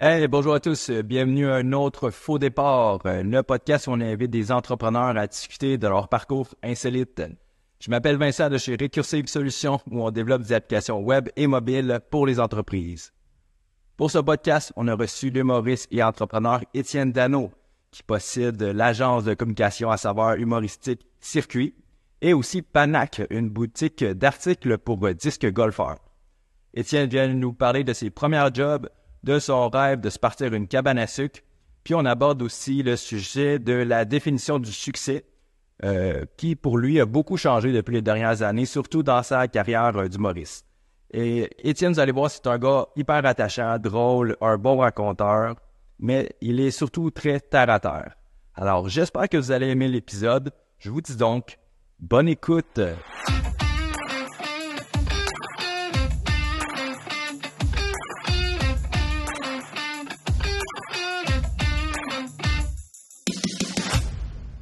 Hey, bonjour à tous. Bienvenue à un autre Faux Départ, le podcast où on invite des entrepreneurs à discuter de leur parcours insolite. Je m'appelle Vincent de chez Recursive Solutions où on développe des applications web et mobiles pour les entreprises. Pour ce podcast, on a reçu l'humoriste et entrepreneur Étienne Dano, qui possède l'agence de communication à savoir humoristique Circuit et aussi Panac, une boutique d'articles pour disques golfeurs. Étienne vient nous parler de ses premiers jobs, de son rêve de se partir une cabane à sucre, puis on aborde aussi le sujet de la définition du succès, euh, qui pour lui a beaucoup changé depuis les dernières années, surtout dans sa carrière euh, d'humoriste. Et Étienne, vous allez voir, c'est un gars hyper attachant, drôle, un bon raconteur, mais il est surtout très terre à terre. Alors j'espère que vous allez aimer l'épisode. Je vous dis donc, bonne écoute.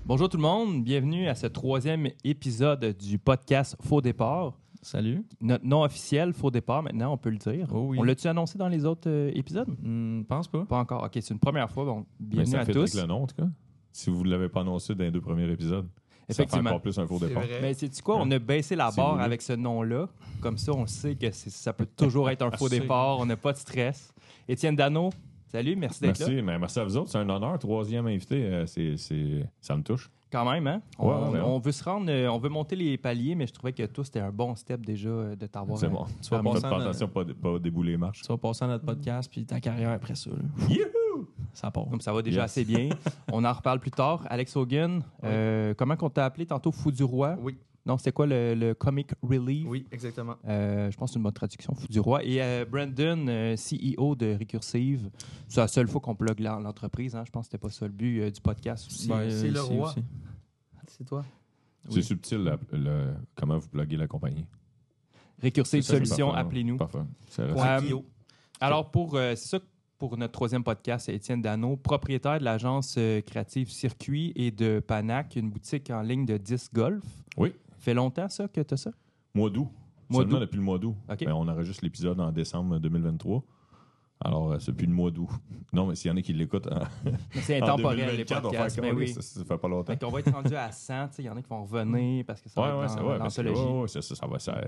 Bonjour tout le monde, bienvenue à ce troisième épisode du podcast Faux Départ. Salut. Notre nom officiel, Faux Départ, maintenant, on peut le dire. Oh oui. On l'a-tu annoncé dans les autres euh, épisodes? Hmm, pense pas. Pas encore. OK, c'est une première fois. Bon, Mais bienvenue ça à fait tous. le nom, en tout cas. Si vous ne l'avez pas annoncé dans les deux premiers épisodes, ça fait Effectivement. encore plus un faux départ. Mais c'est quoi? On a baissé la barre voulu. avec ce nom-là. Comme ça, on sait que c'est- ça peut toujours être un faux départ. On n'a pas de stress. Étienne Dano, salut, merci d'être là. Merci, mais merci à vous autres. C'est un honneur. Troisième invité, euh, c'est, c'est- ça me touche. Quand même, hein? On, Ouais, ouais, on veut se rendre, euh, on veut monter les paliers, mais je trouvais que toi, c'était un bon step déjà euh, de t'avoir. C'est euh, bon. Tu vas Faites passer pas en- attention, pas, pas débouler les marches. Tu vas passer à notre podcast puis ta carrière après ça. là. Ça part. Comme ça va déjà Yes. assez bien. On en reparle plus tard. Alex Hogan, euh, comment qu'on t'a appelé tantôt? Fou du Roi? Oui, Non, c'était quoi le, le comic relief? oui, exactement. Euh, je pense que c'est une bonne traduction, Fou du Roi. Et euh, Brandon, euh, CEO de Recursive, c'est la seule fois qu'on plug l'entreprise. Hein. Je pense que c'était pas ça le but euh, du podcast aussi. Ben, c'est le roi. C'est toi. C'est subtil la- le- comment vous pluguez la compagnie. Recursive C'est c'est Solutions, appelez-nous. Parfait. C'est Euh, Kyo. Alors, pour, euh, c'est ça, pour notre troisième podcast, c'est Étienne Dano, propriétaire de l'agence euh, créative Circuit et de Panac, une boutique en ligne de 10 golf. Oui. Fait longtemps, ça, que tu as ça? Mois d'août. Mois Seulement depuis le mois d'août. OK. Ben, on enregistre l'épisode en décembre 2023. Alors, euh, c'est depuis le mois d'août. Non, mais s'il y en a qui l'écoutent en, C'est intemporel, les 2024, on va podcasts. Mais comme, oui. ça, ça fait pas longtemps. Qu'on va être rendu à 100. tu sais, Il y en a qui vont revenir parce que ça Ouais, va ouais, être dans parce que- ça, ça, ça va, ça-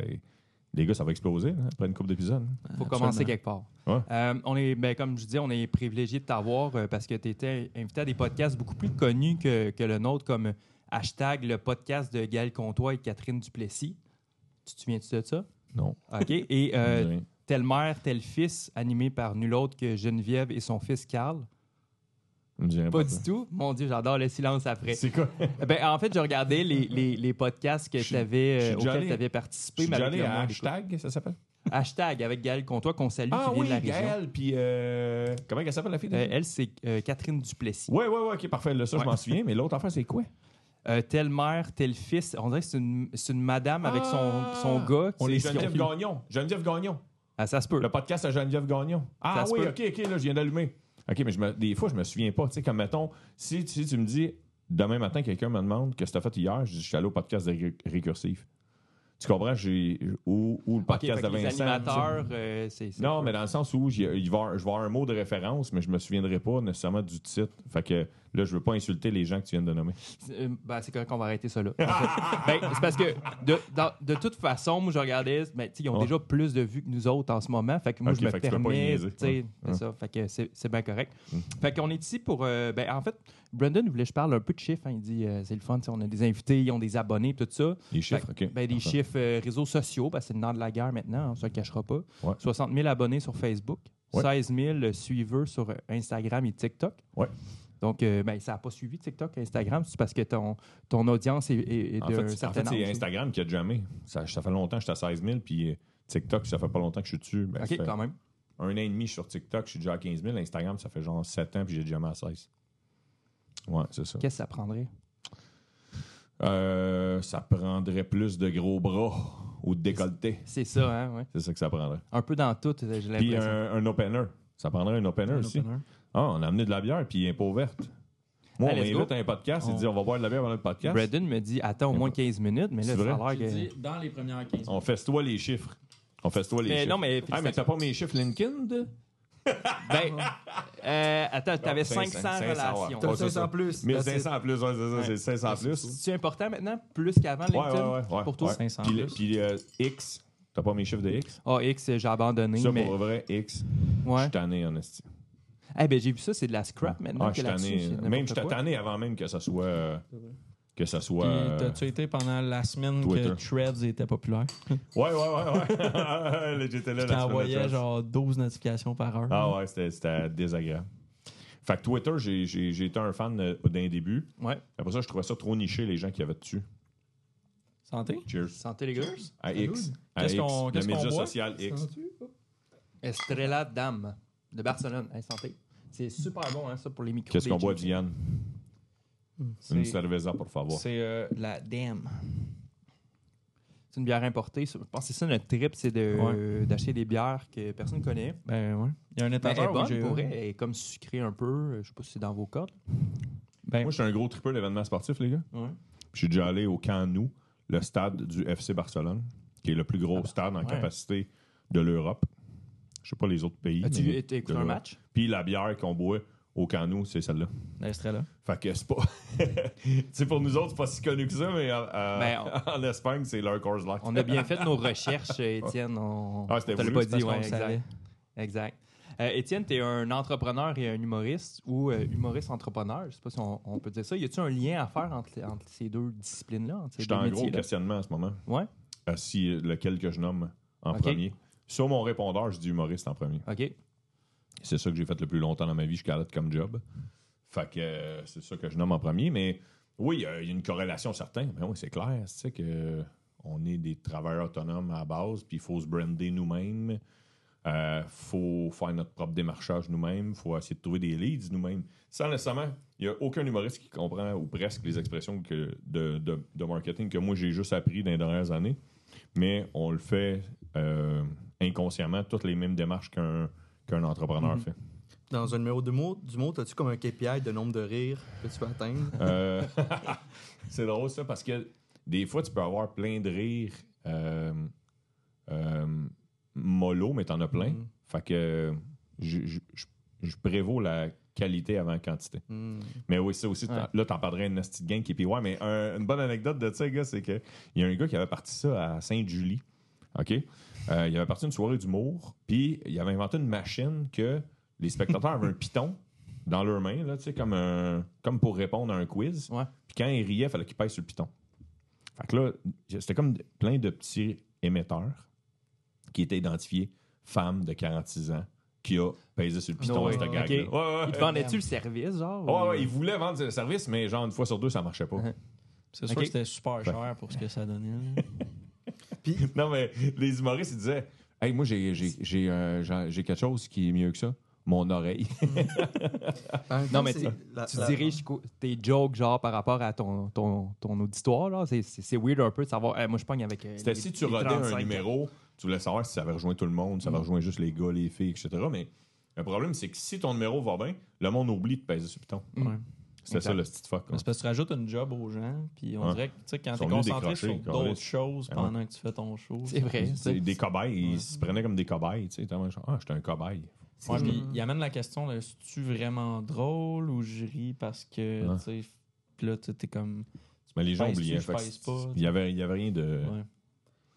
les gars, ça va exploser hein, après une couple d'épisodes. Il faut Absolument. commencer quelque part. Euh, on est, ben, comme je dis, on est privilégié de t'avoir euh, parce que tu étais invité à des podcasts beaucoup plus connus que, que le nôtre, comme hashtag le podcast de Gaël Comtois et Catherine Duplessis. Tu te souviens-tu de ça? Non. OK. Et euh. Telle mère, tel fils, animé par nul autre que Geneviève et son fils Carl. Je Pas ça. du tout? Mon Dieu, j'adore le silence après. C'est quoi? Ben, en fait, je regardais les, les, les podcasts que Je suis- je euh, suis auxquels tu avais Je participé. suis déjà avec allé à hashtag, ça s'appelle? Hashtag avec Gaël Comtois qu'on salue, Ah qui vient oui, de la région. Puis euh, comment elle s'appelle la fille? Euh, elle, c'est euh, Catherine Duplessis. Ouais, ouais, ouais, ok, parfait. Là, ça, Ouais. je m'en souviens, mais l'autre affaire, c'est quoi? Euh, telle mère, tel fils. On dirait que c'est une, c'est une madame avec son, son gars. On ont Geneviève. Gagnon. Geneviève Gagnon. Ah, ça se peut. Le podcast à Geneviève Gagnon. Ah se oui, peut. ok, ok, là, je viens d'allumer. Ok, mais je me- des fois, je me souviens pas. Tu sais, comme mettons, si, si tu me dis, demain matin, quelqu'un me demande qu'est-ce que tu as fait hier, je dis, je suis allé au podcast de Ré- Récursif. Tu comprends? J'ai, ou, ou le OK, podcast de les Vincent. animateurs, euh, c'est... c'est- Non, mais dans le sens où j'y- il va, je vais avoir un mot de référence, mais je me souviendrai pas nécessairement du titre. Fait que là, je veux pas insulter les gens que tu viens de nommer. Euh, ben, c'est correct qu'on va arrêter ça là. Ben, c'est parce que de, dans- de toute façon, moi je regardais, ben, ils ont déjà plus de vues que nous autres en ce moment. Fait que moi je me permets, Ouais. c'est Ouais. ça. Fait que c'est, bien correct. Mm. Fait qu'on est ici pour, euh, ben, en fait, Brandon voulait que je parle un peu de chiffres. hein. Il dit euh, c'est le fun, on a des invités, ils ont des abonnés, tout ça. Les chiffres, Fait- ok. Ben, des chiffres réseaux sociaux, que c'est le nom de la guerre maintenant, hein, on ne se le cachera pas. Ouais. 60 000 abonnés sur Facebook, Ouais. 16 000 suiveurs sur Instagram et TikTok. Ouais. Donc, euh, ben, ça n'a pas suivi TikTok, Instagram, c'est parce que ton, ton audience est, est- est En fait, en certain fait, c'est âge. Instagram qui a jamais. Ça, ça fait longtemps que j'étais à 16 000, puis euh, TikTok, ça fait pas longtemps que je suis dessus. Ben, OK, quand même. un an et demi sur TikTok, je suis déjà à 15 000. Instagram, ça fait genre 7 ans, puis j'ai jamais à 16. Ouais, c'est ça. Qu'est-ce que ça prendrait? Euh, ça prendrait plus de gros bras ou de décolleté. C'est ça, hein, ouais. C'est ça que ça prendrait. Un peu dans tout, j'ai Puis l'impression. un, un opener. Ça prendrait un opener Un aussi. opener. Ah, on a amené de la bière, puis un pot verte. Moi, on let's invite go. à un podcast, il On- dit on va boire de la bière pendant le podcast. Braden me dit attends au moins 15 minutes, mais là, C'est ça a vrai? l'air J'ai que. dit dans les premières 15 On fesse-toi les chiffres. On fesse toi les Mais chiffres. non, mais. Ah, mais t'as pas mes chiffres LinkedIn? de- Ben, euh, attends, t'avais 500, 500, relations. T'as Ouais, c'est 500 ça. plus. 1500 en plus, ouais, c'est ça, c'est 500 plus. C'est important maintenant, plus qu'avant, Ouais, LinkedIn, ouais, ouais, ouais, pour toi? ouais. 500 Puis, le- plus. puis euh, X, t'as pas mes chiffres de X? Ah, X, j'ai abandonné, Ça, mais... pour vrai, X, je Ouais. suis tanné, en esti. Eh ben, j'ai vu ça, c'est de la scrap maintenant. Ah, je tanné. Même, tanné avant même que ça soit... euh, que ça soit... Euh, t'as-tu été pendant la semaine Twitter. que Threads était populaire? Ouais, ouais, ouais, ouais. J'étais là la semaine genre 12 notifications par heure. Ah ouais, c'était- c'était désagréable. Fait que Twitter, j'ai- été un fan euh, d'un début. Ouais. Après ça, je trouvais ça trop niché, les gens qui avaient dessus. Santé? Cheers. Santé, les gars. À X. Qu'est-ce qu'on- média boit? social X. Estrella Dame, de Barcelone. Hey, santé. C'est super bon, hein, ça, pour les micros. Qu'est-ce qu'on boit. Diane? Une C'est cerveza, pour favor. c'est, euh, la Dame. C'est une bière importée. Je pense que c'est ça notre trip, c'est de- Ouais. d'acheter des bières que personne ne connaît. Ben ouais. Il y a un Mais elle est bonne j'ai... pour elle. Elle est comme sucrée un peu. Je sais pas si c'est dans vos cordes. Ben, Moi, je suis un gros tripper d'événements sportifs, les gars. ouais. Je suis déjà allé au Camp Nou, le stade du FC Barcelone, qui est le plus gros stade en ouais. capacité de l'Europe. Je sais pas les autres pays. As-tu mais de un match? Puis la bière qu'on boit au Camp Nou, c'est celle-là. L'Estrella. Fait que c'est pas. tu sais, pour nous autres, c'est pas si connu que ça, mais euh, euh, Ben, en Espagne, c'est leur Coors Light. On a bien fait nos recherches, Étienne. On Ah, c'était pas c'est dit, ouais, exact. savait. Exact. Euh, Étienne, tu es un entrepreneur et un humoriste ou euh, humoriste-entrepreneur. Je sais pas si on, on peut dire ça. Y a-tu un lien à faire entre, entre ces deux disciplines-là? Je suis en gros questionnement en ce moment. Ouais, si lequel que je nomme en premier. Sur mon répondeur, je dis humoriste en premier. OK. C'est ça que j'ai fait le plus longtemps dans ma vie jusqu'à date comme job. Fait que euh, c'est ça que je nomme en premier. Mais oui, il y a- il y, a une corrélation certaine. Mais oui, c'est clair. Tu sais que on est des travailleurs autonomes à la base, puis il faut se brander nous-mêmes. Il faut faire notre propre démarchage nous-mêmes. Il faut essayer de trouver des leads nous-mêmes. Sans nécessairement, il n'y a aucun humoriste qui comprend, ou presque, les expressions que de, de- de marketing que moi j'ai juste appris dans les dernières années. Mais on le fait euh, inconsciemment, toutes les mêmes démarches qu'un qu'un entrepreneur Mhm. fait. Dans un numéro d'humour, d'humour, as-tu comme un KPI de nombre de rires que tu veux atteindre? Euh, c'est drôle ça parce que des fois tu peux avoir plein de rires euh, euh, mollo, mais t'en as plein. Mhm. Fait que je, je- je- je prévaux la qualité avant la quantité. Hmm. Mais oui, ça aussi, Ouais. là, t'en parlerais une petite gang qui est ouais, mais un- une bonne anecdote de ça, gars, c'est que il y a un gars qui avait parti ça à Sainte-Julie. OK? Euh, il avait parti une soirée d'humour, puis il avait inventé une machine que les spectateurs avaient un piton dans leurs mains, là, comme, un, comme pour répondre à un quiz. Ouais. Puis quand il riait, il fallait qu'il pèse sur le piton. Fait que là, c'était comme plein de petits émetteurs qui étaient identifiés femmes de 46 ans qui a pesé sur le piton No à cette Ok. gag-là. Ouais, ouais, Il te ouais. vendait-tu le service, genre? Ouais, ou- ouais, il voulait vendre le service, mais genre une fois sur deux, ça marchait pas. C'est sûr que c'était super cher pour ce que ça donnait. non, mais les humoristes, ils disaient Hey, moi, j'ai, j'ai, j'ai, euh, j'ai- quelque chose qui est mieux que ça. Mon oreille. En même Non, mais tu- la- Tu la- diriges tes jokes, genre, par rapport à ton, ton, ton auditoire, là? C'est- C'est c'est weird un peu de savoir. Moi, je pogne avec. euh, C'était les- si tu rodais 35 un numéro, tu voulais savoir si ça avait rejoint tout le monde, ça avait rejoint juste les gars, les filles, etc. Mais le problème, c'est que si ton numéro va bien, le monde oublie de peser sur le piton. Ouais. C'était ça le petit fuck. Mais c'est parce que tu rajoutes une job aux gens, puis on dirait que tu sais, quand t'es concentré sur d'autres choses pendant que tu fais ton show. C'est vrai. C'est c'est- des cobayes, ils se prenaient comme des cobayes. Tu sais, ah, j'étais un cobaye. c'est- Ouais, puis il amène la question là, est-ce-tu vraiment drôle ou je ris parce que, tu sais, puis là, tu sais, t'es comme. Mais les gens oubliaient. Il y avait, il y avait rien de. Ouais.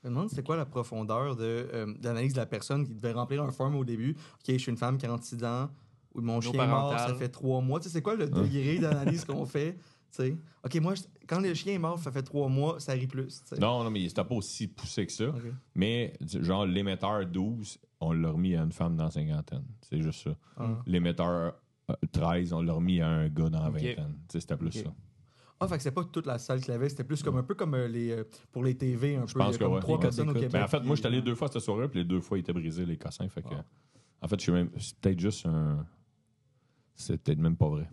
Je me demande c'est quoi la profondeur de, euh, d'analyse de la personne qui devait remplir un form au début? Ok, je suis une femme 46 ans, ou mon chien est mort, ça fait trois mois. Tu sais, c'est quoi le degré d'analyse qu'on fait? Tu sais, ok, moi, je- quand le chien est mort, ça fait trois mois, ça rit plus. Non, non, mais c'était pas aussi poussé que ça. Mais genre, l'émetteur 12, on l'a remis à une femme dans la cinquantaine. C'est juste ça. Ah. L'émetteur euh, 13, on l'a remis à un gars dans la Ok. vingtaine. Tu sais, C'était plus ça. Ah, fait que c'est pas toute la salle qui l'avait, c'était plus comme un peu comme euh, les, euh, pour les TV, un Je peu. pense que comme ouais. trois personnes au codes Québec. Mais en fait, moi, j'étais allé deux fois cette soirée, puis les deux fois, ils étaient brisés, les cossins. Fait que, Ah. En fait, je suis même. C'est peut-être juste un. C'est peut-être même pas vrai.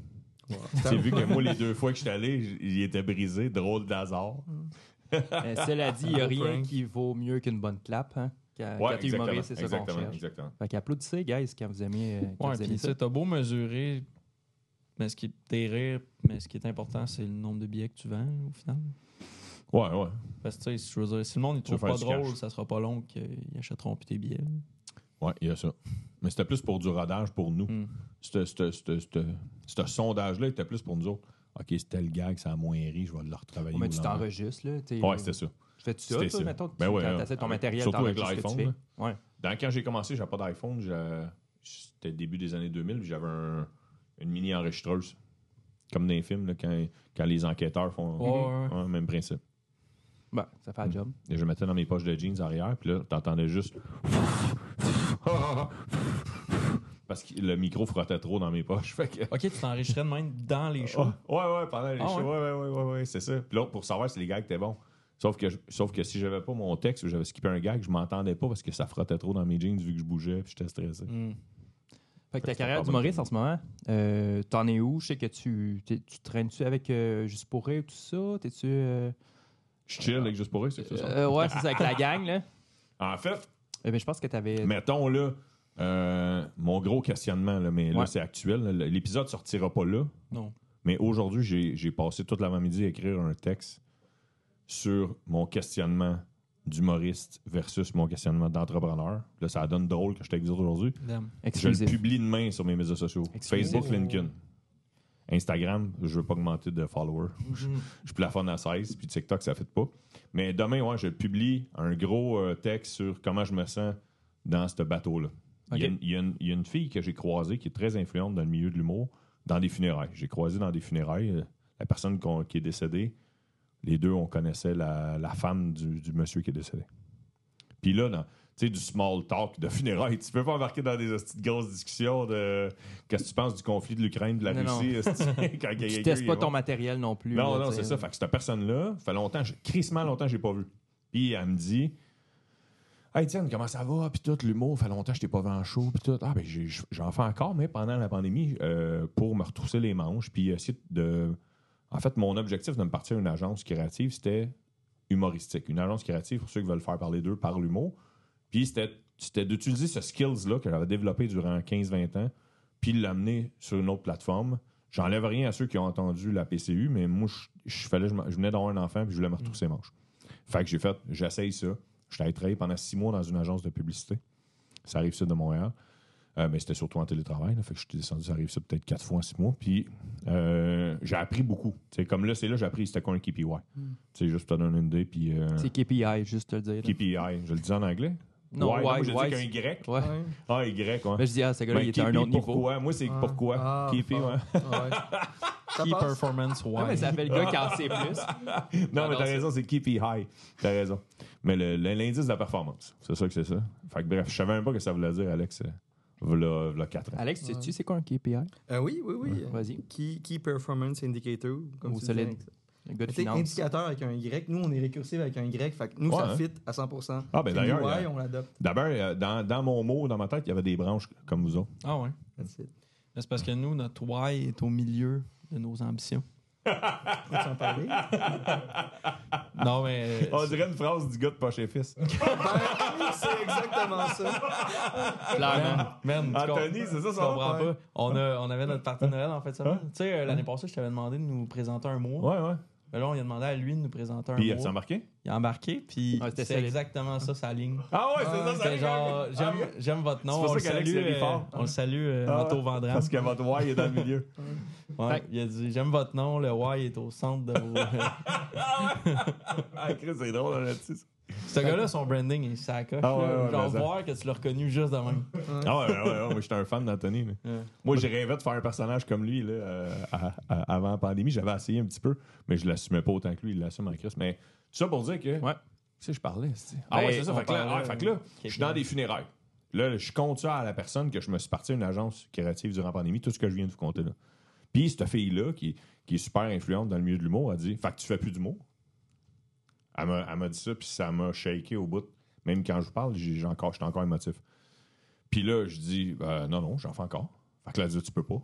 Ouais. J'ai vu que moi, les deux fois que j'étais allé, j- il était brisé. Drôle d'hasard. Euh, cela dit, il n'y a rien prank. qui vaut mieux qu'une bonne clap. Hein? Quand, Ouais, quand t'es humoriste, c'est ça qu'on exactement, cherche. exactement. Fait qu'applaudissez, guys, quand vous aimez, euh, quand Ouais, vous aimez ça. t'as beau mesurer, mais ce qui est rires, mais ce qui est important, c'est le nombre de billets que tu vends au final. Ouais, ouais. Parce que tu sais, je veux dire, si le monde veux trouve pas drôle, cash. ça sera pas long qu'ils achèteront plus tes billets. Ouais, il y a ça. Mais c'était plus pour du rodage pour nous. Mm. Ce sondage-là était plus pour nous autres. OK, c'était le gag, ça a moins ri, je vais le retravailler. Mais tu t'enregistres, là. Ouais, c'était ça. Tu fais-tu ça, toi, ça. mettons, tu, Ben ouais, quand t'essaies ton avec- matériel, surtout avec tu l'iPhone, fais? Ouais. Dans- quand j'ai commencé, j'avais pas d'iPhone. C'était début des années 2000, puis j'avais un- une mini enregistreuse. Comme dans les films, là, quand, quand les enquêteurs font. Ouais, même principe. Ben, ça fait le job. Et je le mettais dans mes poches de jeans arrière, puis là, t'entendais juste. Parce que le micro frottait trop dans mes poches. Fait que. Ok, tu t'enregistrais de même dans les shows. Ouais, ouais, ouais, pendant les Ah, shows. ouais? Ouais, ouais, ouais, c'est ça. Puis là, pour savoir si les gags étaient bons. Sauf que, je- sauf que si j'avais pas mon texte ou j'avais skippé un gag, je m'entendais pas parce que ça frottait trop dans mes jeans vu que je bougeais puis j'étais stressé. Mm. Fait que ta carrière d'humoriste en ce moment, euh, t'en es où? Je sais que tu, tu traînes-tu avec euh, Juste pour rire, tout ça? T'es-tu. Euh... Je chill avec juste pour c'est ça. euh, ouais, c'est ça, avec la gang, là. En fait, Eh ben, je pense que t'avais. mettons là, euh, mon gros questionnement, là, mais là, Ouais. c'est actuel. L'épisode sortira pas là. Non. Mais aujourd'hui, j'ai- passé toute l'avant-midi à écrire un texte sur mon questionnement d'humoriste versus mon questionnement d'entrepreneur. Là, ça donne drôle que je t'ai aujourd'hui. Damn. Je le publie demain sur mes médias sociaux. Facebook, LinkedIn. Instagram, je veux pas augmenter de followers. je, Mhm. je plafonne à 16, puis TikTok, ça fait pas. Mais demain, ouais, je publie un gros euh, texte sur comment je me sens dans ce bateau-là. Il, y a une- y y a fille que j'ai croisée qui est très influente dans le milieu de l'humour, dans des funérailles. J'ai croisé dans des funérailles euh, la personne qui est décédée. Les deux, on connaissait la, la femme du, du monsieur qui est décédé. Puis là, dans, tu sais, du small talk de funérailles, tu peux pas embarquer dans des grosses discussions de qu'est-ce que tu penses du conflit de l'Ukraine, de la Non, Russie. quand y a Tu testes pas ton matériel non plus. Non, là, non, c'est ça. Fait que cette personne-là, fait longtemps, j'ai- crissement longtemps, je l'ai pas vu. Puis elle me dit Hey, Étienne, comment ça va? Puis tout, l'humour, fait longtemps que je t'ai pas vu en show. Puis tout. Ah, ben, j'en fais encore, mais pendant la pandémie, euh, pour me retrousser les manches. Puis essayer de. En fait, mon objectif de me partir à une agence créative, c'était humoristique. Une agence créative pour ceux qui veulent faire parler d'eux par l'humour. Puis c'était d'utiliser ce skills-là que j'avais développé durant 15-20 ans, puis l'amener sur une autre plateforme. J'enlève rien à ceux qui ont entendu la PCU, mais moi, je, je venais d'avoir un enfant, puis je voulais me retrousser les manches. Fait que j'ai fait, j'essaye ça. J'étais allé travailler pendant six mois dans une agence de publicité. Ça arrive ça de Montréal. Euh, mais c'était surtout en télétravail. Là, fait que je suis descendu, ça arrive ça peut-être quatre fois en six mois. Puis euh, j'ai appris beaucoup. C'est comme là, c'est là j'ai appris c'était quoi un KPI. Sais, juste pour te donner une idée. Puis euh, C'est KPI, juste te le dire. là. KPI, je le dis en anglais. Non, Ouais, moi, je dis qu'un Y. Ouais. Ah, Y, ouais. Ben, je dis, ah, ce gars-là, Ben, il était à un autre niveau. pourquoi? Moi, c'est Ah, pourquoi? ah, KPI, fort. ouais. Ouais. Ça Key performance Ouais, mais wise. ça fait le gars qui en sait plus. Non, Ah, mais non, t'as raison, c'est KPI high. T'as raison. Mais l'indice de la performance, c'est ça que c'est ça. Fait que bref, je savais même pas que ça voulait dire, Alex, euh, v'là, v'là 4 ans. Alex, tu sais-tu c'est quoi un KPI? Euh, oui, oui, oui. Vas-y. Key, key Performance Indicator, comme Au tu solide. Gars de finance. indicateur avec un Y. Nous, on est récursif avec un Y. Fait que nous, Ouais, ça hein. fit à 100%. Ah, ben d'ailleurs, on l'adopte. D'abord, euh, dans, dans mon mot, dans ma tête, il y avait des branches comme vous autres. Ah ouais. That's it. Mais C'est parce que nous, notre why est au milieu de nos ambitions. Peux-tu en parler? Non, mais. On dirait une phrase du gars de Poche et Fils. Ben, c'est exactement ça. Clairement. Man, Anthony, c'est ça comprends pas? On, a, on avait notre partie de Noël en fait ça. Hein? Tu sais, euh, l'année passée, je t'avais demandé de nous présenter un mois. Ouais, ouais. Mais là, on lui a demandé à lui de nous présenter un Puis, mois. as-tu embarqué? Il a embarqué, puis Ouais, c'était c'est ça. exactement ça, sa ligne. Ah, ouais, Ah, c'est ça, ça C'est genre, Ah, j'aime, j'aime votre nom. C'est pour on ça le qu'Alex, salue, il a ri euh, fort. On le salue, euh, Ah, Vandram. Parce que votre Y est dans le milieu. Ouais, il a dit J'aime votre nom, le Y est au centre de vos. ah, Chris, c'est drôle, là-dessus. Ce gars-là, son branding, il sacoche. Ah ouais, là. ouais, genre, ça- voir que tu l'as reconnu juste de même. Ah, ouais, ouais, ouais, moi, j'étais un fan d'Anthony. Ouais. Moi, j'ai rêvé de faire un personnage comme lui là, euh, à- à- avant la pandémie. J'avais essayé un petit peu, mais je l'assumais pas autant que lui. Il l'assume en Christ. Mais tout ça pour dire que. Ouais. Tu sais, je parlais. c'est- Ah, Ben, ouais, c'est ça. on Fait que là, parlait, ah, fait que là, je suis dans des funérailles. Là, je compte ça à la personne que je me suis parti à une agence créative durant la pandémie, tout ce que je viens de vous compter là. Puis, cette fille-là, qui, qui est super influente dans le milieu de l'humour, a dit Fait que tu fais plus d'humour. Elle m'a, dit ça, puis ça m'a shaké au bout. Même quand je vous parle, j'ai, j'ai encore, j'étais encore émotif. Puis là, je dis Euh, Non, non, j'en fais encore. Fait que là, elle dit Tu peux pas.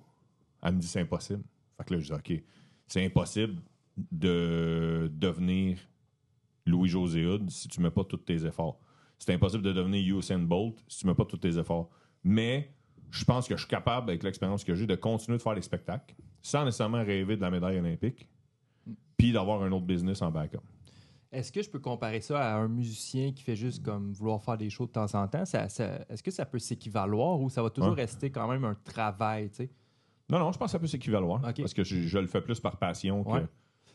Elle me dit C'est impossible. Fait que là, je dis OK, c'est impossible de devenir Louis-José si tu mets pas tous tes efforts. C'est impossible de devenir Usain Bolt si tu mets pas tous tes efforts. Mais je pense que je suis capable, avec l'expérience que j'ai, de continuer de faire des spectacles sans nécessairement rêver de la médaille olympique, puis d'avoir un autre business en backup. Est-ce que je peux comparer ça à un musicien qui fait juste comme vouloir faire des shows de temps en temps? Ça, ça- Est-ce que ça peut s'équivaloir ou ça va toujours Ouais. rester quand même un travail, tu sais? Non, non, je pense que ça peut s'équivaloir. Parce que je, je le fais plus par passion que, Ouais.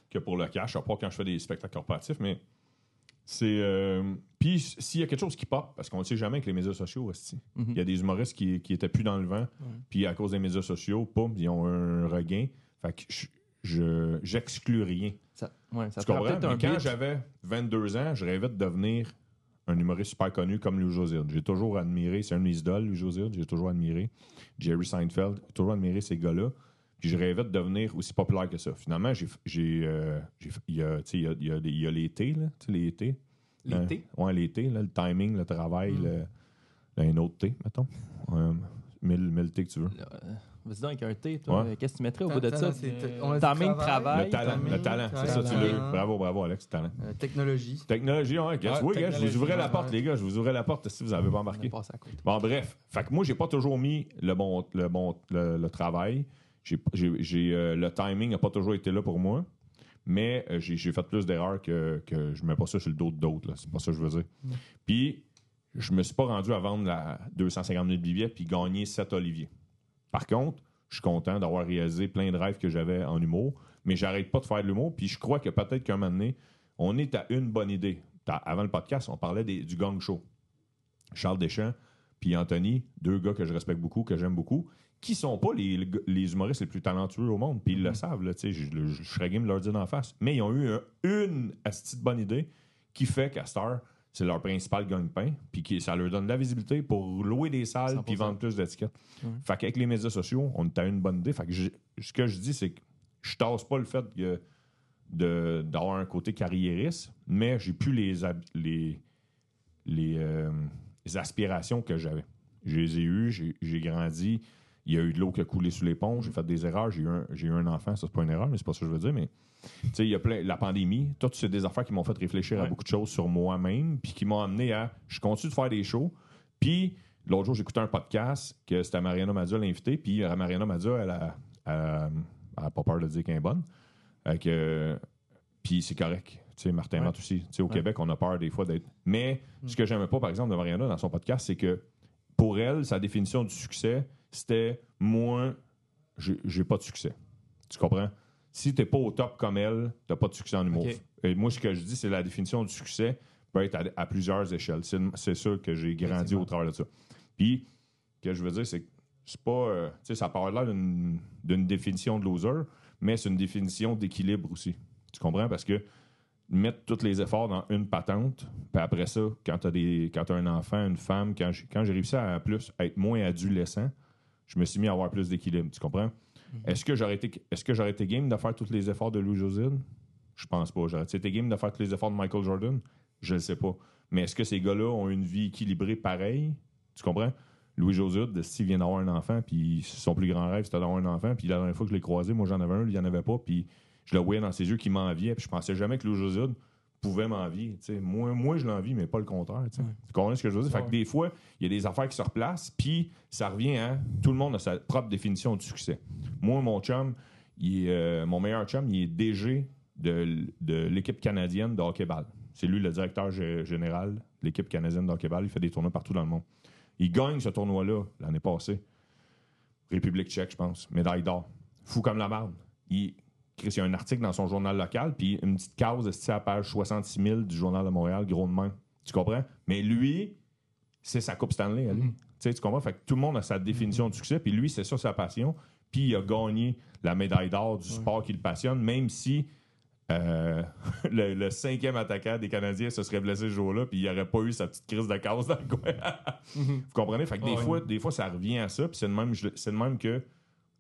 que pour le cash. À part quand je fais des spectacles corporatifs, mais c'est. euh, Puis s'il y a quelque chose qui pop, parce qu'on ne sait jamais avec les médias sociaux, esti. Mhm. il y a des humoristes qui, qui étaient plus dans le vent, puis à cause des médias sociaux, poum, ils ont un regain. Fait que je- je j'exclus rien. Ça, ouais, ça Tu te prend comprends? peut-être un Mais quand j'avais 22 ans, je rêvais de devenir un humoriste super connu comme Louis José. J'ai toujours admiré, c'est un de mes idoles, Louis José, j'ai toujours admiré. Jerry Seinfeld, j'ai toujours admiré ces gars-là. Puis je rêvais de devenir aussi populaire que ça. Finalement, j'ai, j'ai, euh, il y a, il y a, il y a, y a l'été, là, l'été. L'été? Hein? Ouais, l'été, là, le timing, le travail, le, un autre thé, mettons. Euh, mille, mille thé que tu veux. Euh, Vas-y donc avec un thé, toi. Ouais. Qu'est-ce que tu mettrais au bout de ça? Dit timing, travail. Le talent, le talent, c'est ça, tu l'as eu. Bravo, bravo, Alex, talent. Euh, technologie. Technologie, ouais, oui, gars, je vous ouvrais la porte, les gars, je vous ouvrais la porte si vous n'avez pas embarqué. Bon, bref. Fait que moi, j'ai pas toujours mis le bon, le bon, le, le travail. J'ai, euh, le timing n'a pas toujours été là pour moi. Mais euh, j'ai, fait plus d'erreurs que, que je mets pas ça sur le dos d'autres. C'est pas ça que je veux dire. Puis, je me suis pas rendu à vendre la 250 000 billets puis gagner 7 Olivier. Par contre, je suis content d'avoir réalisé plein de rêves que j'avais en humour, mais j'arrête pas de faire de l'humour. Puis je crois que peut-être qu'un moment donné, on est à une bonne idée. Avant le podcast, on parlait des- du gang show. Charles Deschamps puis Anthony, deux gars que je respecte beaucoup, que j'aime beaucoup, qui sont pas les, les humoristes les plus talentueux au monde, puis ils le savent, là, je, je- je serais game de leur dire d'en face. Mais ils ont eu un- une asti de bonne idée qui fait qu'à Star, c'est leur principal gagne-pain, puis ça leur donne de la visibilité pour louer des salles puis 100%. vendre plus d'étiquettes. Fait qu'avec les médias sociaux, on a une bonne idée. Fait que ce que je dis, c'est que je tasse pas le fait de- d'avoir un côté carriériste, mais j'ai plus les, les, les, euh, les aspirations que j'avais. Je les ai eues, j'ai grandi, il y a eu de l'eau qui a coulé sous les ponts, j'ai fait des erreurs, j'ai eu, un- eu un enfant, ça c'est pas une erreur, mais c'est pas ça que je veux dire, mais tu sais, il y a plein, la pandémie, tout c'est des affaires qui m'ont fait réfléchir à beaucoup de choses sur moi-même, puis qui m'ont amené à, je continue de faire des shows, puis l'autre jour j'écoutais un podcast que c'était Mariana Mazza l'invité, puis euh, Mariana Mazza, elle a, elle a- elle a pas peur de dire qu'elle est bonne, Euh, puis c'est correct. Tu sais, Martin Ouais. Matt aussi. Tu sais, au Ouais. Québec, on a peur des fois d'être. Mais ce que j'aimais pas, par exemple, de Mariana dans son podcast, c'est que pour elle, sa définition du succès, c'était moi, j'ai pas de succès. Tu comprends? Si t'es pas au top comme elle, t'as pas de succès en humour. Et moi, ce que je dis, c'est la définition du succès peut être à, à plusieurs échelles. C'est sûr que j'ai grandi au travers de ça. Puis, ce que je veux dire, c'est que c'est pas. euh, tu sais, ça parle là d'une définition de loser, mais c'est une définition d'équilibre aussi. Tu comprends? Parce que mettre tous les efforts dans une patente, puis après ça, quand tu as, un enfant, une femme, quand j'ai quand j'ai réussi à plus à être moins adolescent, je me suis mis à avoir plus d'équilibre. Tu comprends? Est-ce que j'aurais été est-ce que j'aurais été game de faire tous les efforts de Louis Josine? Je pense pas. J'aurais été game de faire tous les efforts de Michael Jordan? Je le sais pas. Mais est-ce que ces gars-là ont une vie équilibrée pareille? Tu comprends? Louis José, s'il vient d'avoir un enfant, puis son plus grand rêve, c'était d'avoir un enfant, puis la dernière fois que je l'ai croisé, moi j'en avais un, il n'y en avait pas, puis je le voyais dans ses yeux qu'il m'enviait, puis je pensais jamais que Louis José pouvait m'envier. Moi, moi, je l'envie, mais pas le contraire. tu comprends ce que je veux dire? Fait que des fois, il y a des affaires qui se replacent, puis ça revient à tout le monde a sa propre définition du succès. Moi, mon chum, il est, euh, mon meilleur chum, il est DG de, de l'équipe canadienne de hockey-ball. C'est lui le directeur gé- général de l'équipe canadienne de hockey-ball. Il fait des tournois partout dans le monde. Il gagne ce tournoi-là l'année passée. République tchèque, je pense. Médaille d'or. Fou comme la marde. Il, il y a un article dans son journal local, puis une petite case est à la page 66 000 du Journal de Montréal, gros de main. Tu comprends? Mais lui, c'est sa Coupe Stanley à lui. Tu comprends? Fait que tout le monde a sa définition du succès, puis lui, c'est ça sa passion. Puis il a gagné la médaille d'or du sport qui le passionne, même si euh, le, le cinquième attaquant des Canadiens se serait blessé ce jour-là, puis il n'aurait pas eu sa petite crise de casse dans le coin. Vous comprenez? Fait que des, fois, des fois, ça revient à ça, puis c'est de même, je- c'est de même que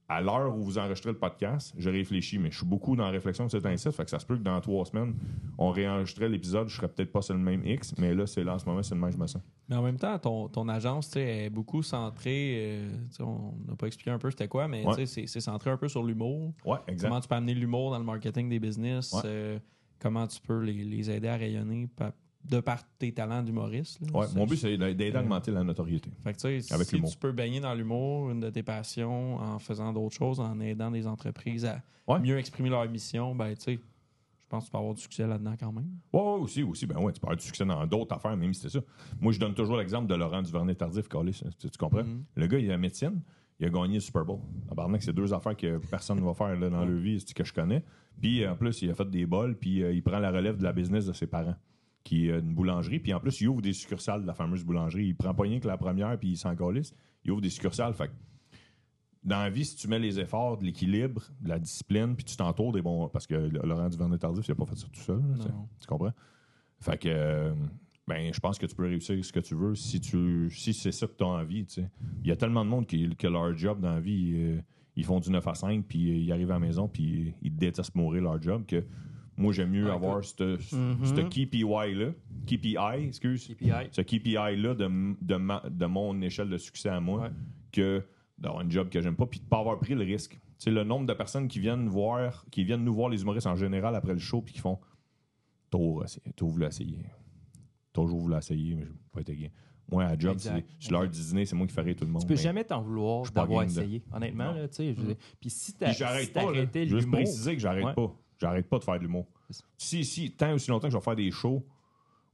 à l'heure où vous enregistrez le podcast, je réfléchis, mais je suis beaucoup dans la réflexion de cet incite, fait que ça se peut que dans trois semaines, on réenregistrait l'épisode, je serais peut-être pas sur le même X, mais là, c'est là en ce moment, c'est le même je me sens. Mais en même temps, ton, ton agence est beaucoup centrée. euh, on n'a pas expliqué un peu c'était quoi, mais Ouais. c'est c'est centré un peu sur l'humour. Ouais, exact. Comment tu peux amener l'humour dans le marketing des business. Ouais. euh, comment tu peux les, les aider à rayonner de par tes talents d'humoriste. Ouais, mon but, c'est d'aider à augmenter la notoriété. Fait que, tu sais, Avec si tu peux baigner dans l'humour, une de tes passions, en faisant d'autres choses, en aidant des entreprises à Ouais. mieux exprimer leur mission, ben, tu sais, je pense que tu peux avoir du succès là-dedans quand même. Ouais, ouais, aussi, aussi. Ben ouais, tu peux avoir du succès dans d'autres affaires, même si c'est ça. Moi, je donne toujours l'exemple de Laurent Duvernay-Tardif. Tu, tu comprends? Mhm. Le gars, il la médecine, il a gagné le Super Bowl. Tabarnak, c'est deux affaires que personne ne va faire là, dans leur vie, c'est que je connais? Puis, en plus, il a fait des bols, puis euh, il prend la relève de la business de ses parents, qui est une boulangerie. Puis, en plus, il ouvre des succursales de la fameuse boulangerie. Il prend pas rien que la première, puis il s'en calisse. Il ouvre des succursales. Fait que dans la vie, si tu mets les efforts, de l'équilibre, de la discipline, puis tu t'entoures des bons. Parce que Laurent Duvernay-Tardif, il n'a pas fait ça tout seul. là. Tu comprends? Fait que, euh, ben, je pense que tu peux réussir ce que tu veux si tu si c'est ça que tu as envie. tu sais. Il y a tellement de monde qui, que leur job dans la vie, euh, ils font du 9 à 5, puis euh, ils arrivent à la maison, puis ils détestent mourir leur job. que Moi, j'aime mieux Ah, avoir ce Mhm. ce KPI-là, KPI, excuse, KPI. ce KPI-là de, de, ma- de mon échelle de succès à moi Ouais. que d'avoir un job que j'aime pas puis de pas avoir pris le risque. C'est le nombre de personnes qui viennent voir, qui viennent nous voir les humoristes en général après le show puis qui font T'as voulu essayer. Toujours voulu essayer, mais je pas été gain. Moi, à job, Exact, c'est l'heure du dîner, c'est moi qui ferai tout le monde. Tu peux mais- jamais t'en vouloir d'avoir de- essayé, honnêtement. Là, tu sais, je dire. Puis si t'as Puis j'arrête si pas. là. t'arrêtais Je veux juste préciser que j'arrête Ouais. pas. J'arrête pas de faire de l'humour. Si, si, tant aussi longtemps que je vais faire des shows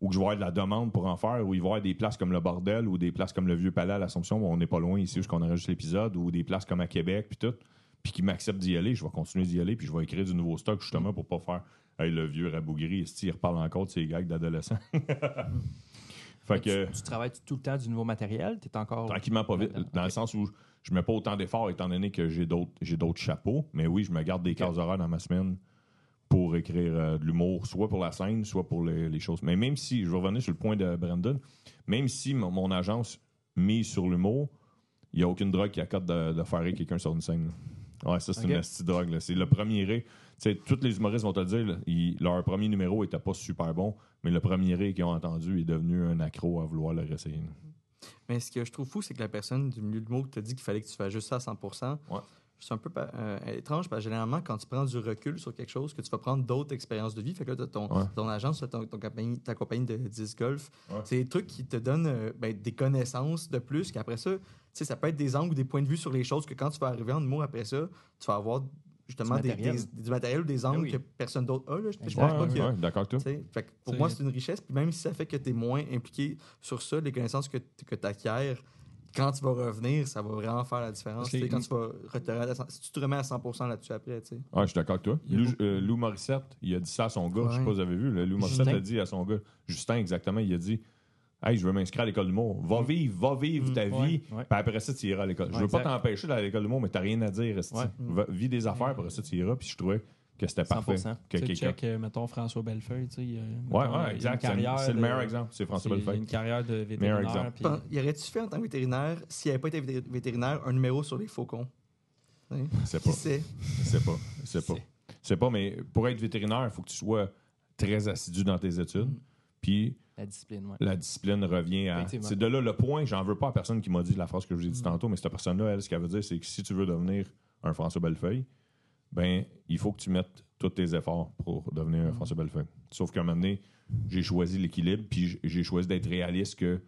ou que je vais avoir de la demande pour en faire, ou il va y avoir des places comme le Bordel ou des places comme le Vieux Palais à l'Assomption, où on n'est pas loin ici, où on enregistre l'épisode, ou des places comme à Québec, puis tout, puis qui m'acceptent d'y aller, je vais continuer d'y aller, puis je vais écrire du nouveau stock justement pour pas faire Hey, le vieux rabougri, il reparle encore de ses gags d'adolescents. fait que. tu, tu travailles tout le temps du nouveau matériel, tu es encore. Tranquillement, pas vite. Dans le sens où je mets pas autant d'efforts étant donné que j'ai d'autres j'ai d'autres chapeaux. Mais oui, je me garde des cases horaires dans ma semaine pour écrire euh, de l'humour, soit pour la scène, soit pour les, les choses. Mais même si, je vais revenir sur le point de Brandon, même si mon, mon agence mise sur l'humour, il n'y a aucune drogue qui accorde de, de faire rire quelqu'un sur une scène. là. Ouais, ça, c'est une petite drogue. C'est le premier rire. Tu sais, tous les humoristes vont te le dire, là, ils- leur premier numéro était pas super bon, mais le premier rire qu'ils ont entendu est devenu un accro à vouloir le réessayer. là. Mais ce que je trouve fou, c'est que la personne du milieu de mots t'a dit qu'il fallait que tu fasses juste ça à 100 Ouais. C'est un peu euh, étrange parce que généralement, quand tu prends du recul sur quelque chose, que tu vas prendre d'autres expériences de vie, fait que là, t'as ton, Ouais. ton agence, ton, ton compagnie- ta compagnie de disc golf, Ouais. c'est des trucs qui te donnent euh, ben, des connaissances de plus, qu'après ça, tu sais, ça peut être des angles ou des points de vue sur les choses que quand tu vas arriver en humour après ça, tu vas avoir justement Du des, matériel. des- du matériel ou des angles oui. que personne d'autre a. Là. Je, je pense Ouais, pas d'accord avec toi. tu sais, fait que pour moi, c'est une richesse. Puis même si ça fait que tu es moins impliqué sur ça, les connaissances que, que tu acquiers, quand tu vas revenir, ça va vraiment faire la différence. Tu sais, Quand tu vas te- si tu te remets à 100% là-dessus après, tu sais. Ouais, je suis d'accord avec toi. Lou, euh, Lou Morissette, il a dit ça à son gars. Je sais Ouais. pas si vous avez vu. là. Lou Morissette Justin. a dit à son gars, Justin, exactement, il a dit Hey, je veux m'inscrire à l'école d'humour. Va vivre, va vivre Mm, ta ouais, vie. ouais. Puis après ça, tu iras à l'école. je veux pas t'empêcher d'aller à l'école d'humour, mais t'as rien à dire. Vis des affaires, après ça, tu iras. Puis je trouvais que c'était parfait. 100%. Que Tu check, euh, mettons, François Bellefeuille, tu sais. il, euh, Ouais, il ouais, exact. C'est le de- meilleur exemple. C'est François c'est- Il y a Bellefeuille. une carrière de vétérinaire. puis- Y aurait-tu fait en tant que vétérinaire, s'il n'avait pas été vété- vétérinaire, un numéro sur les faucons? Sais, C'est pas. C'est pas. C'est pas. C'est pas, mais pour être vétérinaire, il faut que tu sois très assidu dans tes études. Mm. Puis La discipline, ouais. la discipline revient à. Effectivement. C'est de là le point. J'en veux pas à personne qui m'a dit la phrase que je vous ai dit tantôt, mais cette personne-là, elle, ce qu'elle veut dire, c'est que si tu veux devenir un François Bellefeuille, ben, il faut que tu mettes tous tes efforts pour devenir un François Bellefeuille. Sauf qu'à un moment donné, j'ai choisi l'équilibre, puis j'ai choisi d'être réaliste que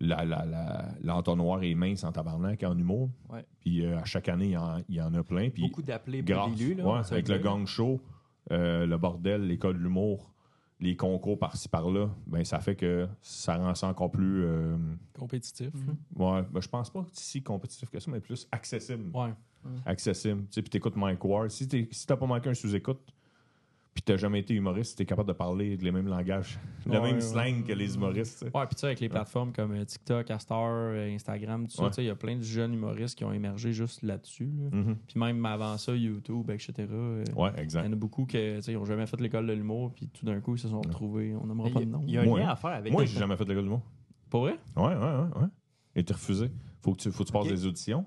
la- la- la- l'entonnoir est mince en tabarnak en humour. Ouais. Puis euh, à chaque année, il y en, il y en a plein. Puis Beaucoup d'appelés pour grâce, ouais, avec le gang show, euh, le bordel, l'école de l'humour, les concours par-ci par-là, ben ça fait que ça rend ça encore plus. euh, Compétitif. ouais, ben, je pense pas si compétitif que ça, mais plus accessible. Ouais. Accessible. Tu sais, puis t'écoutes Mike Ward. Si t'es- si t'as pas manqué un sous-écoute, puis t'as jamais été humoriste, t'es capable de parler les mêmes langages, le Ouais, même ouais. slang que les humoristes. Ouais, puis tu sais, avec les plateformes comme euh, TikTok, Astor, euh, Instagram, tout ça, Ouais. tu sais, il y a plein de jeunes humoristes qui ont émergé juste là-dessus. là. Mhm. Puis même avant ça, YouTube, etc. euh, Ouais, Il y exact. en a beaucoup qui n'ont jamais fait l'école de l'humour, puis tout d'un coup, ils se sont retrouvés. On n'aimera Il pas y de a- nom. il y a un lien à faire avec Moi, j'ai jamais fait l'école de l'humour. Pas vrai? Ouais, ouais, ouais, ouais. Et t'es refusé. Faut que tu, faut que tu passes des auditions.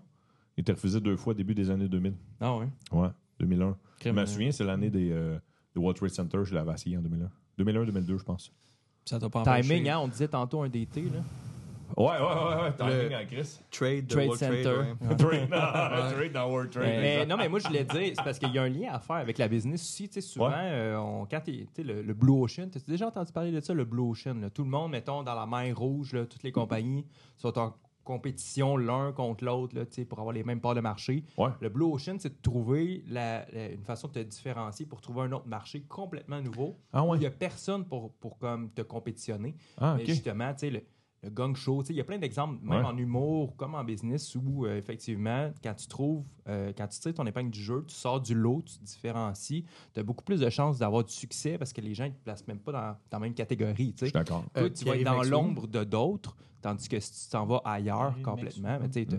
Et t'es refusé deux fois au début des années 2000. Ah ouais. Ouais, 2001. Je me souviens, c'est l'année des, euh, de World Trade Center, je l'avais assis en 2001. 2001-2002, je pense. Ça t'a pas empêché. Timing, hein, on disait tantôt un DT. Là. Ouais, ouais, ouais, ouais. Timing Le- en Chris. Trade, de Trade World Center. Trade, ouais. Trade dans, trade dans World Trade. Mais, non, mais moi, je voulais dire, c'est parce qu'il y a un lien à faire avec la business aussi. Tu sais, souvent, Ouais. euh, on, quand tu le, le Blue Ocean, t'as déjà entendu parler de ça, le Blue Ocean? là? Tout le monde, mettons, dans la mer rouge, là, toutes les compagnies sont en compétition l'un contre l'autre là, tu sais, pour avoir les mêmes parts de marché. Ouais. Le Blue Ocean, c'est de trouver la- la- une façon de te différencier pour trouver un autre marché complètement nouveau. Ah ouais. Il n'y a personne pour, pour comme, te compétitionner. Ah, Mais ok. justement, tu sais, le, le gang show, tu sais, il y a plein d'exemples, même Ouais. en humour comme en business, où euh, effectivement, quand tu trouves, euh, quand tu tires ton épingle du jeu, tu sors du lot, tu te différencies, tu as beaucoup plus de chances d'avoir du succès parce que les gens ne te placent même pas dans, dans la même catégorie. d'accord. Euh, tu vas être dans l'ombre de d'autres, tandis que si tu t'en vas ailleurs complètement, mais tu sais,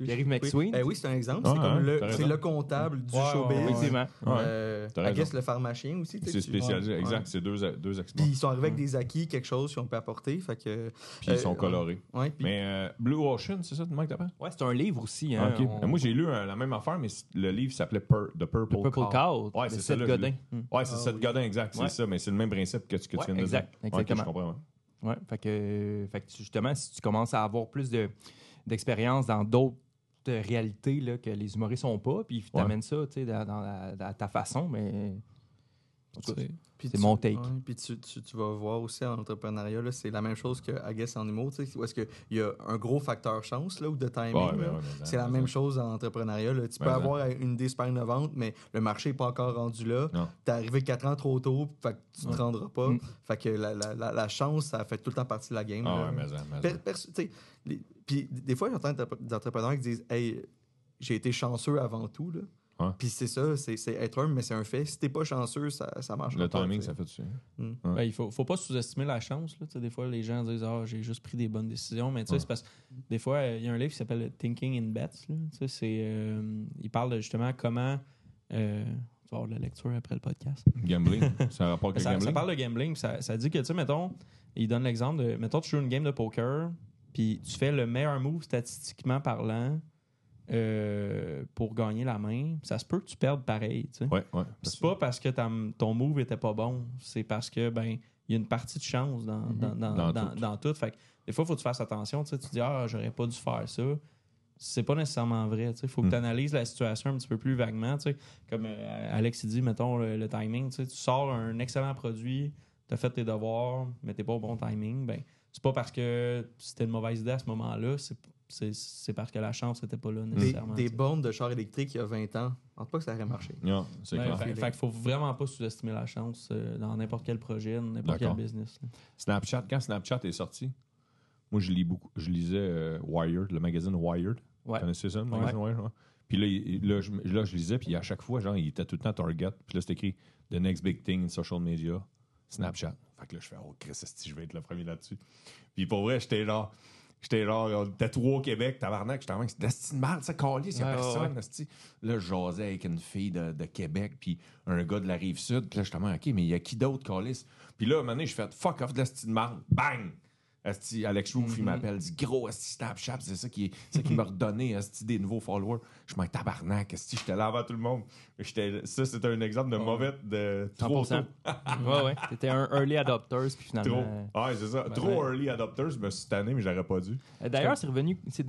Mm. Pierre-Yves. McSween. Eh oui, c'est un exemple. Ah, c'est comme le, le comptable du Ouais, showbiz. ouais, ouais. Effectivement. Euh, I guess le pharmacien aussi. tu C'est tu- spécialisé, Ouais. exact. C'est deux, deux. Puis ils sont arrivés avec des acquis, quelque chose qu'ils ont pu apporter. Fait que, Puis ils euh, sont colorés. ouais, puis- Mais euh, Blue Ocean, c'est ça, comment t'appelles? Ouais, c'est un livre aussi. Ah, Hein, on- Moi, j'ai lu euh, la même affaire, mais le livre s'appelait Pur- The Purple, Purple Cow. Cow, Ouais, c'est Seth ça, là, Godin. Ouais, c'est Ah, Seth. Godin, exact. C'est ça, mais c'est le même principe que, ce que tu viens de exact, dire. Exactement. Ouais. Fait que, fait que tu- justement, si tu commences à avoir plus de, d'expérience dans d'autres euh, réalités là, que les humoristes n'ont pas, puis tu amènes ça dans, dans ta façon, mais. C'est- tu- mon take. ouais, puis tu, tu- tu vas voir aussi en entrepreneuriat, c'est la même chose que I guess tu sais, où est-ce qu'il y a un gros facteur chance là, ou de timing. Ouais, ouais, c'est la même chose en entrepreneuriat. là. Tu peux avoir une idée super innovante, mais le marché n'est pas encore rendu là. Non. T'es arrivé quatre ans trop tôt, fait que tu ne te rendras pas. Mm. Fait que la, la- la- la chance, ça fait tout le temps partie de la game. Ah mais tu les- Puis des fois, j'entends des des entrepreneurs qui disent Hey, j'ai été chanceux avant tout. Là. Ouais. Puis c'est ça, c'est c'est être humble, mais c'est un fait. Si t'es pas chanceux, ça, ça marche Le pas. timing, tu sais. ça fait dessus. Ben, il faut, faut pas sous-estimer la chance. Là. Des fois, les gens disent Ah, j'ai juste pris des bonnes décisions. Mais tu sais, Ouais. c'est parce que des fois, euh, il y a un livre qui s'appelle Thinking in Bets. là. Euh, il parle de justement comment. euh, tu vas avoir de la lecture après le podcast. Gambling, ça a rapport avec le Ça, ça gambling? parle de gambling. Ça, ça dit que, tu sais, mettons, il donne l'exemple de. Mettons, tu joues une game de poker, puis tu fais le meilleur move statistiquement parlant euh, pour gagner la main. Ça se peut que tu perdes pareil. tu sais. Ouais, ouais. Puis C'est pas parce que ton move était pas bon, c'est parce que ben il y a une partie de chance dans, dans, dans, Dans dans- tout. dans tout. Fait que des fois, il faut que tu fasses attention. Tu sais, tu dis Ah, j'aurais pas dû faire ça. C'est pas nécessairement vrai. Il faut que tu analyses la situation un petit peu plus vaguement. tu. Comme euh, Alex il dit, mettons le, le timing. Tu tu sors un excellent produit, tu as fait tes devoirs, mais t'es pas au bon timing. Ben, c'est pas parce que c'était une mauvaise idée à ce moment-là, c'est- c'est parce que la chance n'était pas là Des, nécessairement. des sais. bornes de char électrique il y a 20 ans, je pense pas que ça aurait marché. Non, c'est clair. fait, fait qu'il faut vraiment pas sous-estimer la chance euh, dans n'importe quel projet, dans n'importe quel business. là. Snapchat, quand Snapchat est sorti, moi, je lis beaucoup. Je lisais euh, Wired, le magazine Wired. Ouais. Vous connaissez ça, le magazine Wired? ouais? Puis là, il- là, je, là, je lisais, puis à chaque fois, genre, il était tout le temps Target. Puis là, c'était écrit The next big thing in social media, Snapchat. Fait que là, je fais, oh, Chris, esti, je vais être le premier là-dessus? Puis pour vrai, j'étais là. J'étais on était trois au Québec, tabarnak, j'étais en train de c'est mal, ça, calice, il y a Ouais, ouais, personne, esti. Là, je jasais avec une fille de, de Québec, puis un gars de la rive sud, puis là, j'étais en train, OK, mais il y a qui d'autre, calice? Puis là, à un moment donné, je fais, fuck off de mal, bang! Esti, Alex Roof, il m'appelle, dit gros Esti Snapchat, c'est ça qui, ça qui m'a redonné Esti des nouveaux followers. Je m'en tabarnak, Esti, j'étais là avant tout le monde. Ça, c'était un exemple de mauvais, de trop 100%. tôt. ouais, ouais. T'étais un early adopters, puis finalement. Trop. euh, Ouais, c'est ça. Trop ouais. early adopters, je me suis tanné, mais j'aurais pas dû. euh, D'ailleurs, c'est revenu. C'est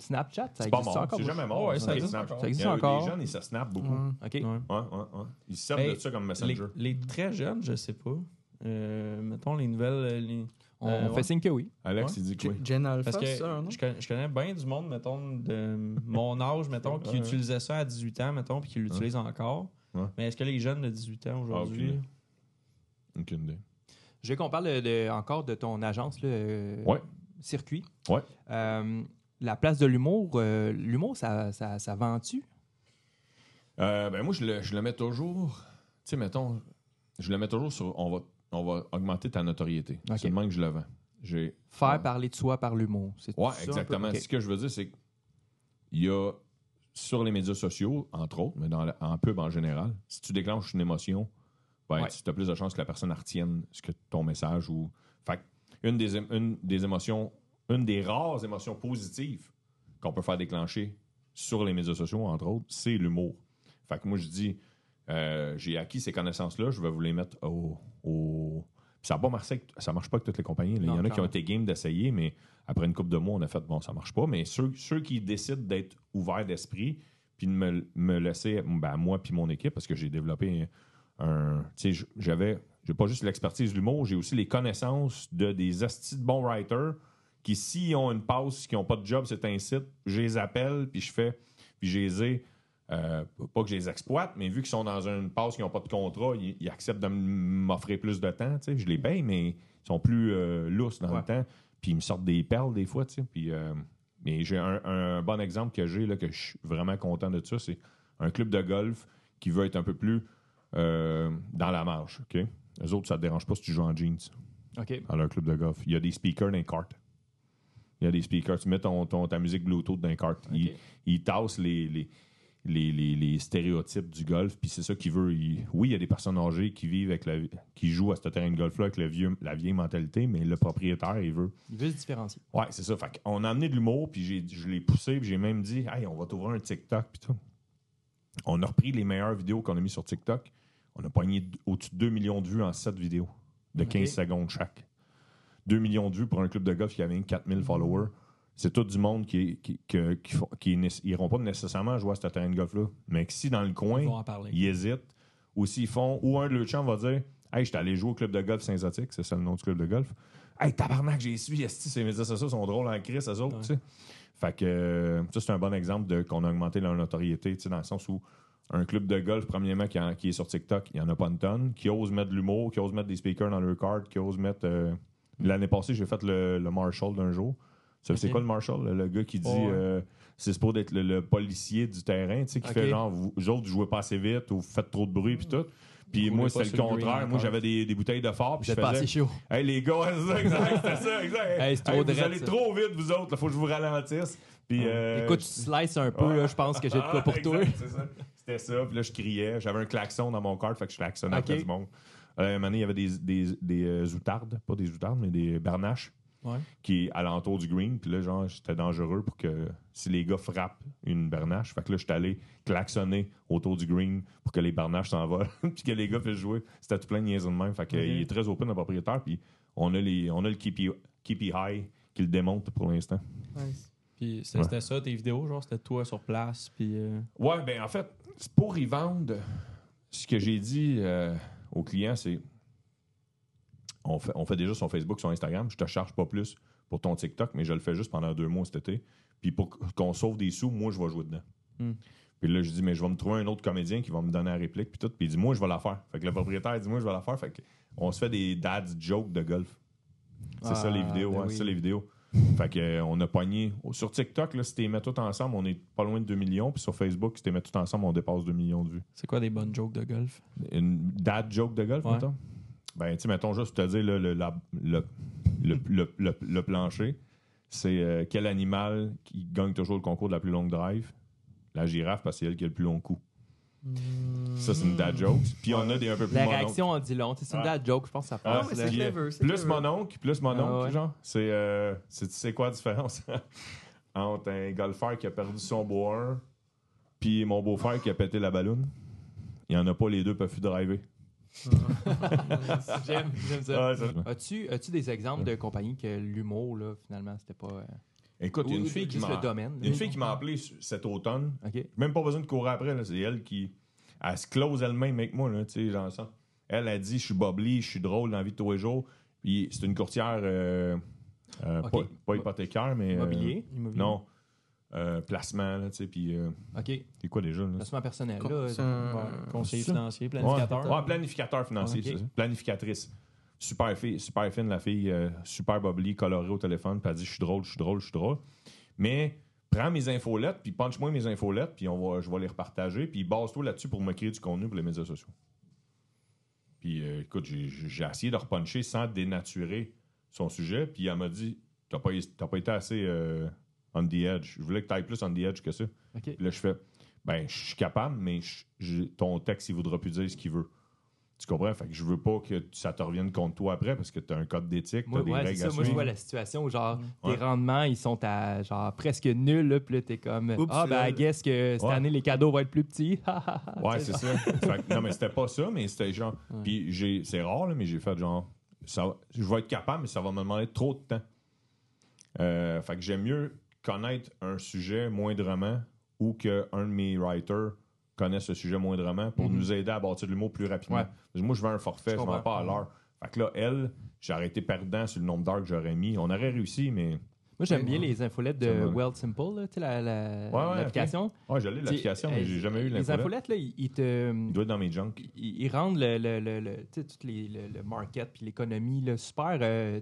Snapchat, ça C'est pas existe mort. encore. C'est jamais mort. Ouais, ça existe encore. Ça existe encore. Les jeunes, ils se snappent beaucoup. Mm. OK. Ouais. Ouais, ouais. Ils se servent de ça comme messenger. les très jeunes, je sais pas. Euh, mettons les nouvelles. les- On Euh, fait ouais. signe que oui. Alex, Ouais. il dit que oui. Gen Alpha, Parce que c'est ça, non? je, connais, je connais bien du monde, mettons, de mon âge, mettons, qui Ouais. utilisait ça à 18 ans, mettons, puis qui l'utilise encore. Ouais. Mais est-ce que les jeunes de 18 ans aujourd'hui. aucune idée. Aucune idée. Je veux qu'on parle de- de- encore de ton agence, là, euh, Ouais. Circuit. Ouais. Euh, la place de l'humour, euh, l'humour, ça, ça, ça vend-tu? Euh, ben moi, je le, je le mets toujours. Tu sais, mettons, je le mets toujours sur. On va, on va augmenter ta notoriété. C'est le que je le vends. J'ai. Faire parler de soi par l'humour. C'est Ouais, ça exactement. Ce que je veux dire, c'est qu'il y a sur les médias sociaux, entre autres, mais dans la- en pub en général, si tu déclenches une émotion, ben, Ouais. tu as plus de chances que la personne retienne ce que ton message ou. Fait une des, une des émotions, une des rares émotions positives qu'on peut faire déclencher sur les médias sociaux, entre autres, c'est l'humour. Fait que moi, je dis, euh, j'ai acquis ces connaissances-là, je vais vous les mettre au. Au- Puis ça, a pas marché ça marche pas avec toutes les compagnies. là. Il y en a qui ont été game d'essayer, mais après une couple de mois, on a fait bon, ça marche pas. Mais ceux, ceux qui décident d'être ouverts d'esprit, puis de me, me laisser, ben, moi puis mon équipe, parce que j'ai développé un. Tu sais, j'avais. J'ai pas juste l'expertise de l'humour, j'ai aussi les connaissances de des astis de bons writers qui, s'ils ont une passe, qui n'ont pas de job, c'est un site, je les appelle, puis je fais, puis je les ai, euh, pas que je les exploite, mais vu qu'ils sont dans une passe, qu'ils n'ont pas de contrat, ils, ils acceptent de m'offrir plus de temps. Je les paye, mais ils sont plus euh, lousses dans Ouais. le temps, puis ils me sortent des perles des fois. Puis, euh, mais j'ai un, un bon exemple que j'ai, là, que je suis vraiment content de ça, c'est un club de golf qui veut être un peu plus euh, dans la marge, OK? Les autres, ça te dérange pas si tu joues en jeans OK. dans leur club de golf. Il y a des speakers dans les cartes. Il y a des speakers. Tu mets ton, ton- ta musique Bluetooth dans les cartes. Ils, ils tassent les, les, les, les- les stéréotypes du golf. Puis c'est ça qu'il veut. Il- oui, il y a des personnes âgées qui vivent avec la, qui jouent à ce terrain de golf-là avec le vieux, la vieille mentalité, mais le propriétaire, il veut. Il veut se différencier. Ouais, c'est ça. Fait on a amené de l'humour, puis je l'ai poussé, puis j'ai même dit, hey, on va t'ouvrir un TikTok, puis tout. On a repris les meilleures vidéos qu'on a mis sur TikTok. On a pogné au-dessus de 2 millions de vues en 7 vidéos, de 15 Ok. secondes chaque. 2 millions de vues pour un club de golf qui avait 4000 followers. C'est tout du monde qui, qui, que- qui, font- qui n'iront pas nécessairement jouer à ce terrain de golf-là. Mais que si dans le coin, Ils hésitent, ou s'ils font, ou un de leurs chums va dire Hey, je suis allé jouer au club de golf Saint-Zotique, c'est ça le nom du club de golf. Hey, tabarnak, j'ai suivi, esti, ces médias sociaux sont drôles en crise, eux autres, Ouais. tu sais. Fait que euh, ça, c'est un bon exemple de qu'on a augmenté leur notoriété, tu sais, dans le sens où un club de golf, premièrement, qui, en- qui est sur TikTok, il n'y en a pas une tonne, qui ose mettre de l'humour, qui ose mettre des speakers dans leur card, qui ose mettre. euh, L'année passée, j'ai fait le, le Marshall d'un jour. C'est quoi le Marshall? Le, gars qui dit Ouais. euh, c'est pour être le, le policier du terrain, tu sais, qui fait genre, vous, vous autres, vous jouez pas assez vite ou vous faites trop de bruit, puis tout. Puis moi, c'était le green contraire. Moi, j'avais des, des bouteilles de fort, puis Vous je êtes pas assez faisais. chaud. Hey, les gars, c'est ça, exact, c'était ça, exact. Hey, vous drette, allez ça. trop vite, vous autres, il faut que je vous ralentisse. Puis, euh, Écoute, tu slices un peu, Ouais. je pense que j'ai de quoi pour Exact, toi. ça. C'était ça. Puis là, je criais. J'avais un klaxon dans mon cart, fait que je klaxonnais Ok. après du monde. Euh, un moment donné, il y avait des, des, des euh, outardes, pas des outardes, mais des bernaches Ouais. qui alentour du green. Puis là, genre, j'étais dangereux pour que si les gars frappent une bernache, fait que là, j'étais allé klaxonner autour du green pour que les bernaches s'envolent, puis que les gars puissent jouer. C'était tout plein de niaiseries de même. Fait que, il est très open, le propriétaire. Puis on a, les, on a le Keepy, Keepy High qui le démonte pour l'instant. Puis c'était Ouais. ça, tes vidéos, genre, c'était toi sur place, puis... euh, Ouais, ben en fait, c'est pour y vendre, ce que j'ai dit euh, aux clients, c'est on fait, on fait déjà son Facebook, son Instagram. Je te charge pas plus pour ton TikTok, mais je le fais juste pendant deux mois cet été. Puis pour qu'on sauve des sous, moi, je vais jouer dedans. Hmm. Puis là, je dis, mais je vais me trouver un autre comédien qui va me donner la réplique, puis tout. Puis il dit, moi, je vais la faire. Fait que le propriétaire dit, moi, je vais la faire. Fait que on se fait des dads jokes de golf. C'est ça les Ah, vidéos, ben oui. c'est ça les vidéos. Fait que, euh, on a pogné. Sur TikTok, là, si tu les mets tout ensemble, on est pas loin de 2 millions. Puis sur Facebook, si tu les mets tout ensemble, on dépasse 2 millions de vues. C'est quoi des bonnes jokes de golf? Une dad joke de golf, Ouais. mettons? Ben, tu sais, mettons juste te dire là, le, la- le, le, le- le- le plancher. C'est euh, quel animal qui gagne toujours le concours de la plus longue drive? La girafe, parce que c'est elle qui a le plus long cou. Ça, c'est une dad joke. Puis on a des un peu plus La réaction en dit long. Tu sais, C'est une Ah. dad joke, je pense que ça Ah, passe. clever, c'est plus clever. mon oncle, plus mon oncle, Ah ouais. genre. C'est, euh, c'est, tu sais quoi la différence? Entre un golfeur qui a perdu son board puis mon beau-frère qui a pété la balloune? Il n'y en a pas, les deux peuvent plus driver. J'aime, j'aime ça. As-tu as des exemples de compagnies que l'humour, là, finalement, c'était pas. euh, Écoute, il y a une fille qui juste m'a le domaine. une fille qui m'a appelé c- cet automne. OK. Même pas besoin de courir après. là. C'est elle qui. Elle se close elle-même avec moi. Là, tu sais, genre ça. Elle a dit Je suis bubbly, je suis drôle dans la vie de tous les jours. Puis c'est une courtière euh, euh, Ok. pas, pas hypothécaire, mais. euh, Immobilier. non. Euh, placement, là, tu sais. Puis. euh, OK. c'est quoi déjà? Là? Placement personnel. Là, c'est un- Ouais, conseiller financier, planificateur. ouais, planificateur financier, Ok. c'est ça. Planificatrice. Super, fille, super fine, la fille, euh, super bubbly, colorée au téléphone, puis elle dit Je suis drôle, je suis drôle, je suis drôle. Mais prends mes infolettes, puis punch-moi mes infolettes, puis on va, je vais les repartager, puis base-toi là-dessus pour me créer du contenu pour les médias sociaux. Puis euh, écoute, j'ai- essayé de repuncher sans dénaturer son sujet, puis elle m'a dit T'as pas, t'as pas été assez euh, on the edge. Je voulais que tu ailles plus on the edge que ça. OK. Puis là, je fais, ben, je suis capable, mais je- ton texte, il voudra plus dire ce qu'il veut. Tu comprends? Fait que je veux pas que ça te revienne contre toi après parce que tu as un code d'éthique, tu as des ouais, règles ça. à Moi, je vois la situation où, genre, tes Ouais. rendements, ils sont à, genre, presque nuls, là, puis là, t'es comme, Oups, ah, ben, euh, I guess que cette Ouais. année, les cadeaux vont être plus petits. Ouais, c'est ça. Fait que- non, mais c'était pas ça, mais c'était genre. Puis j'ai, c'est rare, là, mais j'ai fait genre. Ça, va- je vais être capable, mais ça va me demander trop de temps. Euh, fait que j'aime mieux connaître un sujet moindrement ou qu'un de mes writers connaisse ce sujet moindrement pour Mhm. nous aider à bâtir de l'humour plus rapidement. Ouais. Moi, je veux un forfait, Je ne vends pas à l'heure. Fait que là, elle, j'ai arrêté perdant sur le nombre d'heures que j'aurais mis. On aurait réussi, mais Moi, j'aime bien les infolettes de Weld Simple, sais, la- Ouais, ouais, l'application. Ouais, l'application, mais j'ai euh, jamais eu Les l'infolette. infolettes, là, ils, ils te. Il doit être dans mes junk. ils, ils rendent le, le, le, le- tout les, le, le market puis l'économie super euh,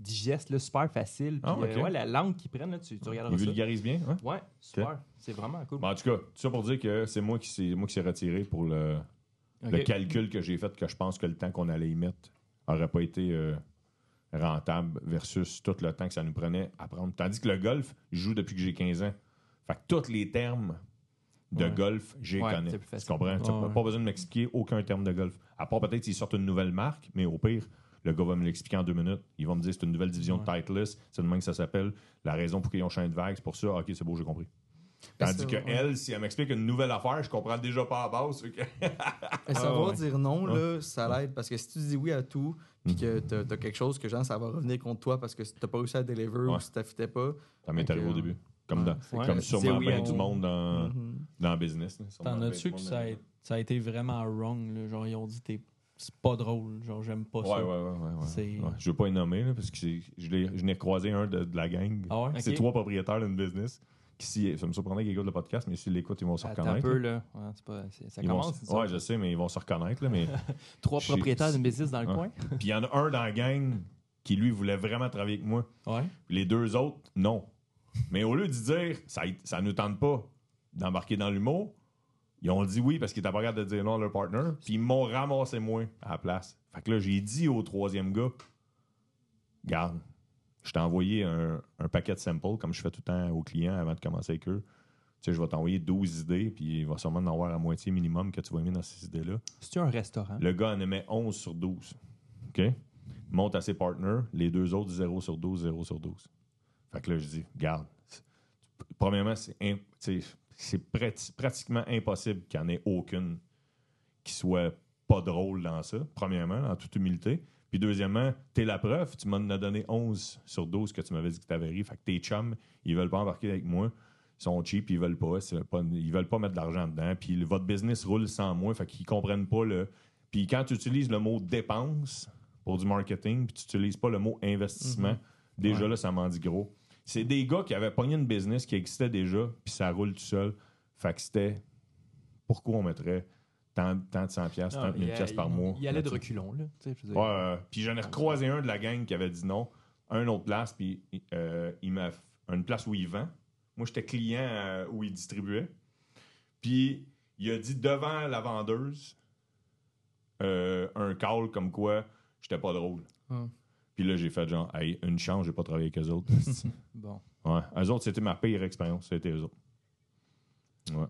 digeste, là, super facile. Puis, Ah, euh, ouais, la langue qu'ils prennent, là, tu, tu regarderas Il ça. vulgarise bien, hein? Ouais, super. C'est vraiment cool. Bon, en tout cas, tout ça pour dire que c'est moi qui s'est moi qui s'est retiré pour le, le calcul que j'ai fait que je pense que le temps qu'on allait y mettre aurait pas été euh, rentable versus tout le temps que ça nous prenait à prendre. Tandis que le golf, je joue depuis que j'ai 15 ans. Fait que tous les termes de Ouais. golf, j'ai Ouais, connais. Tu comprends? Tu Ouais, n'as ouais. pas besoin de m'expliquer aucun terme de golf. À part peut-être s'ils sortent une nouvelle marque, mais au pire, le gars va me l'expliquer en deux minutes. Il va me dire c'est une nouvelle division de Titleist, c'est de même que ça s'appelle. La raison pour qu'ils ont changé de vague, c'est pour ça. Ok, c'est beau, j'ai compris. Ben, Tandis que ouais. elle, si elle m'explique une nouvelle affaire, je comprends déjà pas à base. que- Mais savoir ouais. dire non, là, ça l'aide parce que si tu dis oui à tout, puis que t'as as quelque chose que genre ça va revenir contre toi parce que t'as pas réussi à deliver Ouais. ou si t'affitais pas. Ça m'est arrivé au ouais. début. Comme, Ouais, dans, comme sûrement oui bien du monde dans, Mhm. dans le business. T'en as-tu que ça a, ça a été vraiment wrong? Là? Genre, ils ont dit t'es- c'est pas drôle, genre, j'aime pas Ouais, ça. ouais, ouais. ouais, ouais. C'est- Ouais, Je veux pas les nommer là, parce que je l'ai- je n'ai croisé un de, de la gang. Ah ouais? C'est trois propriétaires d'une business. Qui, si, ça me surprendrait qu'ils écoutent le podcast, mais s'ils l'écoutent, ils vont se Attends un reconnaître. peu, là. là. Pas, ça Ils vont commence. ça. ouais, je sais, mais ils vont se reconnaître. Là, mais... Trois propriétaires d'une business dans le Ouais. coin? Puis il y en a un dans la gang qui, lui, voulait vraiment travailler avec moi. Ouais. Puis les deux autres, non. Mais au lieu de dire, ça, ça nous tente pas d'embarquer dans l'humour, ils ont dit oui parce qu'ils étaient pas capables de dire non à leur partner. Puis ils m'ont ramassé moi à la place. Fait que là, j'ai dit au troisième gars, garde, je t'ai envoyé un, un paquet de samples, comme je fais tout le temps aux clients avant de commencer avec eux. Tu sais, je vais t'envoyer 12 idées, puis il va sûrement en avoir à moitié minimum que tu vas aimer dans ces idées-là. C'est-tu un restaurant? Le gars en aimait 11 sur 12. OK? Monte à ses partners. Les deux autres, 0 sur 12, 0 sur 12. Fait que là, je dis, garde. Premièrement, c'est c'est prati- pratiquement impossible qu'il n'y en ait aucune qui soit pas drôle dans ça. Premièrement, en toute humilité. Puis deuxièmement, t'es la preuve. Tu m'en as donné 11 sur 12 que tu m'avais dit que t'avais ri. Fait que tes chums, ils veulent pas embarquer avec moi. Ils sont cheap, ils veulent pas. ils veulent pas mettre de l'argent dedans. Puis votre business roule sans moi. Fait qu'ils comprennent pas le. Puis quand tu utilises le mot dépense pour du marketing, puis tu utilises pas le mot investissement, déjà là, ça m'en dit gros. C'est des gars qui avaient pogné une business qui existait déjà, puis ça roule tout seul. Fait que c'était. Pourquoi on mettrait tant, tant de 100$, piastres, Non, tant de 1000$ il- piastres par il- mois? Il allait de reculons, là. tu sais, je veux dire. Ouais, ouais. puis j'en ai recroisé un de la gang qui avait dit non à une autre place, puis euh, il m'a une place où il vend. Moi, j'étais client euh, où il distribuait. Puis il a dit devant la vendeuse euh, un call comme quoi j'étais pas drôle. Hum. Puis là, j'ai fait genre, hey, une chance, j'ai pas travaillé avec eux autres. Bon. ouais, eux autres, c'était ma pire expérience, c'était eux autres. Ouais.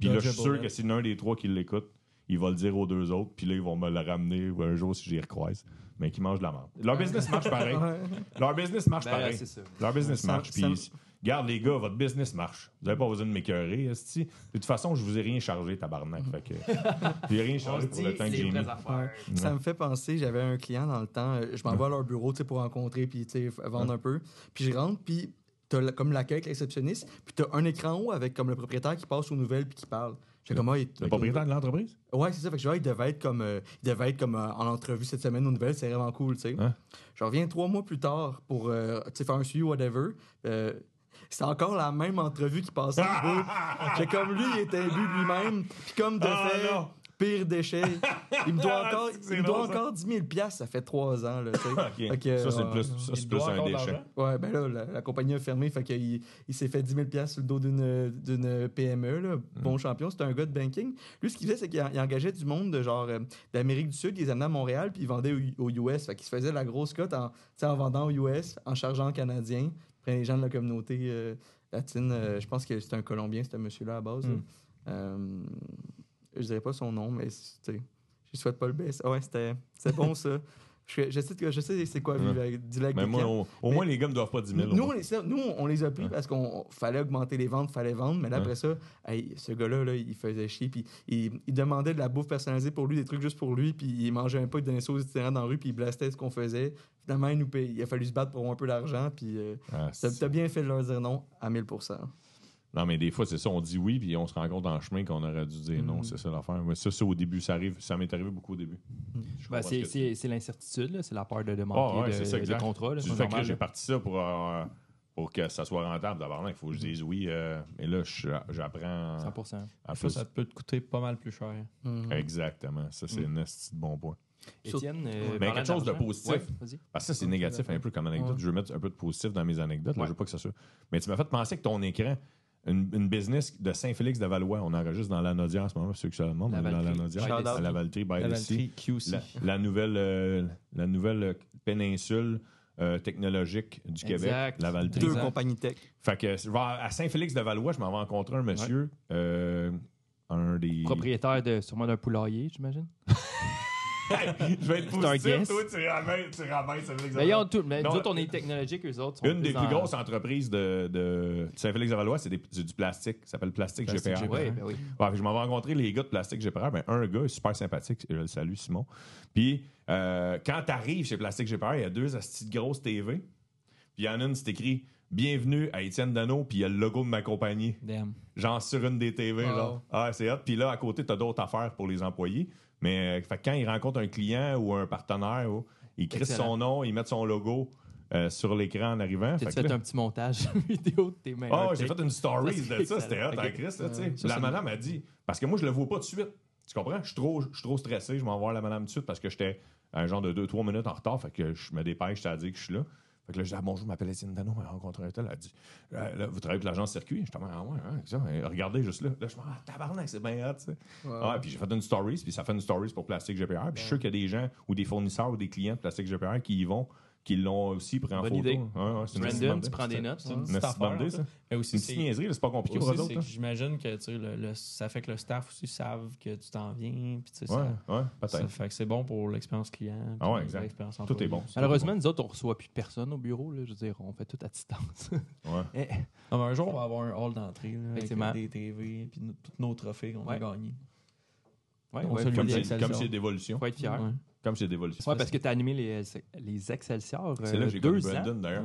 Puis là, je suis sûr hein? que s'il y en a un des trois qui l'écoute, il va le dire aux deux autres, puis là, ils vont me le ramener un jour si j'y recroise. Mais qui mangent de la merde. Leur business marche pareil. Leur business marche Ben, là, pareil. c'est ça. Leur business Ça- marche. ça- Puis, garde les gars, votre business marche. Vous n'avez pas besoin de m'écœurer, esti. De toute façon, je vous ai rien chargé, tabarnak. Fait que, j'ai rien chargé pour le temps que j'ai mis. Ouais. Ça me fait penser, j'avais un client dans le temps, euh, je m'en vais à leur bureau tu sais, pour rencontrer puis tu sais, f- vendre un peu. Puis je rentre, puis t'as le- comme l'accueil avec réceptionniste, puis t'as un écran haut avec comme le propriétaire qui passe aux nouvelles puis qui parle. J'étais comme, ah, il- Le propriétaire de l'entreprise? Ouais, c'est ça. Fait que je vois, il devait être comme, euh, il devait être comme euh, en entrevue cette semaine aux nouvelles. C'est vraiment cool, tu sais. Hein? Je reviens trois mois plus tard pour euh, tu sais, faire un suivi, whatever. C'est encore la même entrevue qui passait. J'ai comme lui, il était élu lui-même. Puis comme de Ah, fait, non. pire déchet. Il me doit encore, C'est il me doit ça. encore 10 000 piastres, ça fait trois ans. Là, ça, c'est euh, plus, ça, plus un encore déchet. Ouais, ben là, la, la compagnie a fermé, fait qu'il il s'est fait 10 000 piastres sur le dos d'une d'une PME, là, Mm. bon champion, c'était un gars de banking. Lui, ce qu'il faisait, c'est qu'il en- il engageait du monde de genre euh, d'Amérique du Sud, il les amenait à Montréal, puis il vendait au, au US, fait qu'il se faisait la grosse cote en, en vendant au US, en chargeant en canadien, les gens de la communauté euh, latine, euh, je pense que c'était un Colombien, c'était monsieur-là à base. Mm. Euh, je dirais pas son nom, mais c'est- je souhaite pas le baisser. Ouais, c'était c'était bon ça. Je, je sais, je sais c'est quoi vivre avec, dealer avec Mais des moi, au, Mais- moins, les gars ne doivent pas 10 000. au Nous, on les, nous, on les a pris Ouais. parce qu'on fallait augmenter les ventes, fallait vendre. Mais là, Ouais. après ça, hey, ce gars-là, là, il faisait chier. Puis il, il demandait de la bouffe personnalisée pour lui, des trucs juste pour lui. Puis il mangeait un peu, il donnait ça aux itinérants dans la rue. Puis il blastait ce qu'on faisait. Finalement, il, nous paye- il a fallu se battre pour un peu d'argent. Puis euh, Ah, t'as bien fait de leur dire non à 1000 Non, mais des fois, c'est ça, on dit oui, puis on se rend compte en chemin qu'on aurait dû dire non, Mm. c'est ça l'affaire. Mais ça, c'est au début, ça arrive, ça m'est arrivé beaucoup au début. Je Ben, ce c'est l'incertitude, là, c'est la peur de, de Ah, ouais, de, c'est ça, de là, Tu fais que j'ai parti ça pour, euh, pour que ça soit rentable. D'abord, il faut que je dise oui. euh, mais là, je- j'apprends 100 à Des fois, plus. ça peut te coûter pas mal plus cher. Mhm. Exactement. Ça, c'est un de bon point. Étienne, euh, Mais parlant quelque chose de positif. Ouais. Parce que ça, c'est négatif un peu comme anecdote. Ouais. Je veux mettre un peu de positif dans mes anecdotes. Là, Ouais. Je veux pas que ça soit. Mais tu m'as fait penser que ton écran, une, une business de Saint-Félix de Valois, on enregistre dans la Naudière en ce moment, pour ceux qui se le demandent, La dans la Valtrie. Naudière. Shout out. À la Valtrie, by La Sea. Valtrie QC. La, la nouvelle, euh, la nouvelle euh, péninsule euh, technologique du Exact. Québec, la Valtrie. Deux compagnies tech. Fait que à Saint-Félix-de-Valois, je m'en vais rencontrer un monsieur, euh, un des. Propriétaire de, sûrement d'un poulailler, j'imagine. je vais être positif, toi, tu ramènes, tu ramènes ont tout. Mais nous autres, on euh, est technologiques, eux autres. sont Une des plus grosses entreprises de, de Saint-Félix-de-Valois, c'est du plastique. Ça s'appelle Plastique, Plastique GPR. Ben oui. Ouais, je m'en vais rencontrer les gars de Plastique GPR. Ben, un gars est super sympathique. Je le salue, Simon. Puis, euh, quand tu arrives chez Plastique GPR, il y a deux astis de grosses TV. Puis, il y en a une, c'est écrit Bienvenue à Étienne Dano, puis il y a le logo de ma compagnie. Damn. Genre sur une des TV. Genre. Ah, c'est hot. Puis là, à côté, tu as d'autres affaires pour les employés. Mais euh, fait quand ils rencontrent un client ou un partenaire, ils crissent Excellent. son nom, ils mettent son logo euh, sur l'écran en arrivant. T'as-tu Fait fait là- un petit montage vidéo de tes mains? ah, j'ai fait une story Ça, de ça, c'était hot, hein. Chris, là, ça, La madame a dit, parce que moi, je le vois pas tout de suite. Tu comprends? Je suis trop, stressé, je m'en vais voir la madame tout de suite parce que j'étais un genre de 2-3 minutes en retard, fait que je me dépêche, je à dire que je suis là. Fait que là, je dis, ah, bonjour, je m'appelle Étienne Dano, on m'a rencontré un tel. Elle dit, Euh, là, vous travaillez avec l'agence circuit? Je suis ah ouais, hein, ça, regardez juste là. Là, je me dis, ah, tabarnak, c'est bien hot, tu sais. Ah, puis j'ai fait une stories, puis ça fait une stories pour Plastique GPR. Puis je suis sûr qu'il y a des gens ou des fournisseurs ou des clients de Plastique GPR qui y vont, qui l'ont aussi pris en Bonne photo. idée. Ouais, ouais, c'est une petite Brandon, bonne tu idée. prends des notes. C'est une Une petite affaire. idée, ça. ça. Mais aussi, C'est une petite niaiserie, c'est pas compliqué pour aussi, eux autres. j'imagine que tu sais, le, le- ça fait que le staff aussi savent que tu t'en viens. Puis, tu sais, Ouais, ça, ouais, ça peut-être. fait que c'est bon pour l'expérience client. Ah ouais, exact. Tout est bon. Malheureusement, nous autres, on reçoit plus personne au bureau. Là. Je veux dire, on fait tout à distance. Ouais. Eh, Ah, mais un jour, on va avoir un hall d'entrée avec des TV puis tous nos trophées qu'on a gagnés. ouais, On ouais, comme c'est d'évolution. faut être fier. Comme c'est d'évolution. Ouais, parce que tu as animé les, les Excelsior C'est là euh, que j'ai connu deux ans. Brandon, d'ailleurs.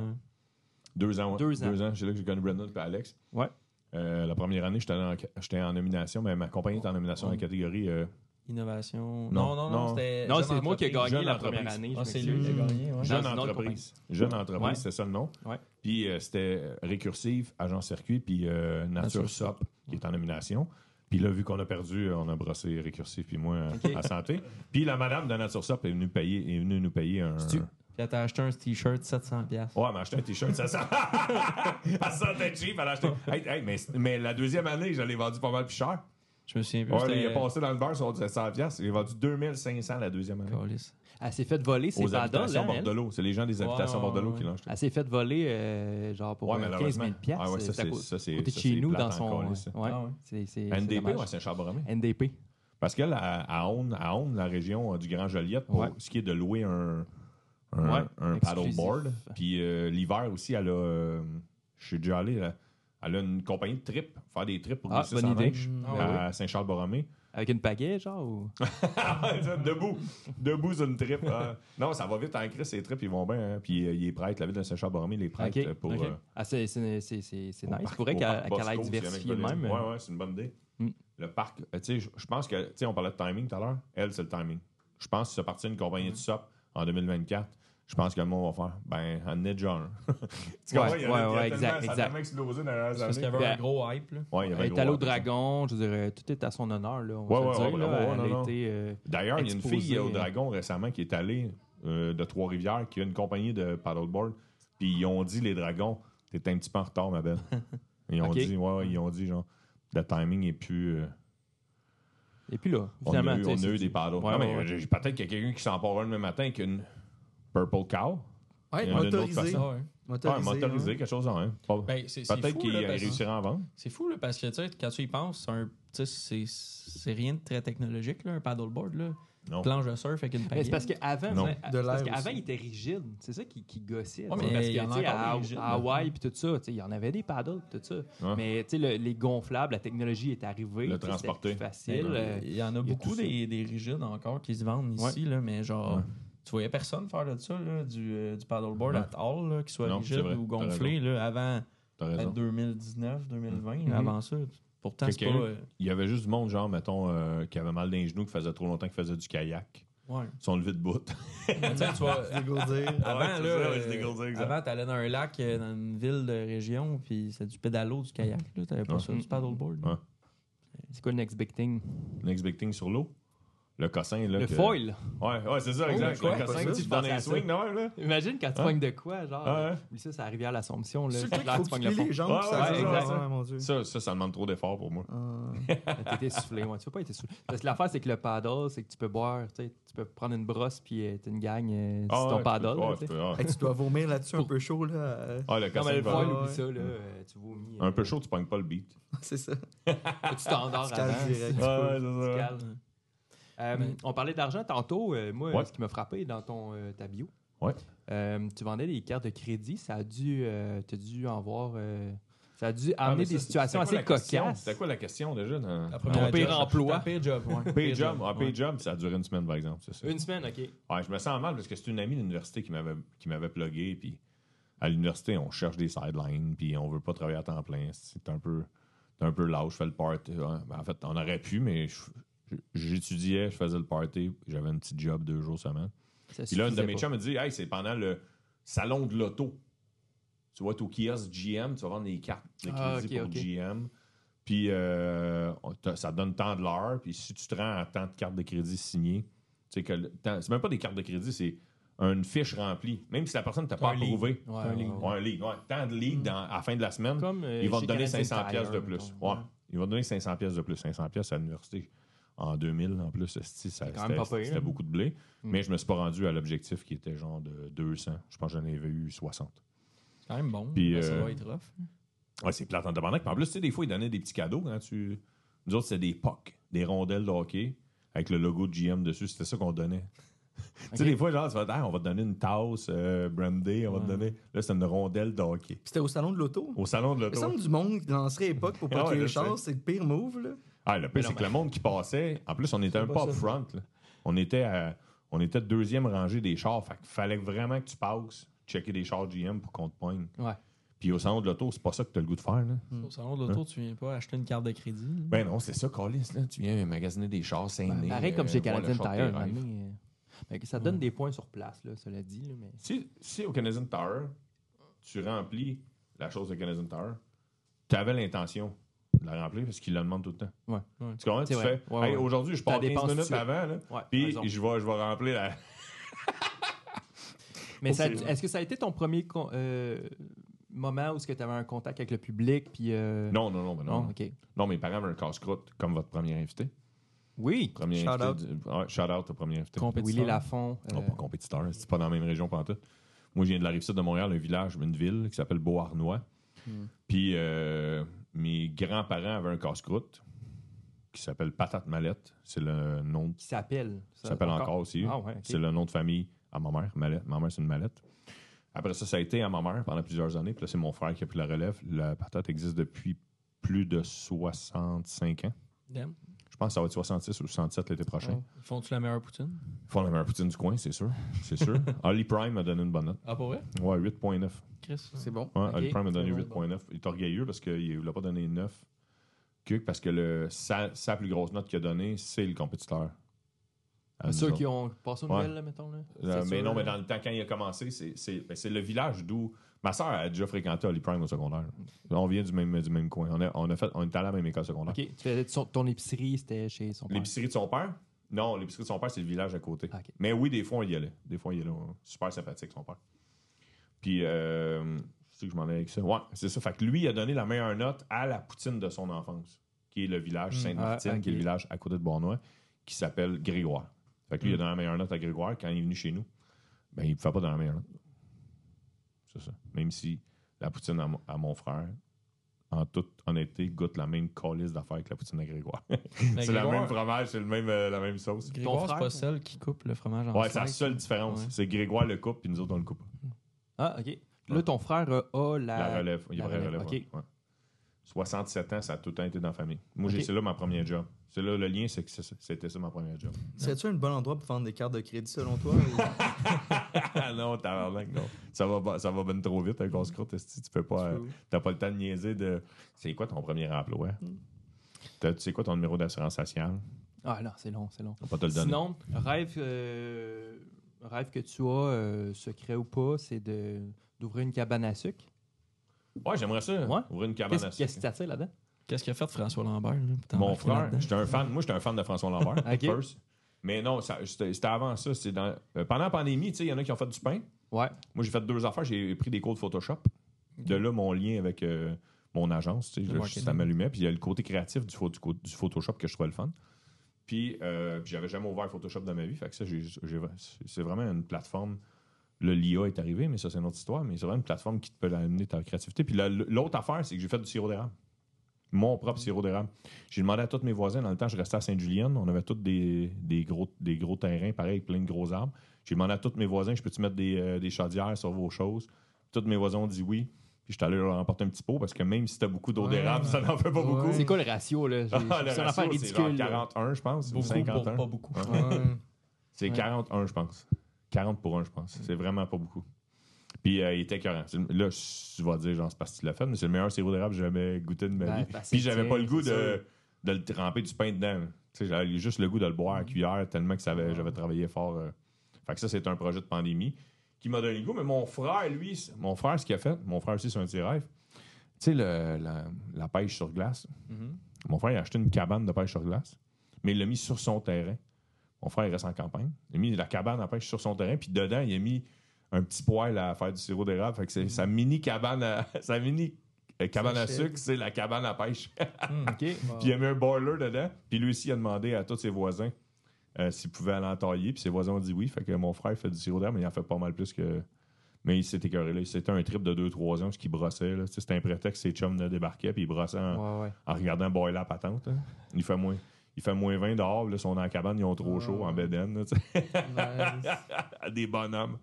Deux ans, ouais. Deux ans. C'est là que j'ai connu Brandon et Alex. Ouais. Euh, la première année, j'étais en, j'étais en nomination, mais ma compagnie était en nomination dans la catégorie. euh, Innovation. Non, Non, non, non. non. c'était Non, jeune c'est moi qui ai entreprise. gagné Jeune la entreprise. première année. je Ah, c'est lui qui a gagné. ouais. Jeune Dans une autre entreprise. Jeune entreprise, Ouais. c'est ça le nom. Ouais. Puis euh, c'était Récursive, Agent Circuit, puis euh, Nature Nature Sop, qui est en nomination. Puis là, vu qu'on a perdu, on a brossé Récursive, puis moi, à santé. Puis la madame de Nature Sop est venue, payer, est venue nous payer un. Puis elle t'a acheté un t-shirt 700$. piastres? Ouais, elle m'a acheté un t-shirt, ça sent. elle sentait cheap, elle a acheté. Hey, hey, mais, mais la deuxième année, je l'ai vendu pas mal plus cher. Je me souviens plus. Ouais, il est passé dans le bar sur 700$. piastres. Il a vendu 2500 la deuxième année. Elle s'est fait voler ses Aux paddles, habitations là, elle. Bordelot. C'est les gens des habitations Ouais, ouais, Bordelot ouais. qui l'ont acheté. Elle s'est fait voler, euh, genre, pour Ouais, euh, 15 malheureusement. 000 piastres. Ah ouais, ça, C'est à c'est- côté- ça, c'est- côté de ça, chez c'est nous, plate dans son... ça. Ouais, Ah ouais. c'est- c'est- c'est NDP dommage. à? NDP. Parce qu'elle, elle own la région euh, du Grand Joliette pour Ouais. ce qui est de louer un, un, Ouais, un exclusif. paddleboard. Puis euh, l'hiver aussi, elle a. euh, je suis déjà allé. là, elle a une compagnie de trip, faire des trips pour Ah, glisser bonne idée. neige Ah à Saint-Charles-Borromée. Avec une pagaie, genre, ou... Debout. Debout sur une trip. Non, ça va vite en crise, ces trips, ils vont bien. hein. Puis euh, il est prêtre, la ville de Saint-Charles-Borromée, il est prêtre Ok, euh, pour. euh, Ah, c'est c'est- c'est- c'est- c'est nice. Il faudrait au qu'elle aille diversifier de même. Ouais, ouais, c'est une bonne idée. Mm. Le parc, tu sais, je- pense que, tu sais, on parlait de timing tout à l'heure. Elle, c'est le timing. Je pense que ça partir une compagnie de SOP en 2024. Je pense que le monde va faire, ben, en est déjà un. tu comprends? Ouais, Il y a- ouais, il y a ouais, tellement- exact, Ça a tellement explosé dans les Parce qu'il y avait un gros hype. Là. Ouais, il y avait Elle un est allée gros hype. Dragon, je dirais, tout est à son honneur, là. On Ouais, va ouais, dire, ouais, là. ouais, ouais, Elle non, a non. été... euh, D'ailleurs, il y a une fille au euh, Dragon récemment qui est allée euh, de Trois-Rivières, qui a une compagnie de paddleboard. Puis ils ont dit, les dragons, t'es un petit peu en retard, ma belle. Ils ont dit, ouais, ils ont dit, genre, le timing est plus. euh, Et puis là, on a finalement, eu, on a c'est- eu des paddles. Ouais, non, mais ouais, ouais. j'ai- peut-être qu'il y a quelqu'un qui s'empare un le matin avec une Purple Cow. Ouais, Il y en a une autre motorisé. façon. Ah ouais. Ouais, Motorisé. motorisé, quelque chose en même. Pas- Ben, c'est- c'est Peut-être fou, qu'il là, parce- réussira à vendre. C'est fou, là, parce que tu sais, quand tu y penses, c'est un- tu sais, c'est c'est rien de très technologique, là, un paddleboard. Là. Non. Planche de surf avec une Mais c'est parce qu'avant, Non. ouais, De l'air parce qu'avant, aussi. il était rigide. C'est ça qui, qui gossait. Ouais, tu sais, mais parce il y en a tu sais, encore à, des rigides, à là. Hawaï puis tout ça, tu sais, il y en avait des paddles puis tout ça. Ouais. Mais tu sais, le- les gonflables, la technologie est arrivée. Le tu sais, c'était transporter. plus facile. Euh, il y en a a beaucoup tout ça. des, des rigides encore qui se vendent ici, là, mais genre, Ouais. Tu voyais personne faire de ça, là, du, euh, du paddleboard Ouais. à all, là, qui soit Non, rigide vrai, ou gonflé, là, avant T'as peut-être raison. 2019, 2020, Mhm. avant ça. Pourtant, c'est pas. Euh, Il y avait juste du monde, genre, mettons, euh, qui avait mal dans les genoux, qui faisait trop longtemps qu'il faisait du kayak. Ouais. Ils sont levés de bout. Tu sais, tu vois, Dégourdir. avant, Ouais, là, euh, avant, t'allais dans un lac, dans une ville de région, puis c'est du pédalo, du kayak. Là, t'avais pas ça, du paddleboard. Ouais. C'est quoi le next big thing? Next big thing sur l'eau? Le cossin, là. Le que- foil. Ouais, ouais, c'est ça, Oh, exact. quoi? le cossin tu pensais un à swing, non, là? Imagine quand tu Hein? pognes de quoi, genre. Ah, ouais. Oui, ça, c'est arrivé à l'Assomption. Là. C'est tu pognes le fond. les jambes, ça ouais, ouais, exact. ouais, mon Dieu. Ça, ça, ça demande trop d'efforts pour moi. Ah. T'es essoufflé, ouais. Tu peux pas être essoufflé. Parce que l'affaire, c'est que le paddle, c'est que tu peux boire, tu sais, tu peux prendre une brosse puis euh, t'as une gang euh, Ah, sur ton ouais, tu paddle. peux- là, ouais, tu tu peux- ouais. Hey, tu dois vomir là-dessus un peu chaud, là. euh, Ah, le Non, cossin mais le va- foil, oublie ça, là. euh, Tu vomis. Un peu chaud, tu pognes pas le beat. C'est ça. Tu t'endors tu Ouais, c'est ça. Euh, Mais- On parlait d'argent tantôt. euh, moi, Ouais. ce qui m'a frappé dans ton, euh, ta bio, Ouais. euh, tu vendais des cartes de crédit. Ça a dû, euh, t'as dû en voir. euh, ça a dû Ah, amener des situations assez cocasses. C'était quoi la question déjà? Dans... Ton pire job. emploi. Pire job, ouais. Pay job. Ah, ouais. job, ça a duré une semaine, par exemple, c'est ça? Une semaine, OK. Ouais, je me sens mal parce que c'est une amie de l'université qui m'avait qui m'avait plugué. Puis à l'université, on cherche des sidelines, puis on veut pas travailler à temps plein. C'est un peu, c'est un peu lâche. Je fais le ben, en fait, on aurait pu, mais je- j'étudiais, je faisais le party. J'avais un petit job deux jours semaine. Ça Puis là, une de mes chums me dit Hey, c'est pendant le salon de l'auto. Tu vas être au kiosque GM, tu vas vendre des cartes de crédit Ah, pour. GM. Puis euh, ça donne tant de l'heure. Puis si tu te rends à tant de cartes de crédit signées, tu sais que c'est même pas des cartes de crédit, c'est une fiche remplie. Même si la personne t'a pas approuvé. Ouais, un lead. ouais. Un lead. Ouais, tant de leads dans- à la fin de la semaine. Comme, euh, Ils vont te donner Canadian 500 pièces de plus. Ils vont te donner 500 pièces de plus. 500 pièces à l'université. En 2000, en plus, esti, ça- C'est quand même pas c'était hein. beaucoup de blé. Mm. Mais je me suis pas rendu à l'objectif qui était genre de 200. Je pense que j'en avais eu 60. C'est quand même bon. Puis, ça euh, va être rough. Ouais, c'est plate en tabarnak. Puis en plus, tu sais, des fois, ils donnaient des petits cadeaux quand tu. Nous autres, c'était des pucks, des rondelles de hockey avec le logo de GM dessus. C'était ça qu'on donnait. tu sais, des fois, genre, tu vas dire, Ah, on va te donner une tasse euh, brandée, on va te donner. Là, c'est une rondelle de hockey. C'était au salon de l'auto. Au salon de Il me l'auto. semble du monde qui lancerait époque pour pas je les c'est le pire move, là. Ah, le pire, c'est que le monde qui passait, en plus, on était un pas peu up front. là. On était à- on était deuxième rangée des chars. Fait qu'il fallait vraiment que tu passes, checker des chars GM pour qu'on te poigne. Ouais. Puis au salon de l'auto, c'est pas ça que tu as le goût de faire. Là. Au salon de l'auto, tu viens pas acheter une carte de crédit. là. Ben non, c'est ça, Carlis. Là. Tu viens magasiner des chars saint Pareil comme chez Canadian Tire. Tire. un moment donné, euh, ben, que ça donne des points sur place, là, cela dit. Là, mais... Si, si au Canadian Tire, tu remplis la chose de Canadian Tire, tu avais l'intention de la remplir parce qu'ils la demandent tout le temps. Ouais. Tu comprends? C'est Tu vrai. fais, Ouais, Hey, ouais. aujourd'hui, je pars 15 dépense tout minutes avant, là, Ouais, puis je vais, je vais remplir la. Mais est-ce que ça a été ton premier con- euh, moment où tu avais un contact avec le public? Puis, euh, Non, non, non, ben non. Non, OK. Non, mes parents avaient un casse-croûte comme votre premier invité. Oui. Premier Shout invité out. du- ouais, shout out au premier invité. Compétiteur. Willy Lafont. Non, euh, pas compétiteur, c'est pas dans la même région tout. Moi, je viens de la rive sud de Montréal, un village, une ville qui s'appelle Beauharnois. Hmm. Puis euh, mes grands-parents avaient un casse-croûte qui s'appelle Patate Mallette. C'est le nom, qui s'appelle. ça s'appelle encore, aussi. Ah ouais. C'est le nom de famille à ma mère. Mallette. Ma mère, c'est une mallette. Après ça, ça a été à ma mère pendant plusieurs années. Puis là, c'est mon frère qui a pris la relève. La patate existe depuis plus de 65 ans. Damn. Je pense que ça va être 66 ou 67 l'été prochain. Ils Font-tu la meilleure poutine? Ils font la meilleure poutine du coin, c'est sûr. C'est sûr. Holly Prime a donné une bonne note. Ah, pour vrai? Ouais, 8.9. Chris. C'est bon. Ouais, Holly Prime a donné c'est bon, 8.9. Il est orgueilleux parce qu'il ne l'a pas donné 9. Que parce que le, sa, sa plus grosse note qu'il a donnée, c'est le compétiteur. À nous Ceux qui ont passé aux Ouais. nouvelles, là, mettons. Là. Euh, mais sûr, non, mais là. dans le temps, quand il a commencé, c'est- ben, le village d'où. Ma soeur a déjà fréquenté Holly Prime au secondaire. On vient du même, du même coin. On, a, on, a fait, on est allé à la même école secondaire. OK. Tu faisais son- ton épicerie, c'était chez son père. L'épicerie de son père? Non, l'épicerie de son père, c'est le village à côté. Mais oui, des fois, on y allait. Des fois, on y allait. Super sympathique, son père. Puis, euh, je sais que je m'en allais avec ça. Ouais, c'est ça. Fait que lui, il a donné la meilleure note à la poutine de son enfance, qui est le village Sainte-Martine, Ah, qui est le village à côté de Bournois, qui s'appelle Grégoire. Fait que lui, il a donné la meilleure note à Grégoire. Quand il est venu chez nous, ben, il ne pouvait pas donner la meilleure note. C'est ça. Même si la poutine à, mon- à mon frère, en toute honnêteté, goûte la même calice d'affaires que la poutine à Grégoire. c'est la même fromage, c'est le même, euh, la même sauce. Grégoire, c'est frère, pas ou- celle qui coupe le fromage en Ouais, c'est la slices. seule différence. Ouais. C'est Grégoire le coupe, puis nous autres, on le coupe. Ah, OK. Là, ton frère euh, a la... La relève. Il y a la relève, relève. ok. ouais. Ouais. 67 ans, ça a tout le temps été dans la famille. Moi, j'ai c'est là ma première job. C'est là le lien, c'est que c'était ça ma première job. Serais-tu un bon endroit pour vendre des cartes de crédit selon toi? ou- Ah non, tabarnak, non. Ça va, pas- ça va ben trop vite, un casse-croûte, esti. Tu peux pas. euh. T'as pas le temps de niaiser de. C'est quoi ton premier emploi? Hmm. Tu sais quoi ton numéro d'assurance sociale? Ah non, c'est long, c'est long. On va pas te le donner. Sinon, rêve, euh, rêve que tu as, euh, secret ou pas, c'est de d'ouvrir une cabane à sucre. Ouais, j'aimerais ça. Ouais. Ouvrir une cabane Qu'est-ce à qu'est-ce sucre. qui t'attire là-dedans? Qu'est-ce qu'a fait François Lambert? là, pour Mon frère, là-dedans? j'étais un fan. Moi, j'étais un fan de François Lambert. Ok. first. Mais non, ça- c'était c'était avant ça. c'est Dans, euh, pendant la pandémie, tu sais, il y en a qui ont fait du pain. Ouais. Moi, j'ai fait deux affaires. J'ai pris des cours de Photoshop. De là, mon lien avec euh, mon agence. tu sais, Le là, marketing. ça m'allumait. Puis il y a le côté créatif du, pho- du co- du Photoshop que je trouvais le fun. Puis, euh, puis j'avais jamais ouvert Photoshop dans ma vie. Fait que ça, j'ai- j'ai- c'est vraiment une plateforme. Le l'IA est arrivé, mais ça, c'est une autre histoire. Mais c'est vraiment une plateforme qui te peut amener ta créativité. Puis la- l'autre affaire, c'est que j'ai fait du sirop d'érable. Mon propre sirop d'érable. J'ai demandé à tous mes voisins, dans le temps, je restais à Sainte-Julienne. On avait tous des, des gros, des gros terrains, pareil, plein de gros arbres. J'ai demandé à tous mes voisins, je peux-tu mettre des, euh, des chaudières sur vos choses? Tous mes voisins ont dit oui. Puis j'étais allé leur emporter un petit pot parce que même si t'as beaucoup d'eau Ouais. d'érable, ça n'en fait pas Ouais. beaucoup. C'est quoi le ratio, là? Ah, le c'est une affaire ratio, c'est ridicule. genre là. 41, je pense. ou Beaucoup 51. pour pas beaucoup. Ouais. C'est Ouais. 41, je pense. 40 pour 1, je pense. C'est vraiment pas beaucoup. Puis euh, il était écœurant. Là, tu vas dire, genre, c'est parce que tu l'as fait, mais c'est le meilleur sirop d'érable que j'ai jamais goûté de ma Ben, vie. parce Puis j'avais pas le goût de, de le tremper du pain dedans. J'avais juste le goût de le boire à cuillère tellement que j'avais travaillé fort. euh. Fait que ça, c'est un projet de pandémie qui m'a donné le goût. Mais mon frère, lui, mon frère, ce qu'il a fait, mon frère aussi, c'est un petit rêve. Tu sais, la pêche sur glace. Mhm. Mon frère, il a acheté une cabane de pêche sur glace, mais il l'a mis sur son terrain. Mon frère, il reste en campagne. Il a mis la cabane à pêche sur son terrain, puis dedans, il a mis un petit poêle à faire du sirop d'érable. Fait que c'est sa mini cabane à, sa mini euh, cabane à sucre, c'est la cabane à pêche. OK. Puis il a mis un boiler dedans. Puis lui aussi, il a demandé à tous ses voisins euh, s'ils pouvaient aller en tailler. Puis ses voisins ont dit oui. Fait que mon frère fait du sirop d'érable, mais il en fait pas mal plus que. Mais il s'est écœuré là. C'était un trip de 2-3 ans parce qu'il brossait. là. C'était un prétexte, ses chums ne débarquaient, puis il brossait en, Ouais, ouais. en regardant boiler la patente. hein. Il fait moins. Il fait moins 20 dehors, là, ils sont dans la cabane, ils ont trop Ah. chaud en. Nice. Des bonhommes.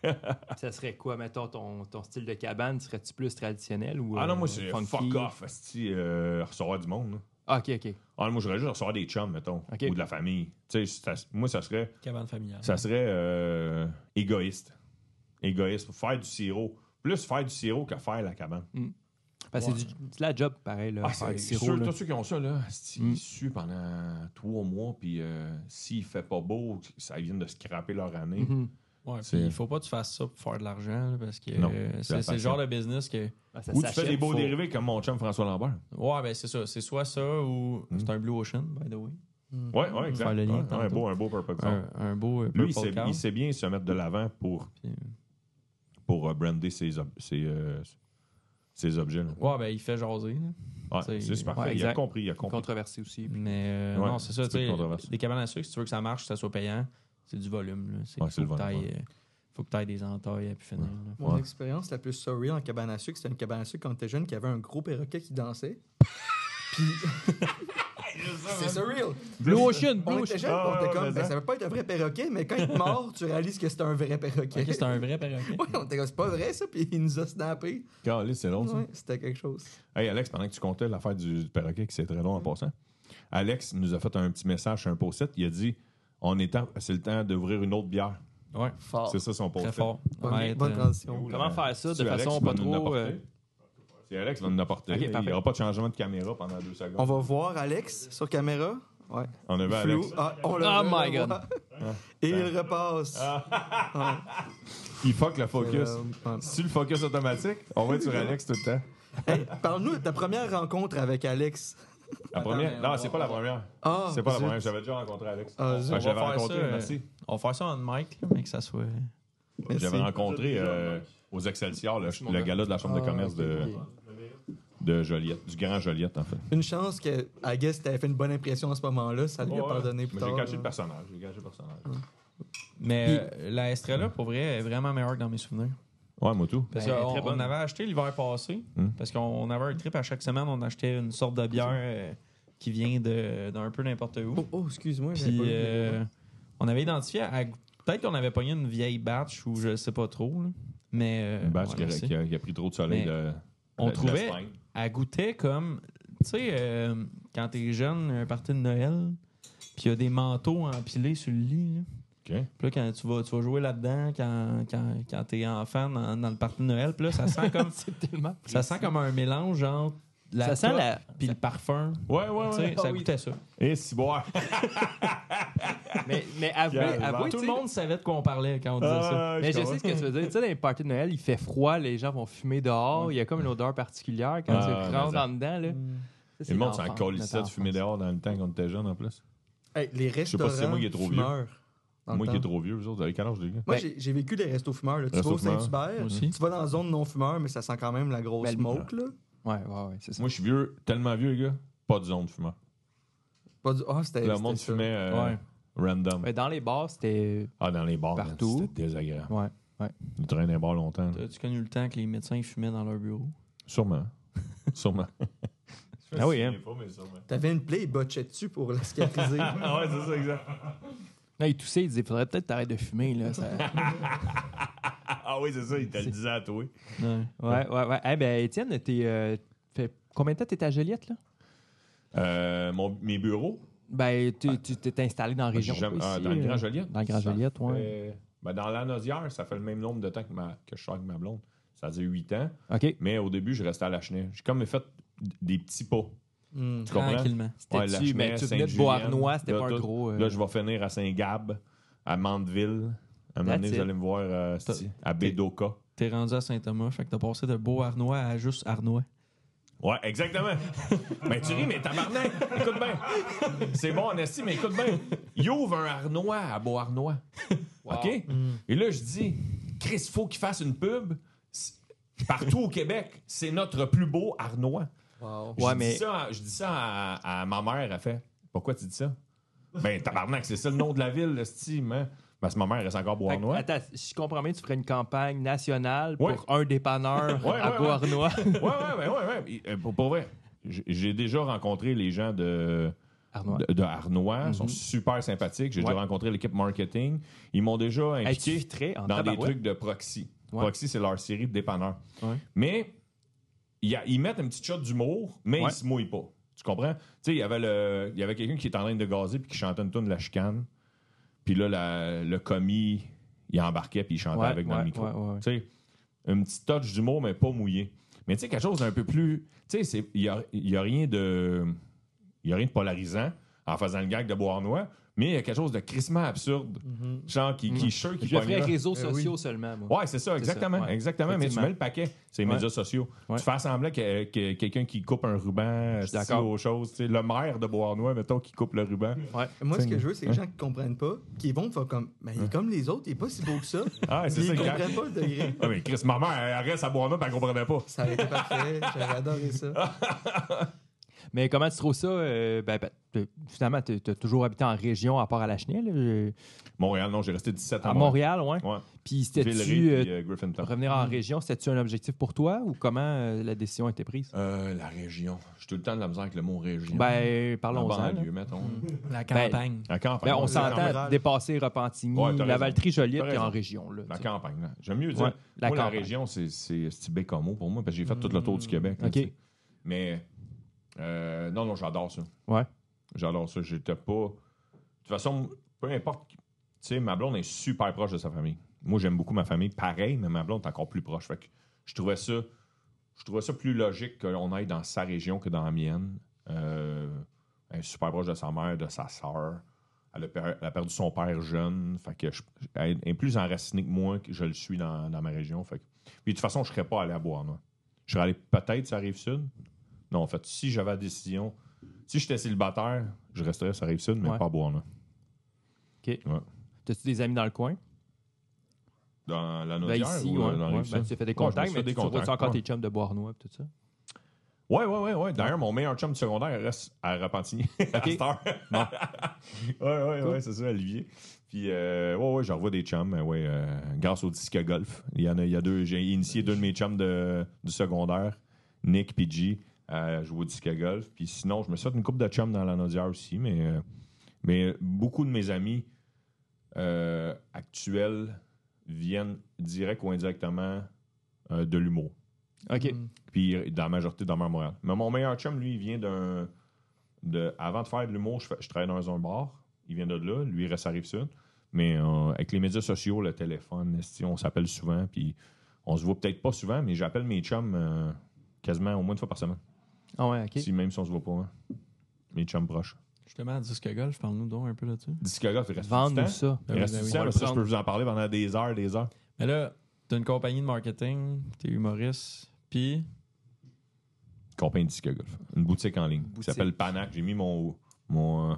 Ça serait quoi, mettons, ton, ton style de cabane? Serais-tu plus traditionnel ou. Ah non, euh, moi, c'est funky? fuck off, esti, euh, recevoir du monde. là. Ah, OK, OK. Ah, moi, je voudrais juste recevoir des chums, mettons, Ok. ou de la famille. Tu sais, ça- moi, ça serait, Cabane familiale. ça serait euh, égoïste. Égoïste. Faire du sirop. Plus faire du sirop que faire la cabane. Parce que c'est du- c'est la job, pareil, là. Ah, c'est sûr, là. tous ceux qui ont ça, là, esti, Mm. ils suent pendant trois mois, puis euh, s'il fait pas beau, ça vient de scraper leur année. Mhm. Ouais, C'est- puis il faut pas que tu fasses ça pour faire de l'argent, là, parce que Non, euh, c'est le genre de business que. Ah, Ou tu fais des beaux faut- dérivés comme mon chum François Lambert. Ouais, ben c'est ça. C'est soit ça ou Mm. c'est un Blue Ocean, by the way. Ouais, ouais, exact. Faire le lien Ouais, ouais, un beau, un beau Purple. Un, un beau euh, Lui, il sait, Cloud. il sait bien se mettre de l'avant pour, Puis, pour euh, brander ses, euh, ses objets. là. Ouais, ben il fait jaser. là. Ouais, C'est- super. ouais, il a compris, il a compris. Controversé aussi. Mais euh, Ouais, non, c'est ça. des cabanes à sucre, si tu veux que ça marche, que ça soit payant, c'est du volume. Là. C'est, Ouais, c'est faut, le que volume, t'ailles, euh, faut que tu ailles des entailles à puis finir. Mon Ouais. expérience la plus surreal en cabane à sucre, c'était une cabane à sucre quand t'étais jeune qui avait un gros perroquet qui dansait. Puis. c'est surreal. Blue Ocean, On Blue était Ocean. on Ah, était comme, mais ben, ça. ça veut pas être un vrai perroquet, mais quand il te mord, tu réalises que c'est un vrai perroquet. Ok, c'est un vrai perroquet. Ouais, on était comme, c'est pas vrai ça, puis il nous a snappé. Caliste, c'est long, ça. Ouais, c'était quelque chose. Hey, Alex, pendant que tu comptais l'affaire du, du perroquet, qui c'est très long en passant, Alex nous a fait un petit message sur un post-it. Il a dit on est temps- c'est le temps d'ouvrir une autre bière. Ouais, Fort. C'est ça son post-it. très fort. Bonne, Ouais, bonne euh, transition. Comment faire ça de Alex façon qui pas nous trop. l'apporter? euh, C'est Alex qui va nous apporter. Ok, il n'y parfait. aura pas de changement de caméra pendant deux secondes. On va voir Alex sur caméra. Ouais. On avait Flou. Alex. Ah, on le Oh my God. Et il repasse. Il fuck le focus. Euh, ouais. Si le focus automatique, on va être sur Alex tout le temps. Hey, Parle-nous de ta première rencontre avec Alex. La première? Non, c'est pas la première. Ah, C'est pas la zut. première. J'avais déjà rencontré Alex. Ah, zut. Fait que On va J'avais faire rencontré, ça, euh, merci. On va faire ça en mic, là, mais que ça soit. Merci. J'avais rencontré euh, aux Excelsior le, le gala de la Chambre de Ah, commerce ok, de, ok. De Joliette, du Grand Joliette, en fait. Une chance que, I guess, t'avais fait une bonne impression à ce moment-là. Ça lui a pardonné plus mais tard. J'ai caché le personnage. J'ai caché le personnage. Mais euh, la Estrella, pour vrai, est vraiment meilleure que dans mes souvenirs. Ouais, moi tout. Parce Ben, qu'on on avait acheté l'hiver passé, Hmm. parce qu'on avait un trip à chaque semaine, on achetait une sorte de bière euh, qui vient de- d'un peu n'importe où. Oh, oh, excuse-moi. euh, on avait identifié, à- peut-être qu'on avait pogné une vieille batch ou je sais pas trop, là. mais euh, Une batch ouais, qui, a, merci. qui a- qui a pris trop de soleil de, on de- trouvait-. Elle goûtait comme, tu sais, euh, quand t'es jeune, un party de Noël, puis il y a des manteaux empilés sur le lit. Là. OK. Puis là, quand tu vas, tu vas jouer là-dedans, quand, quand, quand t'es enfant dans, dans le party de Noël, puis là, ça sent comme, ça sent comme un mélange entre la Ça sent la- Puis le parfum. Ouais, ouais, ouais. ça Ah oui. goûtait ça. Et si boire. Mais, mais avouez, Tout le monde savait de quoi on parlait quand on disait ça. Ah, Mais je sais ce que tu veux dire. Tu sais, dans les parties de Noël, il fait froid, les gens vont fumer dehors. Il y a comme une odeur particulière quand Ah, tu rentres en dedans. Là. Et le monde s'en colissait de fumer dehors dans le temps quand on était jeune en plus. Hey, les sais pas restaurants si c'est moi qui est trop vieux. Moi qui est trop vieux, vous autres, vous avez quel âge, les gars? Moi, Ben- j'ai- vécu des restos fumeurs. là. Tu Restos vas au. Saint-Hubert, tu vas dans la zone non-fumeur, mais ça sent quand même la grosse Ben, smoke. Là. Ouais, ouais, ouais, c'est ça. Moi, je suis vieux, tellement vieux, les gars, pas de zone de fumeur. Pas du... Ah, c'était Le c'était monde ça. fumait euh, Ouais. random. Mais dans les bars, c'était. Ah, dans les bars, man, Partout. c'était désagréable. Ouais. Je traîne dans les bars longtemps. là. As-tu connu le temps que les médecins fumaient dans leur bureau? Sûrement. Sûrement. Ah oui, hein. T'avais une plaie, il botchait dessus pour la cicatriser. Ah ouais, c'est ça, exact. Il toussait, il disait faudrait peut-être t'arrêter de fumer. Là, ça... Ah oui, c'est ça, il te le disait à toi. Ouais. ouais, ouais, ouais. Eh ben, Étienne, t'es. euh, fait combien de temps t'étais à Joliette, là? Euh, mon, mes bureaux, Ben, tu t'es installé dans la région. jamais- quoi, ah, dans le euh, Grand Joliette. Dans le Grand Joliette, fait- ben, dans l'Anosière, ça fait le même nombre de temps que, ma, que je suis avec ma blonde. Ça faisait 8 ans. OK. Mais au début, je restais à la. J'ai comme fait des petits pas. Hmm. Tu comprends? Tranquillement. C'était Ouais, dessus, Lachenay, mais tu venais de Beauharnois, c'était là, pas un tout. gros. euh, Là, je vais finir à Saint-Gab, à Mandeville. À un moment donné, vous allez me voir euh, à Bédoka. T'es rendu à Saint-Thomas, fait que t'as passé de beau Arnois à juste Arnois. Ouais, exactement. ben, tu ris, mais tabarnak, écoute bien. C'est bon, en esti, mais écoute bien. Il ouvre un Arnois à Beauharnois. OK? Et là, je dis, Chris, faut qu'il fasse une pub. Partout au Québec, c'est notre plus beau Arnois. Wow. Je dis ça, je dis ça à, à ma mère, elle fait Pourquoi tu dis ça? Ben, tabarnak, c'est ça le nom de la ville, esti, hein? Ben, c'est ma mère, reste encore que, Beauharnois. attends, si je comprends bien, tu ferais une campagne nationale Ouais. pour un dépanneur Ouais, à ouais, Beauharnois. Ouais, ouais, ouais, ouais, euh, Pour, pour vrai, j'ai- déjà rencontré les gens de. Arnois. de, de Arnois. Ils sont Mhm. super sympathiques. J'ai Ouais. déjà rencontré l'équipe marketing. Ils m'ont déjà impliqué dans des trucs de proxy. Ouais. Proxy, c'est leur série de dépanneurs. Ouais. Mais ils mettent une petite shot d'humour, mais Ouais. ils se mouillent pas. Tu comprends? Tu sais, il y avait, le- il y avait quelqu'un qui était en train de gazer puis qui chantait une tune de la chicane. Puis là, la- le commis, il embarquait puis il chantait Ouais, avec dans ouais, le micro. Tu sais, un petit touch d'humour, mais pas mouillé. Mais tu sais, quelque chose d'un peu plus. Tu sais, il n'y a, y a rien de. Il a rien de polarisant en faisant le gag de Beauharnois, mais il y a quelque chose de crissement absurde. Genre, qui, qui, sûr, qui Je ferais pognera. réseaux Eh oui. sociaux seulement, moi. Ouais, c'est ça, exactement. ça, ouais. exactement. Mais tu mets le paquet, c'est les Ouais. médias sociaux. Ouais. Tu fais semblant que, que quelqu'un qui coupe un ruban, d'accord. aux choses. tu sais, Le maire de Beauharnois, mettons, qui coupe le ruban. Moi, ce que je veux, c'est les gens qui comprennent pas, qui vont faire comme, ben, il est comme les autres, il est pas si beau que ça. Ah, c'est Ils ça, gars. comprennent pas le degré. Ah, mais Chris, ma mère, elle reste à puis elle comprenait pas. Ça aurait été parfait. J'aurais adoré ça. Mais comment tu trouves ça? euh, ben, ben, t'es- finalement, tu as toujours habité en région à part à la Chenille. Montréal, non, j'ai resté 17 ans. À Montréal, ouais. Ouais. Puis c'était-tu. Euh, puis euh, Griffintown. revenir en région, c'était-tu un objectif pour toi ou comment euh, la décision a été prise? Euh, la région. J'ai tout le temps de la misère avec le mot région. Ben, la parlons-en. là. banlieue, mettons. La campagne. La campagne. Ben, on Ouais, s'entend dépasser Repentigny, Ouais, la. Valtrie Joliette, puis en région. Là, La tu sais. campagne. là. J'aime mieux dire. Ouais, la moi, la campagne. région, c'est petit bécamo pour moi, parce que j'ai fait tout le tour du Québec. là, OK. tu sais. Mais, euh, non, non, j'adore ça. Ouais. J'adore ça. J'étais pas. De toute façon, peu importe. Tu sais, ma blonde est super proche de sa famille. Moi, j'aime beaucoup ma famille. Pareil, mais ma blonde est encore plus proche. Fait que je trouvais ça. Je trouvais ça plus logique qu'on aille dans sa région que dans la mienne. Euh, elle est super proche de sa mère, de sa sœur. Elle a, per- elle a perdu son père jeune. Fait que je- elle est plus enracinée que moi que je le suis dans, dans ma région. Fait que- puis de toute façon, je ne serais pas allé à Bois-Noir. Je serais allé peut-être sur la rive sud. Non, en fait, si j'avais la décision, si j'étais célibataire, je resterais sur la rive sud, mais Ouais. pas à Bois-Noir. T'as-tu des amis dans le coin? Dans la Ben, Naudière ici, ou euh, ouais, dans la ouais. Ben, tu as fait des Ouais, je me contacts, suis mais fait des tu vois contacts, encore ouais. tes chums de Bois-Noir et tout ça? Ouais, ouais, ouais, ouais. D'ailleurs, mon meilleur chum du secondaire reste à Repentigny. à cette heure. ouais, ouais, ouais, c'est ça, Olivier. Puis, euh, ouais, ouais, j'en revois des chums, euh, ouais, euh, grâce au disque golf. Il y en a, il y a deux. J'ai initié deux de mes chums de, du secondaire, Nick et G, à jouer au disque golf. Puis sinon, je me suis fait une coupe de chums dans la Naudière aussi, mais, euh, mais beaucoup de mes amis euh, actuels viennent direct ou indirectement euh, de l'humour. OK. Puis dans la majorité à Montréal. Mais mon meilleur chum, lui, il vient d'un. De, avant de faire de l'humour, je, fais- je travaille dans un bar. Il vient de là. Lui, il reste à Rive-Sud. Mais euh, avec les médias sociaux, le téléphone, on s'appelle souvent. Puis on se voit peut-être pas souvent, mais j'appelle mes chums euh, quasiment au moins une fois par semaine. Ah ouais, OK. Si, même si on se voit pas. hein. Mes chums proches. Justement, à Disque Golf, parle-nous donc un peu là-dessus. Disque golf, il reste du Vendre-nous temps. ça. Il reste Ben du oui. temps, On va mais le ça, je prendre. peux vous en parler pendant des heures, des heures. Mais là, t'as une compagnie de marketing, t'es humoriste, puis Compagnie de disque golf. Une boutique en ligne qui Boutique. s'appelle Panac. J'ai mis mon, mon, euh,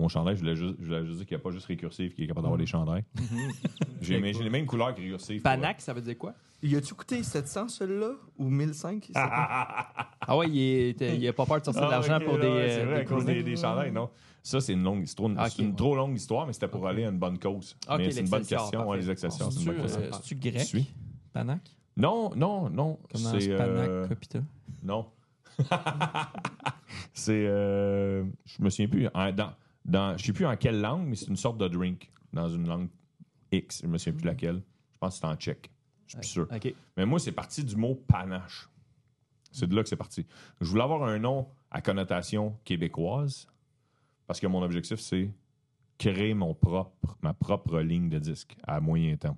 mon chandail. Je voulais juste, je voulais juste dire qu'il n'y a pas juste récursif qui est capable d'avoir des chandails. j'ai, mais j'ai les mêmes couleurs que récursif. Panac, ça veut dire quoi? Il a-tu coûté 700 celui-là? Ou 1005 il sait pas. Ah ouais, il, est, il a pas peur de sortir de l'argent Ah, ok, pour des. ouais, euh, C'est vrai, des à cause des, des chandails, non. Ça, c'est une longue histoire. Ah, c'est une ouais. trop longue histoire, mais c'était pour aller à une bonne cause. Ok, mais c'est une bonne l'Excelsior, question. Ouais, parfait. les accessoires, c'est une bonne question. euh, c'est-tu Tu grec? suis? Panac? Non, non, non. Comme dans C'est. Spanac, euh, Copita. Non. c'est. euh, je me souviens plus. en- dans, dans, je sais plus en quelle langue, mais c'est une sorte de drink. Dans une langue X. Je me souviens plus laquelle. Je pense que c'est en tchèque. Je suis plus sûr. Mais moi, c'est parti du mot panache. C'est de là que c'est parti. Je voulais avoir un nom à connotation québécoise parce que mon objectif, c'est créer mon propre, ma propre ligne de disque à moyen temps.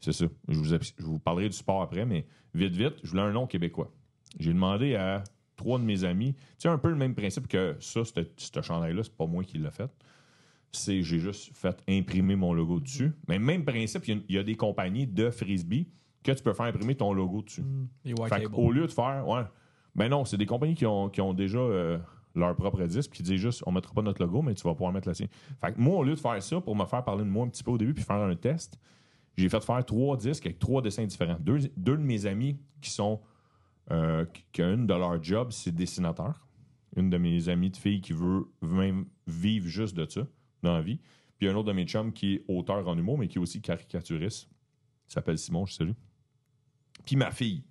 C'est ça. Je vous, je vous parlerai du sport après, mais vite, vite, je voulais un nom québécois. J'ai demandé à trois de mes amis, tu sais, un peu le même principe que ça, ce ce chandail-là, c'est pas moi qui l'ai fait. C'est j'ai juste fait imprimer mon logo dessus. Mais même principe, il y a- il y, a des compagnies de frisbee que tu peux faire imprimer ton logo dessus. White Fait au lieu de faire, ouais, ben non, c'est des compagnies qui ont, qui ont déjà euh, leur propre disque, qui disent juste, on mettra pas notre logo, mais tu vas pouvoir mettre la sienne. Fait que moi, au lieu de faire ça, pour me faire parler de moi un petit peu au début, puis faire un test, j'ai fait faire trois disques avec trois dessins différents. Deux, deux de mes amis qui sont, euh, qu'une de leurs jobs, c'est dessinateur. Une de mes amies de filles qui veut même vivre juste de ça dans la vie. Puis un autre de mes chums qui est auteur en humour, mais qui est aussi caricaturiste. Il s'appelle Simon, je salue. Puis ma fille.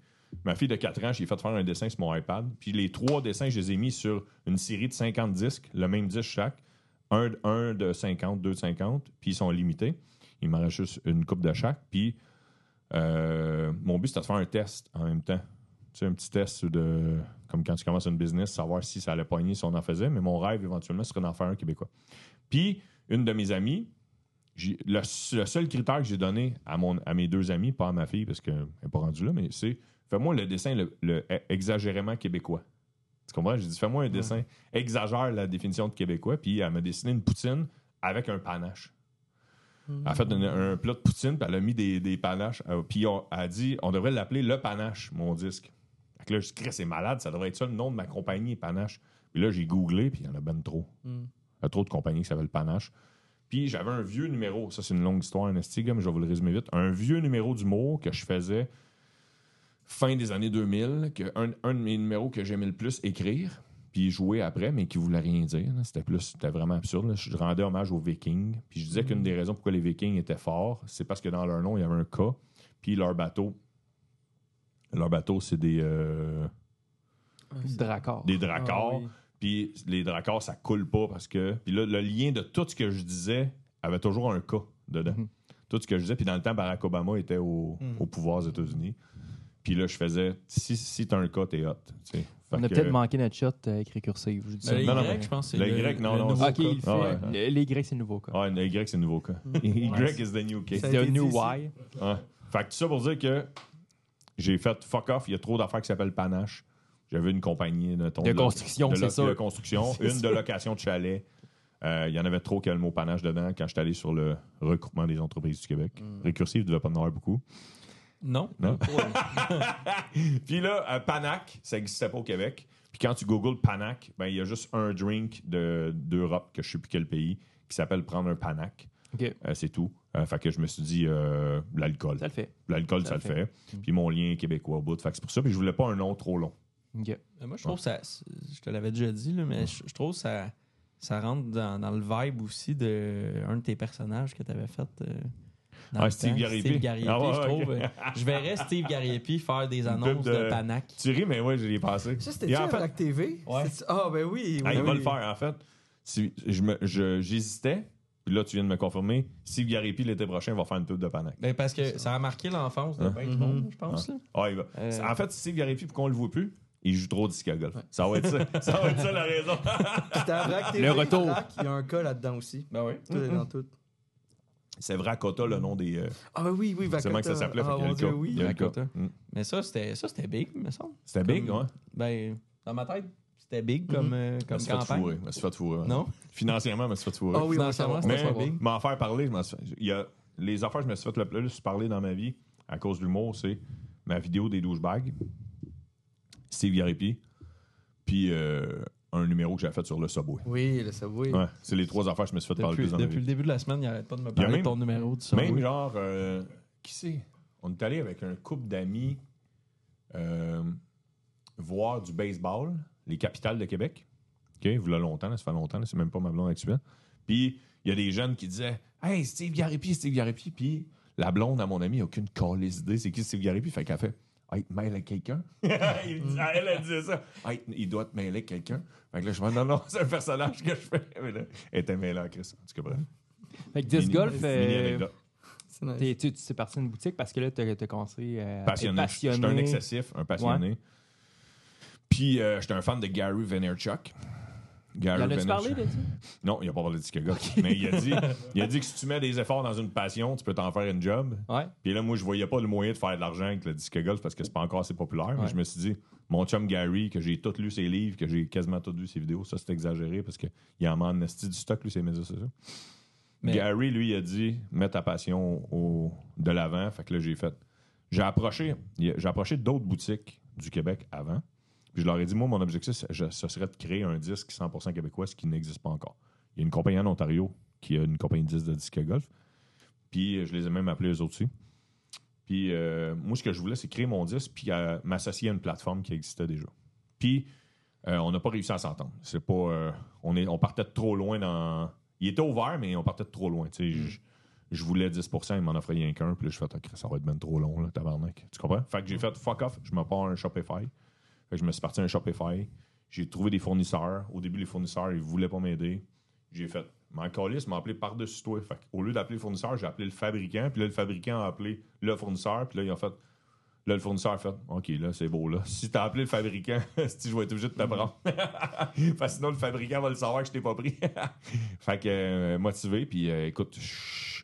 Ma fille de 4 ans, j'ai fait faire un dessin sur mon iPad. Puis les trois dessins, je les ai mis sur une série de 50 disques, le même disque chaque. Un, un de 50, deux de 50, puis ils sont limités. Il m'en reste juste une coupe de chaque. Puis euh, mon but, c'était de faire un test en même temps. Tu sais, un petit test de, comme quand tu commences une business, savoir si ça allait pogner, si on en faisait. Mais mon rêve, éventuellement, serait d'en faire un québécois. Puis, une de mes amies, le, le seul critère que j'ai donné à, mon, à mes deux amis, pas à ma fille, parce qu'elle n'est pas rendue là, mais c'est fais-moi le dessin le, le exagérément québécois. Tu comprends? J'ai dit fais-moi un dessin, exagère la définition de québécois, puis elle m'a dessiné une poutine avec un panache. Elle a fait un, un plat de poutine, puis elle a mis des, des panaches. euh, puis on- elle a dit on devrait l'appeler le panache, mon disque. Fait que là, je dis c'est malade, ça devrait être ça le nom de ma compagnie, panache. Puis là, j'ai googlé, puis il y en a ben trop. Il y a trop de compagnies qui s'appellent Panache. Puis j'avais un vieux numéro, ça c'est une longue histoire, un esti, mais je vais vous le résumer vite. Un vieux numéro d'humour que je faisais fin des années 2000, que un, un de mes numéros que j'aimais le plus écrire, puis jouer après, mais qui voulait rien dire. C'était plus, c'était vraiment absurde. là. Je rendais hommage aux Vikings. Puis je disais qu'une des raisons pourquoi les Vikings étaient forts, c'est parce que dans leur nom, il y avait un K. Puis leur bateau, leur bateau, c'est des, euh, des dracars. Ah oui. Puis les dracars, ça coule pas parce que. Puis là, le lien de tout ce que je disais avait toujours un cas dedans. Mhm. Tout ce que je disais. Puis dans le temps, Barack Obama était au, Mhm. au pouvoir aux États-Unis. Puis là, je faisais si, si t'as un cas, t'es hot. On a que- peut-être manqué notre shot euh, avec récursive. Je dis ça. Le Non, non, Y, je pense, c'est le le, Y, non, le non, nouveau cas. il fait. Ah ouais. le- Les Y, c'est le nouveau cas. Ah, le Y, c'est le nouveau cas. y is the new a C'est un été new. Y. Ouais. Fait que tout ça pour dire que j'ai fait fuck off. Il y a trop d'affaires qui s'appellent Panache. J'avais une compagnie De lo- construction, de c'est sûr. De construction, une de location de chalet. Euh, Il y en avait trop qu'il y a le mot panache dedans quand j'étais allé sur le regroupement des entreprises du Québec. Récursif, il devait pas en avoir beaucoup. Non. Non? Puis là, euh, Panac, ça n'existait pas au Québec. Puis quand tu googles Panac, ben, il y a juste un drink de- d'Europe, que je sais plus quel pays, qui s'appelle prendre un Panac. Euh, c'est tout. Euh, fait que je me suis dit, euh, l'alcool. Ça le fait. L'alcool, ça, Ça le fait. Puis mon lien québécois au bout. Fait que c'est pour ça. Puis je voulais pas un nom trop long. OK. Mais Moi, je trouve que ça. Je te l'avais déjà dit, là, mais je, je trouve que ça, ça rentre dans, dans le vibe aussi de un de tes personnages que tu avais fait. euh, dans Ah, le Steve. Gariepi. Steve Gariepi, Ah ouais, je trouve. euh, je verrais Steve Gariepi faire des annonces de... de- Panac. Tu ris, mais ouais, j'y ai passé. Ça, c'était Et tu en à fait- TV? Ouais. Ah, ben oui. Ah, oui, il va le faire, en fait. Si- je- J'hésitais. Puis là, tu viens de me confirmer. Steve Gariepi, l'été prochain, va faire une pub de Panac. Ben, parce que ça a marqué l'enfance de Hein? bien du monde, je pense. là. Ah, il va. Euh. En fait, Steve Gariepi, pourquoi on le voit plus? Il joue trop disque à golf. Ça va être ça. ça va être ça la raison. Le retour. Il y a un cas là-dedans aussi. Ben oui. Tout est dans tout. C'est vrai, Cota, le nom des. euh, Ah, ben oui, oui, c'est comment que ça s'appelait? Ah, y a oui. Il y. Vakota. Mm. Mais ça, c'était ça, c'était big, me semble. C'était big, ouais. Ben, Dans ma tête, c'était big comme, euh, Je comme me suis fait campagne? fourrer. Je me suis fait fourrer. Non? Financièrement, je me suis fait fourrer. Ah oui, Financièrement, va c'était savoir. pas Mais big. m'en faire parler, je m'en suis fait- il y a les affaires que je me suis fait le plus parler dans ma vie à cause de l'humour, c'est ma vidéo des douchebags, Steve Garipi, puis euh, un numéro que j'ai fait sur le Subway. Oui, le Subway. Ouais, c'est les trois affaires que je me suis fait parler le Depuis, plus dans ma depuis le début de la semaine, il arrête pas de me parler même- de ton numéro du Subway. Même genre, euh, qui c'est? On est allé avec un couple d'amis euh, voir du baseball, les capitales de Québec. OK, vous l'a longtemps, là, ça fait longtemps, c'est même pas ma blonde actuelle. Puis il y a des jeunes qui disaient Hey, Steve Garipi, Steve Garipi. Puis la blonde à mon ami, aucune calice idée, c'est qui Steve Garipi? Fait qu'elle fait Hey, te mêle avec quelqu'un. Il dit- elle, elle disait ça. Hey, il doit te mêler avec quelqu'un. Fait que là, je me dis Non, non, c'est un personnage que je fais. Mais là, elle était mêlée à Chris. En tout cas, bref. Fait que disc golf, euh, nice. t'es- tu tu t'es parti d'une boutique parce que là, t'as t'as commencé euh, à passionné. être J'étais un excessif, un passionné. Puis euh, j'étais un fan de Gary Vaynerchuk. Gary Il en as-tu parlé de ça? Non, il a pas parlé de golf. Mais il a, dit, il a dit que si tu mets des efforts dans une passion, tu peux t'en faire une job. Ouais. Puis là, moi, je voyais pas le moyen de faire de l'argent avec le disque golf parce que c'est pas encore assez populaire. Mais je me suis dit, mon chum Gary, que j'ai tout lu ses livres, que j'ai quasiment tout vu ses vidéos, ça c'est exagéré parce qu'il en a en esti du stock, lui, ses médias sociaux. Mais- Gary, lui, il a dit, mets ta passion au, de l'avant. Fait que là, j'ai fait. J'ai approché, j'ai approché d'autres boutiques du Québec avant. Puis je leur ai dit, moi, mon objectif, ce serait de créer un disque 100% québécois, ce qui n'existe pas encore. Il y a une compagnie en Ontario qui a une compagnie de disques de disque golf. Puis euh, je les ai même appelés eux autres aussi. Puis euh, moi, ce que je voulais, c'est créer mon disque puis euh, m'associer à une plateforme qui existait déjà. Puis euh, on n'a pas réussi à s'entendre. C'est pas. on, est, on partait de trop loin dans. Il était ouvert, mais on partait de trop loin. tu sais. Je, je voulais 10% il m'en offrait rien qu'un. Puis là, je fais, Ah, ça va être bien trop long, là, tabarnak. Tu comprends? Fait que j'ai fait fuck off, je me pars un Shopify. Fait que je me suis parti à un Shopify. J'ai trouvé des fournisseurs. Au début, les fournisseurs, ils voulaient pas m'aider. J'ai fait, mon calice m'a appelé par-dessus toi. Fait au lieu d'appeler le fournisseur, j'ai appelé le fabricant. Puis là, le fabricant a appelé le fournisseur. Puis là, il a fait, Là, le fournisseur a fait OK, là, c'est beau, là. Si t'as appelé le fabricant, si je vais être obligé de te prendre. Parce que sinon, le fabricant va le savoir que je t'ai pas pris. fait que, euh, motivé, puis euh, écoute, je,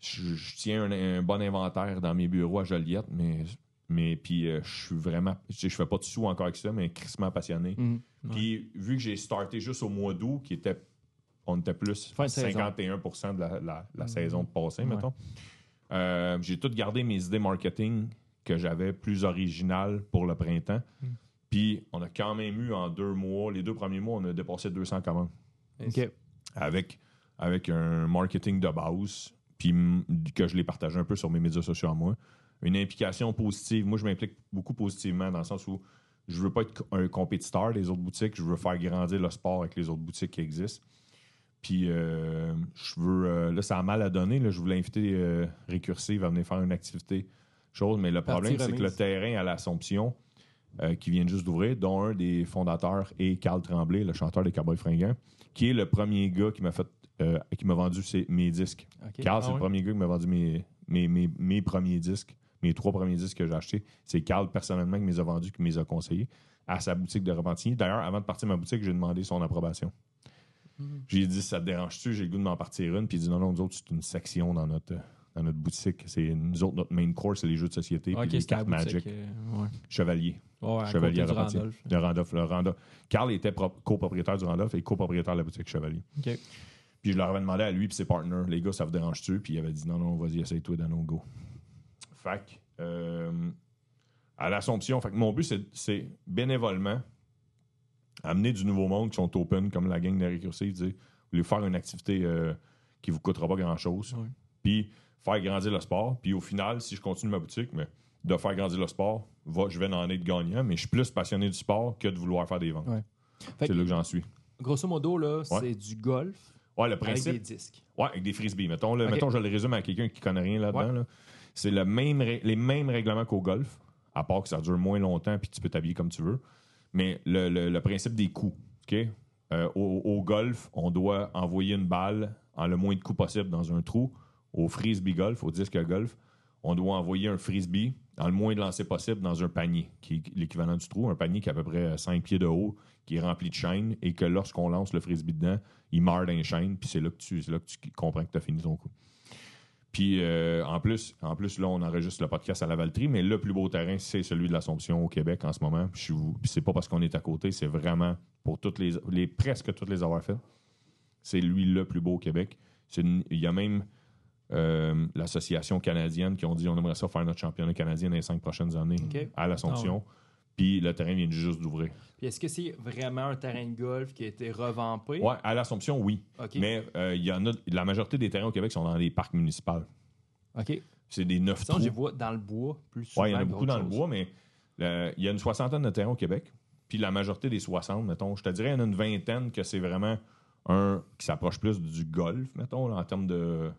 je- je tiens un, un bon inventaire dans mes bureaux à Joliette, mais, mais puis euh, je suis vraiment. Je fais pas de sous encore avec ça, mais crissement passionné. Mhm. Puis vu que j'ai starté juste au mois d'août, qui était. On était plus Fin de saison. 51% de la, la- la saison passée, Ouais. mettons. Euh, j'ai tout gardé mes idées marketing que j'avais plus originales pour le printemps. Puis on a quand même eu en deux mois, les deux premiers mois, on a dépassé 200 commandes OK. avec, avec un marketing de base, puis que je l'ai partagé un peu sur mes médias sociaux à moi. Une implication positive. Moi, je m'implique beaucoup positivement dans le sens où je veux pas être un compétiteur des autres boutiques, je veux faire grandir le sport avec les autres boutiques qui existent. Puis, euh, je veux. euh, là, ça a mal à donner. Là, je voulais inviter euh, Récursive à venir faire une activité, chose, mais le problème, c'est que le terrain à l'Assomption, euh, qui vient juste d'ouvrir, dont un des fondateurs est Carl Tremblay, le chanteur des Cowboys Fringants, qui est le premier gars qui m'a fait qui m'a vendu ses- mes disques. Carl, Ah c'est le premier gars qui m'a vendu mes, mes, mes, mes premiers disques, mes trois premiers disques que j'ai achetés. C'est Carl, personnellement, qui me les a vendus, qui me les a conseillés à sa boutique de Repentigny. D'ailleurs, avant de partir de ma boutique, j'ai demandé son approbation. J'ai dit, ça te dérange-tu? J'ai le goût de m'en partir une. Puis il dit, non, non, nous autres, c'est une section dans notre, dans notre boutique. C'est nous autres, notre main course, c'est les jeux de société, puis les cartes Magic. euh, ouais. Chevalier. Ouais, Chevalier à. Randolph. De Randolph. Le Randolph. Carl était pro- copropriétaire du Randolph et copropriétaire de la boutique Chevalier. Puis je leur avais demandé à lui et ses partners, les gars, ça vous dérange-tu? Puis il avait dit non, non, vas-y, essaye-toi dans nos go. Fait que, euh, à l'Assomption, fait que mon but, c'est- bénévolement amener du nouveau monde qui sont open, comme la gang de récursive, dire, voulez faire une activité euh, qui vous coûtera pas grand-chose, puis faire grandir le sport. Puis au final, si je continue ma boutique, mais de faire grandir le sport, va, je vais en être gagnant, mais je suis plus passionné du sport que de vouloir faire des ventes. Ouais. C'est là que j'en suis. grosso modo, là, Ouais. c'est du golf Ouais, le avec principe. des disques. Ouais, avec des frisbees. Mettons, là, Ok. mettons je le résume à quelqu'un qui connaît rien là-dedans. Là. C'est le même les mêmes règlements qu'au golf, à part que ça dure moins longtemps puis tu peux t'habiller comme tu veux. Mais le, principe des coups. OK? Euh, au, golf, on doit envoyer une balle en le moins de coups possible dans un trou. Au frisbee golf, au disque golf, on doit envoyer un frisbee en le moins de lancers possible dans un panier, qui est l'équivalent du trou, un panier qui est à peu près 5 pieds de haut, qui est rempli de chaînes, et que lorsqu'on lance le frisbee dedans, il meurt dans les chaînes, puis c'est là que tu, c'est là que tu comprends que tu as fini ton coup. Puis euh, en plus, en plus, là, on enregistre le podcast à la Valtrie, mais le plus beau terrain, c'est celui de l'Assomption au Québec en ce moment. Puis c'est pas parce qu'on est à côté, c'est vraiment pour toutes les, les presque toutes les avoir faites. C'est lui le plus beau au Québec. Il y a même euh, l'association canadienne qui ont dit on aimerait ça faire notre championnat canadien dans les cinq prochaines années à l'Assomption. Puis le terrain vient juste d'ouvrir. Puis est-ce que c'est vraiment un terrain de golf qui a été revampé? Ouais, à l'Assomption, oui. Mais euh, y en a, la majorité des terrains au Québec sont dans les parcs municipaux. OK. C'est des neuf trous. je les vois dans le bois plus souvent. Ouais, il y en a beaucoup dans le bois, mais euh, il y a une soixantaine de terrains au Québec. Puis la majorité des 60, mettons, je te dirais, il y en a une vingtaine que c'est vraiment un qui s'approche plus du golf, mettons, là, en termes de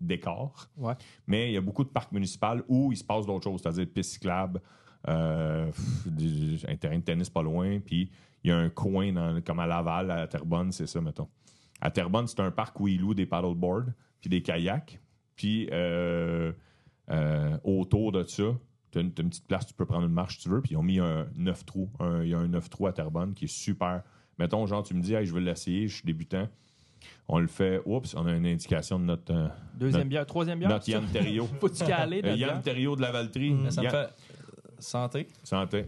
décor. Ouais. Mais il y a beaucoup de parcs municipaux où il se passe d'autres choses, c'est-à-dire pistes cyclables, pff, du- un terrain de tennis pas loin, puis il y a un coin dans- comme à Laval, à Terrebonne, c'est ça, mettons. À Terrebonne, c'est un parc où ils louent des paddleboards, puis des kayaks, puis euh, euh, autour de ça, tu as une, t'as une petite place, tu peux prendre une marche si tu veux, puis ils ont mis un 9 trous. Un- Il y a un 9 trous à Terrebonne qui est super. Mettons, genre, tu me dis, hey, je veux l'essayer, je suis débutant. On le fait, oups, on a une indication de notre, euh, Deuxième Notre- bière, troisième bière. notre Yann Terriot. Faut-tu caler Euh, Yann bière? Terriot de la Valtrie. Ça me fait santé. Santé.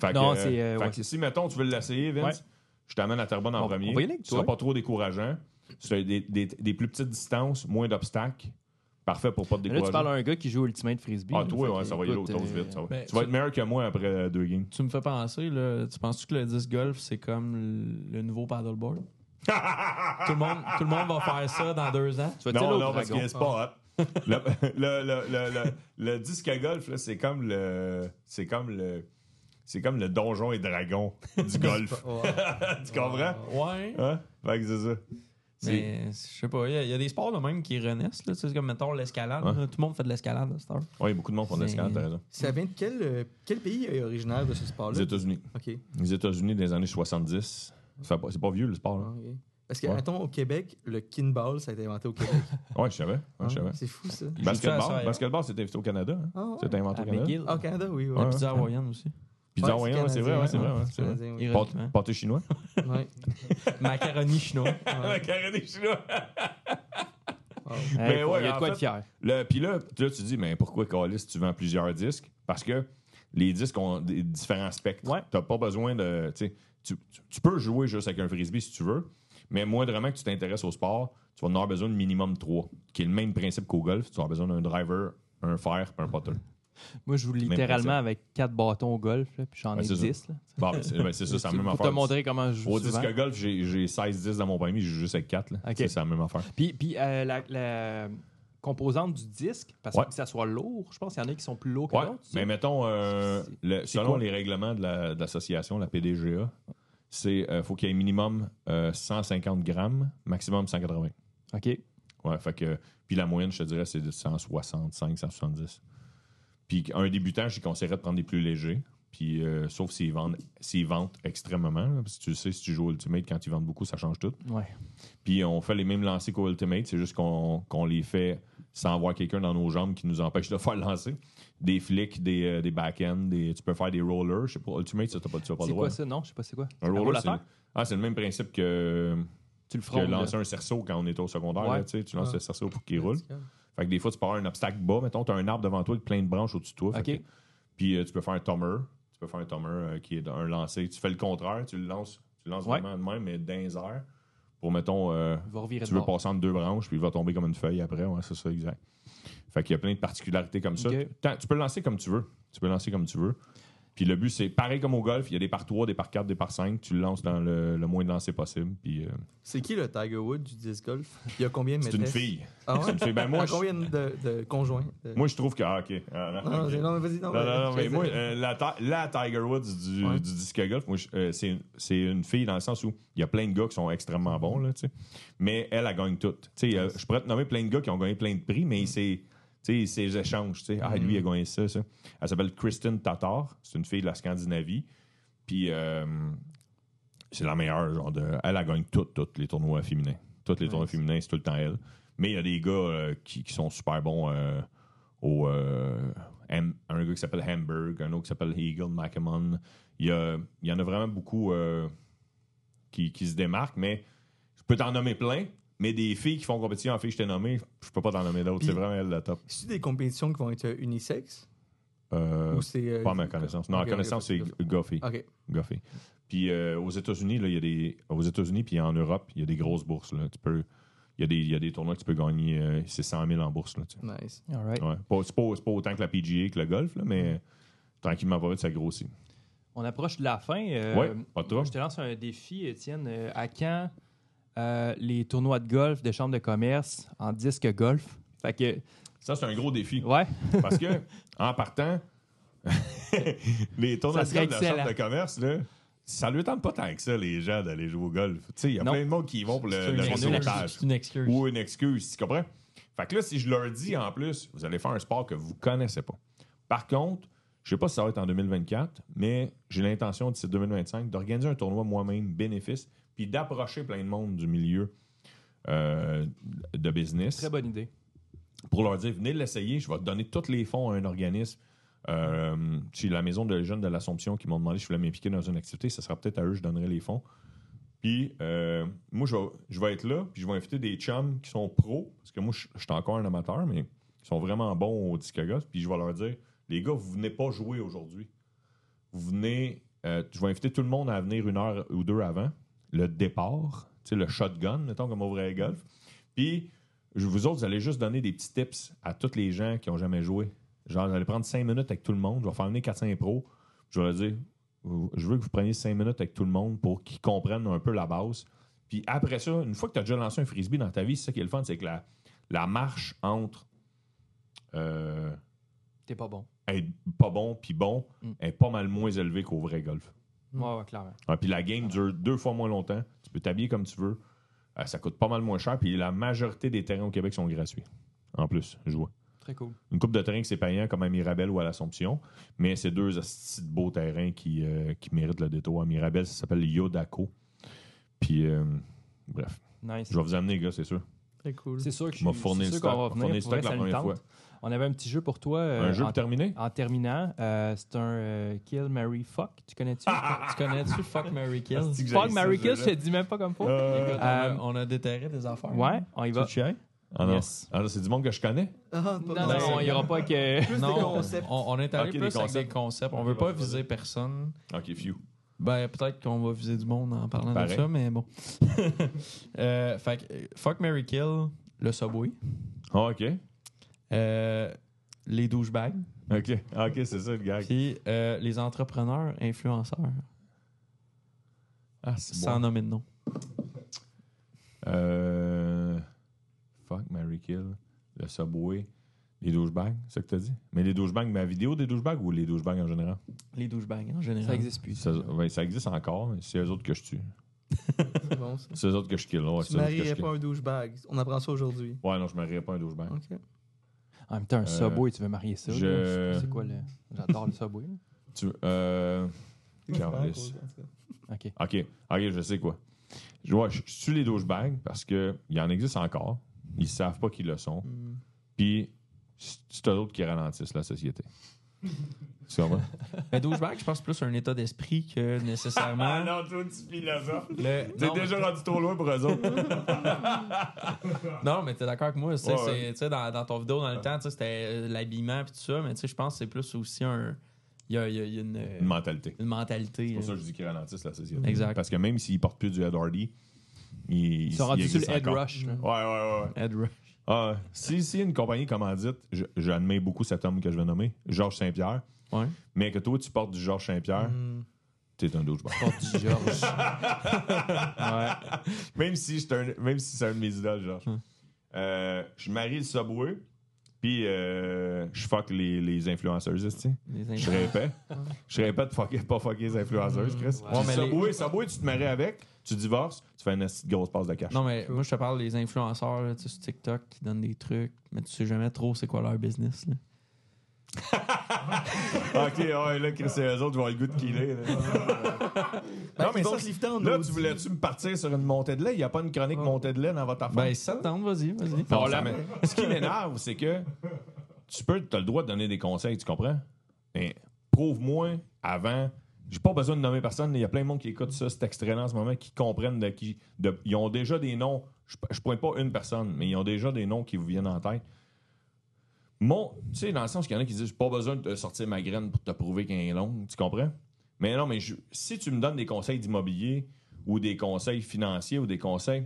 Fait Non, que, euh, c'est, euh, fait ouais. que si, mettons, tu veux l'essayer, Vince, Ouais. je t'amène à Terrebonne en On- premier. on va y aller avec Ce sera toi. pas trop décourageant. C'est des, des- des plus petites distances, moins d'obstacles. Parfait pour pas te Mais Là, décourager. tu parles à un gars qui joue Ultimate Frisbee. ah, toi, ouais, ça va y aller euh, vite. ça va. ben, tu vas être meilleur que moi après euh, deux games. Tu me fais penser, là, tu penses-tu que le disc golf, c'est comme le, nouveau paddleboard? tout, le monde, tout le monde va faire ça dans deux ans. Tu aller Non, au non, parce Dragon? que c'est pas hot. Le, le, le, le, le- le disque à golf, là, c'est comme le. C'est comme le. C'est comme le donjon et dragon du golf. Tu comprends? Ouais. Hein? Fait que c'est ça. Mais je sais pas, il y, a- il y a des sports de même qui renaissent. Là, comme mettons l'escalade. Ouais. Tout le monde fait de l'escalade à cette heure. Oui, beaucoup de monde font de l'escalade, t'as raison. Ça vient de quel, euh, quel pays est originaire de ce Les sport-là? États-Unis. OK. Les États-Unis des années 70. Ça fait pas- C'est pas vieux, le sport. Ah, Là. ok. Parce que, Ouais. mettons, au Québec, le kinball, ça a été inventé au Québec. Ouais, je savais. Ouais, je savais. Ah, c'est fou, ça. Basketball, basketball c'est invité au Canada. Hein? Ah, ouais. C'est inventé À au Canada. McGill. Ah, au Canada, oui. oui. Ouais. pizza hawaïenne aussi. Pizza Ouais, hawaïenne, c'est vrai, ouais, c'est vrai. ouais, c'est vrai. Canadien, oui. Ironiquement. Pâté- Pâté chinois. Ouais. Macaroni chinois. Macaroni chinois. Ah, Hey, Mais faut- ouais, il y a de en quoi fait- de fier. Le- Puis là, là, tu dis, mais pourquoi, Calis, tu vends plusieurs disques? Parce que les disques ont des différents spectres. Ouais. Tu pas besoin de. tu sais, Tu, tu- tu peux jouer juste avec un frisbee si tu veux, mais moindrement que tu t'intéresses au sport, tu vas en avoir besoin de minimum trois, qui est le même principe qu'au golf. Tu vas avoir besoin d'un driver, un fer et un putter. Moi, je joue littéralement avec quatre bâtons au golf, là, puis j'en ai c'est ça. 10. là. Bon, ben, c'est ben, c'est ça, c'est la même Pour affaire. te montrer comment je joue Au disque golf, j'ai j'ai 16 disques dans mon permis, je joue juste avec 4. Ok. C'est la même affaire. Puis, puis euh, la, la composante du disque, parce Ouais. que ça soit lourd, je pense qu'il y en a qui sont plus lourds que Ouais, d'autres. mais mettons, euh, le- selon quoi? les règlements de la- de l'association, la, PDGA, c'est euh, faut qu'il y ait minimum euh, 150 grammes, maximum 180. OK. Ouais, fait que, puis la moyenne, je te dirais, c'est de 165, 170. Puis un débutant, je conseillerais de prendre des plus légers. Puis, euh, sauf s'ils vendent, s'ils vendent extrêmement. là, parce que tu le sais, si tu joues au Ultimate, quand ils vendent beaucoup, ça change tout. Ouais. Puis on fait les mêmes lancers qu'au Ultimate, c'est juste qu'on qu'on les fait sans avoir quelqu'un dans nos jambes qui nous empêche de faire le lancer. Des flicks, des, euh, des back-ends, des, tu peux faire des rollers. Je sais pas, Ultimate, ça, t'as pas, tu as pas C'est le droit. quoi ça? Non, je sais pas c'est quoi. Un roller, roller c'est ah, c'est le même principe que, Tu le que frondes. lancer un cerceau quand on était au secondaire. Ouais. là, tu sais, tu lances Ah. le cerceau pour qu'il roule. Fait que des fois, tu peux avoir un obstacle bas. Mettons, tu as un arbre devant toi avec plein de branches au-dessus de toi. Fait OK. que- puis euh, tu peux faire un tomber. Tu peux faire un tomber euh, qui est un lancer. Tu fais le contraire. Tu le lances, tu le lances Ouais. vraiment de même, mais dans les airs. Pour, mettons, euh, Il va revirer tu de veux bord. passer entre deux branches, puis il va tomber comme une feuille après. Ouais, c'est ça, exact. Fait qu'il y a plein de particularités comme ça. Tu peux le lancer comme tu veux. Tu peux le lancer comme tu veux. Puis le but, c'est pareil comme au golf. Il y a des par 3, des par 4, des par 5. Tu le lances dans le, le moins de lancers possible. Puis euh, C'est qui le Tiger Woods du disc golf? Il y a combien de c'est une fille. Ah ouais? C'est une fille. Ben, moi, je- combien de, de conjoints? De- Moi, je trouve que. Ah, OK. Ah, non, Non, non, vas-y, non. Non, non, non, mais moi, euh, la, la Tiger Woods du, Ouais. du disque golf, moi, je- euh, c'est une- c'est une fille dans le sens où il y a plein de gars qui sont extrêmement bons, là, tu sais. Mais elle, elle gagne tout. Tu sais, euh, je pourrais te nommer plein de gars qui ont gagné plein de prix, mais c'est. Tu sais, les échanges, tu sais. Ah, lui, il a gagné ça, ça. Elle s'appelle Kristen Tatar. C'est une fille de la Scandinavie. Puis, euh, c'est la meilleure, genre de. Elle, elle gagne toutes, tous les tournois féminins. Tous les tournois féminins, c'est tout le temps elle. Mais il y a des gars euh, qui, qui sont super bons euh, au. Ham- un gars qui s'appelle Hamburg, un autre qui s'appelle Eagle McEmon. Il y, a- il y en a vraiment beaucoup qui, qui se démarquent, mais je peux t'en nommer plein. Mais des filles qui font compétition en filles je t'ai nommées, je peux pas t'en nommer d'autres. C'est vraiment elle la top. C'est des compétitions qui vont être unisexes Euh, ou c'est. euh, pas à ma connaissance. Non, à connaissance, c'est ok. Goffy. Ok. Goffy. Puis euh, aux États-Unis, là, il y a des. Aux États-Unis, puis en Europe, il y a des grosses bourses. Là. Tu peux. Il y, a des, il y a des tournois que tu peux gagner, euh, c'est 100 000 en bourse. Là, tu sais. Nice. All right. ouais. pas, c'est, pas, c'est pas autant que la PGA, que le golf, là, mais tranquillement, pas vite, ça grossit. On approche de la fin. euh, Ouais, pas. Je te lance un défi, Étienne. Euh, à quand euh, les tournois de golf de chambre de commerce en disque golf? Fait que, Ça, c'est un gros défi. ouais, Parce que, en partant, les tournois de golf de la chambre de commerce, là, ça lui tente pas tant que ça, les gens, d'aller jouer au golf. Tu sais, il y a Non. plein de monde qui y vont pour le, le une, réseautage. c'est une excuse. Ou une excuse, tu comprends? Fait que là, si je leur dis en plus, vous allez faire un sport que vous connaissez pas. Par contre, je sais pas si ça va être en 2024, mais j'ai l'intention d'ici 2025 d'organiser un tournoi moi-même, bénéfice, puis d'approcher plein de monde du milieu euh, de business très bonne idée. pour leur dire venez l'essayer, je vais te donner tous les fonds à un organisme. Euh, chez la maison de jeunes de l'Assomption qui m'ont demandé si je voulais m'impliquer dans une activité, ça sera peut-être à eux, je donnerai les fonds. Puis, euh, moi, je vais, je vais être là, puis je vais inviter des chums qui sont pros, parce que moi, je, je suis encore un amateur, mais qui sont vraiment bons au disque puis je vais leur dire les gars, vous venez pas jouer aujourd'hui. Vous venez, euh, je vais inviter tout le monde à venir une heure ou deux avant le départ, le shotgun, mettons, comme au vrai golf. Puis, je- vous autres, vous allez juste donner des petits tips à tous les gens qui ont jamais joué. Genre, vous allez prendre cinq minutes avec tout le monde. Je vais faire venir 4-5 pros. Je vais leur dire, je veux que vous preniez cinq minutes avec tout le monde pour qu'ils comprennent un peu la base. Puis après ça, une fois que tu as déjà lancé un frisbee dans ta vie, c'est ça qui est le fun, c'est que la, la marche entre euh, T'es pas bon. être pas bon puis bon Mm. est pas mal moins élevée qu'au vrai golf. Ouais, ouais, clairement. Ah, puis la game dure deux fois moins longtemps. Tu peux t'habiller comme tu veux. Euh, ça coûte pas mal moins cher. Puis la majorité des terrains au Québec sont gratuits. En plus, je vois. Très cool. Une coupe de terrain que c'est payant comme à Mirabel ou à l'Assomption. Mais c'est deux de beaux terrains qui, euh, qui méritent le détour. À Mirabel, ça s'appelle Yodako. Puis, euh, bref. Nice. Je vais vous amener, les gars, c'est sûr. Très cool. C'est sûr que je suis fournir c'est le sûr qu'on stock. va Je vais venir. fournir stock la première fois. On avait un petit jeu pour toi. euh, Un jeu en, pour terminer? en terminant. euh, c'est un euh, Kill, Mary, Fuck. Tu connais-tu? Tu connais-tu Fuck Mary Kill? Fuck, Mary, Kill, je te dis même pas comme faut. Euh, on, Euh, a, on a déterré des affaires. Ouais, on y va. Ah non, Yes. Ah non, c'est du monde que je connais? Ah, pas- Non, non, non, n'y aura pas que. Plus des Non, concepts. on, on est allé des plus avec concepts. des concepts. On Ok, veut pas viser personne. Ok, few. Ben, peut-être qu'on va viser du monde en parlant Pareil. de ça, mais bon. euh, fait que, euh, Fuck Mary Kill, le Subway. Ah, ok. Euh, les douchebags. Ok, Ah, ok, c'est ça le gars. Puis euh, les entrepreneurs influenceurs. Ah, c'est Sans bon. nommer de nom. Euh... Fuck, Mary Kill, le Subway, les douchebags, c'est ça que t'as dit? Mais les douchebags, ma vidéo des douchebags ou les douchebags en général? Les douchebags, en général. Ça existe plus. Ça, ouais, ça existe encore, mais c'est eux autres que je tue. C'est bon, ça. C'est eux autres que je kill. Ouais, Tu je marierais pas un douchebag. On apprend ça aujourd'hui. Ouais, non, je marierais pas un douchebag. Ok. En même temps, un Subway, tu veux marier ça. je- là? C'est quoi le. J'adore le Subway. Tu, euh... Calisse. OK. OK, OK, je sais quoi. Je, je tue les douchebags parce qu'il y en existe encore. Ils savent pas qu'ils le sont. Hmm. Puis, c'est eux autres qui ralentissent la société. Tu comprends? Un douchebag, je pense plus un état d'esprit que nécessairement. non, toi, tu philosophes. le... T'es déjà rendu trop loin pour eux autres. Non, mais t'es d'accord avec moi. tu sais, Ouais, dans, dans ton vidéo, dans le temps, tu sais, c'était euh, l'habillement et tout ça, mais tu sais, je pense que c'est plus aussi un. Il y a, il y une, euh, Une mentalité. une mentalité. C'est pour ça euh, que je dis qu'ils ralentissent la société. Exact. Parce que même s'ils portent plus du Ed Hardy, ils, Ils sont rendus sur le existent head encore. rush. là. Ouais, ouais, ouais. Ed Rush. Ah, si, si une compagnie commandite, je- j'admets beaucoup cet homme que je vais nommer, Georges Saint-Pierre, Ouais. mais que toi, tu portes du Georges Saint-Pierre, Hmm. t'es un douchebag. Porte du Georges. ouais. même si c'est un, même si c'est un de mes idoles, Georges. Hum. Euh, je marie le Subway, puis euh, je fuck les, les influenceuses, tu sais? Je répète. Je répète, fucker, pas fucker les influenceuses, Chris. Ouais, mais les- Subway, tu te maries avec, tu divorces, tu fais une grosse passe de cash. Non, mais moi, je te parle des influenceurs là, tu sais, sur TikTok qui donnent des trucs, mais tu sais jamais trop c'est quoi leur business. là. ok, ouais, là, Chris et eux autres vont avoir le goût de killer. là. Ben, non, mais ça, là, tu voulais-tu me partir sur une montée de lait? Il n'y a pas une chronique Ouais. montée de lait dans votre affaire? Ben, tente, vas-y, vas-y. Non, m'é- Ce qui m'énerve, c'est que tu peux, as le droit de donner des conseils, tu comprends? Mais prouve-moi avant. J'ai pas besoin de nommer personne. Il y a plein de monde qui écoute ça, cet extrait-là en ce moment, qui comprennent de qui. de- ils ont déjà des noms je, je pointe pas une personne, mais ils ont déjà des noms qui vous viennent en tête. Mon, tu sais, dans le sens qu'il y en a qui disent, j'ai pas besoin de sortir ma graine pour te prouver qu'elle est longue, tu comprends? Mais non, mais je- si tu me donnes des conseils d'immobilier ou des conseils financiers ou des conseils,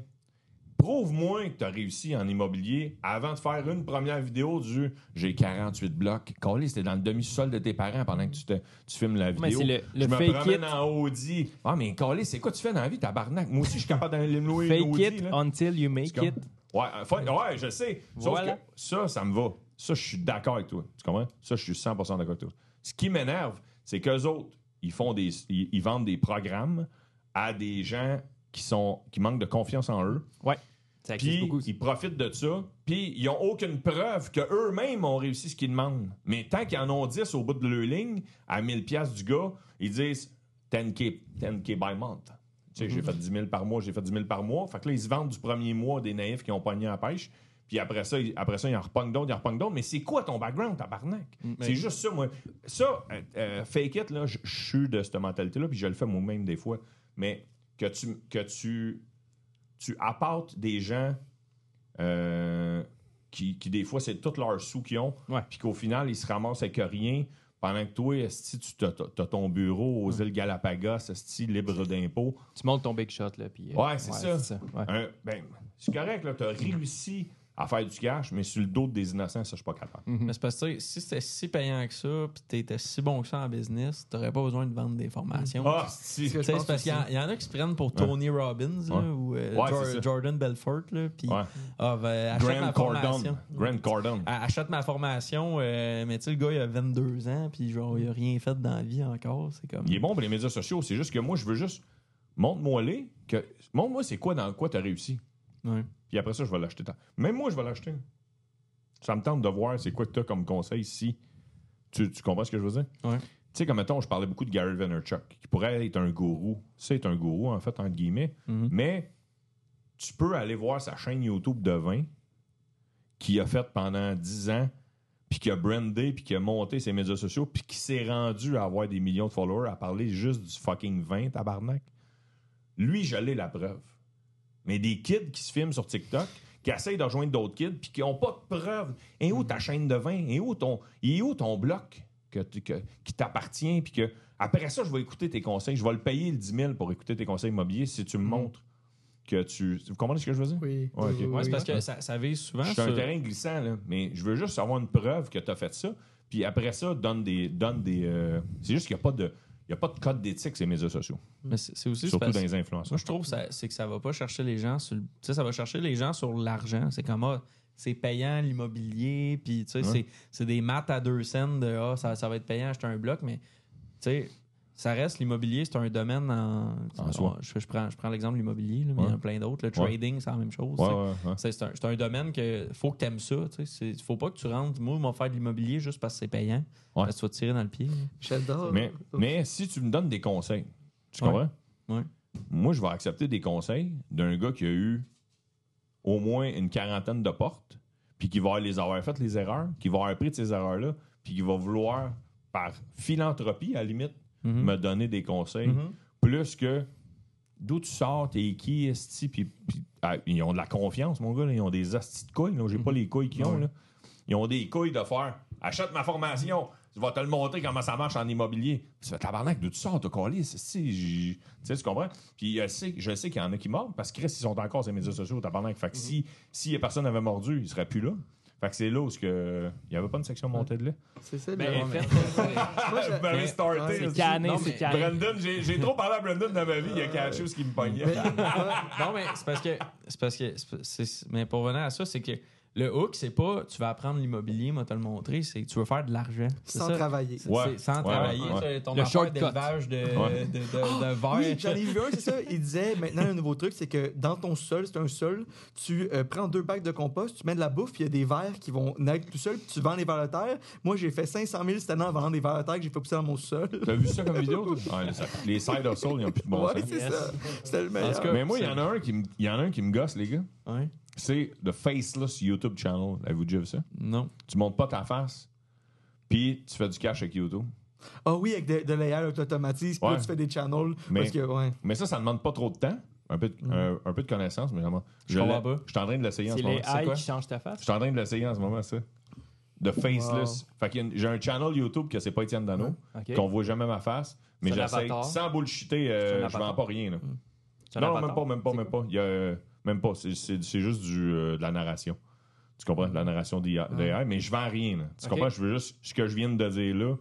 prouve-moi que tu as réussi en immobilier avant de faire une première vidéo du j'ai 48 blocs. Calé, c'était dans le demi-sol de tes parents pendant que tu, te- tu filmes la Mais vidéo. c'est le- le je me fake promène it. en Audi. Ah, mais Calé, c'est quoi tu fais dans la vie, tabarnak? Moi aussi, je suis capable d'aller me louer Fake Audi, it là. until you make it. Ouais, euh, ouais, je sais. Sauf Voilà. que ça, ça me va. Ça, je suis d'accord avec toi. Tu comprends? Ça, je suis 100% d'accord avec toi. Ce qui m'énerve, c'est qu'eux autres, ils font des, ils, ils vendent des programmes à des gens qui sont qui manquent de confiance en eux. Ouais. Ça Puis beaucoup. ils profitent de ça. Puis ils n'ont aucune preuve qu'eux-mêmes ont réussi ce qu'ils demandent. Mais tant qu'ils en ont 10 au bout de leur ligne, à 1000 pièces du gars, ils disent 10K, 10K by month. Tu sais, j'ai fait 10 000 par mois, j'ai fait 10 000 par mois. Fait que là, ils se vendent du premier mois des naïfs qui ont pogné à la pêche. Puis après ça, après ça, ils en repognent d'autres, ils en repognent d'autres. Mais c'est quoi ton background, tabarnak? C'est juste ça, moi. Ça, euh, euh, fake it, là, je suis de cette mentalité-là, puis je le fais moi-même des fois. Mais que tu, que tu, tu apportes des gens euh, qui, qui, des fois, c'est tous leurs sous qu'ils ont, puis qu'au final, ils se ramassent avec rien. Pendant que toi, esti, tu as, ton bureau aux îles Galapagos, esti, libre d'impôts. Tu montes ton big shot, là. Puis, euh, Ouais, c'est ça. Ouais. Un- ben, c'est correct, tu as réussi à faire du cash, mais sur le dos des innocents, ça, je suis pas capable. Mais c'est parce que si c'était si payant que ça, puis t'étais si bon que ça en business, t'aurais pas besoin de vendre des formations. Ah, si. C'est parce qu'il y, en- aussi. il y en a qui se prennent pour Tony Robbins là, Ouais. ou euh, Ouais, Jor-. Jordan Belfort. Là, puis, Ouais. ah, ben, achète ma formation. Cardone. Ah, Achète ma formation, euh, mais tu sais, le gars, il a 22 ans, puis genre, il a rien fait dans la vie encore. C'est comme. Il est bon pour les médias sociaux. C'est juste que moi, je veux juste. Montre-moi les. Que... Montre-moi c'est quoi dans quoi tu as réussi. Puis après ça, je vais l'acheter. Même moi, je vais l'acheter. Ça me tente de voir c'est quoi que tu as comme conseil si. Tu, tu comprends ce que je veux dire? Ouais. Tu sais, comme mettons, je parlais beaucoup de Gary Vaynerchuk, qui pourrait être un gourou. C'est un gourou, en fait, entre guillemets. Mhm. Mais tu peux aller voir sa chaîne YouTube de vin qu'il a faite pendant 10 ans, puis qui a brandé, puis qui a monté ses médias sociaux, puis qui s'est rendu à avoir des millions de followers à parler juste du fucking vin, tabarnak. Lui, je l'ai la preuve. Mais des kids qui se filment sur TikTok, qui essayent de rejoindre d'autres kids, puis qui n'ont pas de preuve. Et où ta chaîne de vin? Et où ton, il est où ton bloc que, qui t'appartient? Puis que après ça, je vais écouter tes conseils. Je vais le payer le 10 000 pour écouter tes conseils immobiliers si tu me montres que tu. Vous comprenez ce que je veux dire? Oui. Ouais, c'est parce que ça, ça vise souvent Je suis un sur- terrain glissant, là, mais je veux juste avoir une preuve que tu as fait ça. Puis après ça, donne des. Donne des euh, c'est juste qu'il n'y a pas de. Il y a pas de code d'éthique sur les médias sociaux. Mais c'est aussi Surtout dans les influenceurs. Moi, je trouve que ça- c'est que ça va pas chercher les gens sur. le- Tu sais, ça va chercher les gens sur l'argent. C'est comme, ah, c'est payant l'immobilier, puis tu sais, Ouais. c'est des maths à deux cents de, ah, ça, ça va être payant acheter un bloc, mais tu sais, ça reste l'immobilier, c'est un domaine en. En soi. Je, je prends, je prends l'exemple de l'immobilier, là, mais il y en a plein d'autres. Le Ouais. trading, c'est la même chose. Ouais, tu sais. ouais, ouais. C'est c'est un, c'est un domaine que faut que tu aimes ça. Tu sais. C'est- faut pas que tu rentres. Moi, moi, faire de l'immobilier juste parce que c'est payant. Ouais. Parce que tu vas te tirer dans le pied. J'adore. Mais, mais si tu me donnes des conseils, tu Ouais. comprends? Ouais. Moi, je vais accepter des conseils d'un gars qui a eu au moins une quarantaine de portes, puis qui va les avoir faites les erreurs, qui va avoir appris de ces erreurs-là, puis qui va vouloir, par philanthropie, à la limite, Mhm. me donner des conseils, Mhm. plus que d'où tu sors, t'es qui, esti, puis, puis, ah, ils ont de la confiance, mon gars, là, ils ont des astis de couilles, j'ai pas les couilles qu'ils ont, là. Ils ont des couilles de faire achète ma formation, je vais te le montrer comment ça marche en immobilier. Tu fais tabarnak, d'où tu sors, t'as collé, tu sais, tu comprends? Puis je sais, je sais qu'il y en a qui mordent parce que Chris, ils sont encore sur les médias sociaux, tabarnak. Fait que si, si personne n'avait mordu, ils seraient plus là. Fait que c'est là où ce que... il n'y avait pas une section montée de lait. C'est ça. Ben, le- en fait, Moi, je- mais- starté. c'est canné, c'est mais- canné. Brandon, j'ai trop parlé à Brandon dans ma vie, il y a quelque chose qui me pognait. non, mais c'est parce que. C'est parce que. mais pour revenir à ça, c'est que le hook, c'est pas tu vas apprendre l'immobilier, moi te le montrer, c'est que tu veux faire de l'argent. Sans ça? travailler. Ouais. sans Ouais, travailler. ouais. Ton Le affaire d'élevage de, Ouais. de, de, de verre. Oui, j'en ai vu un, c'est ça. Il disait maintenant un nouveau truc, c'est que dans ton sol, c'est un sol, tu euh, prends deux bacs de compost, tu mets de la bouffe, il y a des vers qui vont naître tout seul, puis tu vends les vers de terre. Moi, j'ai fait 500 000 cette année en vendant des vers de terre que j'ai fait pousser dans mon sol. T'as vu ça comme vidéo? les- side hustles, ils n'ont plus de bon ouais, sens. c'est Yes. ça. C'était le meilleur. cas, Mais moi, il y en a un qui me, il y en a un qui me gosse, les gars. Ouais. C'est le Faceless YouTube Channel. Avez-vous déjà vu ça? Non. Tu montes pas ta face, puis tu fais du cash avec YouTube. Ah oui, avec de, de l'AI, tu automatises, puis Ouais. tu fais des channels. Mais- Parce que, ouais. Mais ça, ça demande pas trop de temps. un peu de, un, un peu de connaissance, mais vraiment. Je comprends l'ai- pas. Je suis en train de l'essayer en C'est ce moment. les c'est quoi? qui changent ta face? Je suis en train de l'essayer en ce moment, ça. De faceless. Fait a une- j'ai un channel YouTube que c'est pas Étienne Dano, OK. qu'on voit jamais ma face, mais j'essaie, sans bullshiter, euh, je vends pas rien. Là. Un Non, même pas, même pas, même pas. Il y a, euh, même pas. C'est, c'est- c'est juste du, euh, de la narration. Tu comprends? De la narration d'IA, d'AI, mais je vends rien. là. Tu Ok. comprends? Je veux juste ce que je viens de dire là.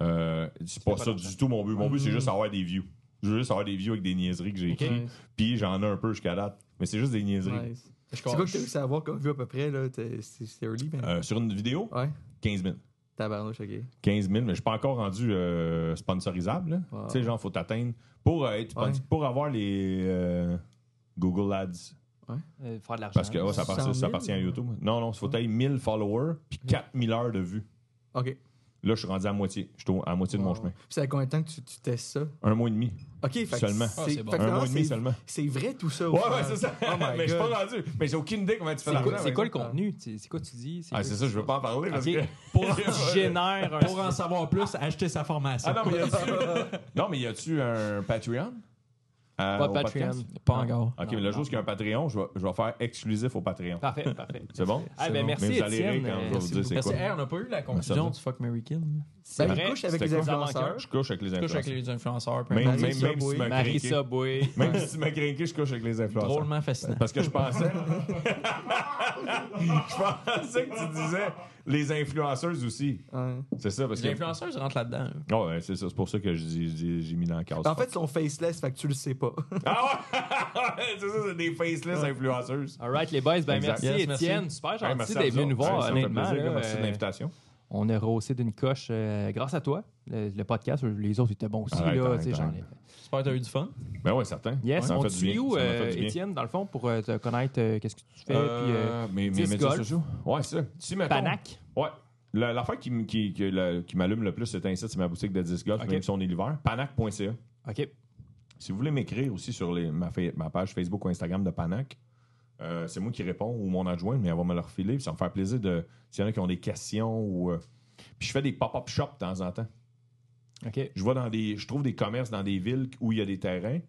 euh, c'est pas, pas ça d'argent. du tout mon but. Mon but, c'est juste avoir des views. Je veux juste avoir des views avec des niaiseries que j'ai Ok. écrites. Puis j'en ai un peu jusqu'à date. Mais c'est juste des niaiseries. Nice. Je C'est quoi que t'as réussi à avoir comme vue à peu près, là? T'es- C'est c'est early, ben? Euh, sur une vidéo, Ouais. 15 000. Tabarnouche, ok. 15 000, mais je suis pas encore rendu euh, sponsorisable. là. Wow. Tu sais, genre, faut t'atteindre. Pour, euh, être Ouais. pour avoir les euh, Google Ads. Euh, faire de l'argent. Parce que ouais, ça, appartient, 100 000, ça appartient à ou- YouTube. Non, non, il faut tailler 1000 followers puis 4000 heures de vues. Ok. Là, je suis rendu à moitié. Je suis à moitié de mon chemin. Puis c'est à combien de temps que tu, tu testes ça? Un mois et demi. Ok, fait que Seulement. c'est- Ah, c'est bon. fait que Un mois et demi seulement. C'est vrai tout ça. Ouais, ouais, c'est ça. Oh mais je suis pas rendu. Mais j'ai aucune idée comment tu fais l'argent. c'est quoi le ça. contenu? C'est quoi tu dis? Ah, c'est ça, je veux pas en parler. Parce que... Pour génère un... Pour en savoir plus, acheter sa formation. Ah non, mais y a-tu un Patreon? Euh, Pas au Patreon. Pas encore. Ok, mais le jour qu'il y a un Patreon, je vais, je vais faire exclusif au Patreon. Parfait, parfait. C'est bon? Ah, ben merci, Mais vous allez Étienne. rire quand je vais vous dire c'est quoi? hey, on n'a pas eu la conclusion ça. du Fuck Mary Kill. C'est Ben, couche avec les influenceurs. Je couche avec les Tu couches avec influenceurs. les influenceurs. Même, même, Marissa même si même si tu m'as craqué, je couche avec les influenceurs. Drôlement fascinant. Parce que je pensais. je pensais que tu disais les influenceuses aussi. Ouais. C'est ça, parce Les que. influenceurs rentrent là-dedans. Oh, ouais, c'est ça. C'est pour ça que je j'ai j'ai mis dans la case. En fait, ils sont faceless, fait que tu le sais pas. Ah ouais! c'est ça, c'est des faceless influenceuses. All right, les boys, ben Exact. merci, Yes. Étienne. Super Hey, gentil d'être venu nous voir, honnêtement. Merci de euh, l'invitation. On a rehaussé d'une coche euh, grâce à toi. Le, le podcast, les autres étaient bons aussi. Arrête, là, arrête, j'en ai-. J'espère que tu as eu du fun. Ben ouais, certain. Yes, Ça on te suit où, euh. Étienne, dans le fond, pour euh, te connaître euh, qu'est-ce que tu fais, puis euh, Euh, mes, médias golf. sociaux. Ouais, ça. Panac. Ouais. La- L'affaire qui, qui, qui, la- qui m'allume le plus, c'est un site, c'est ma boutique de disc golf, Ok. même si on est l'hiver. Panac.ca. OK. Si vous voulez m'écrire aussi sur les- ma, ma page Facebook ou Instagram de Panac, euh, c'est moi qui réponds ou mon adjoint, mais elle va me le refiler. Puis ça va me faire plaisir de. S'il y en a qui ont des questions ou. euh, Puis je fais des pop-up shops de temps en temps. OK. Je vais dans des. Je trouve des commerces dans des villes où il y a des terrains.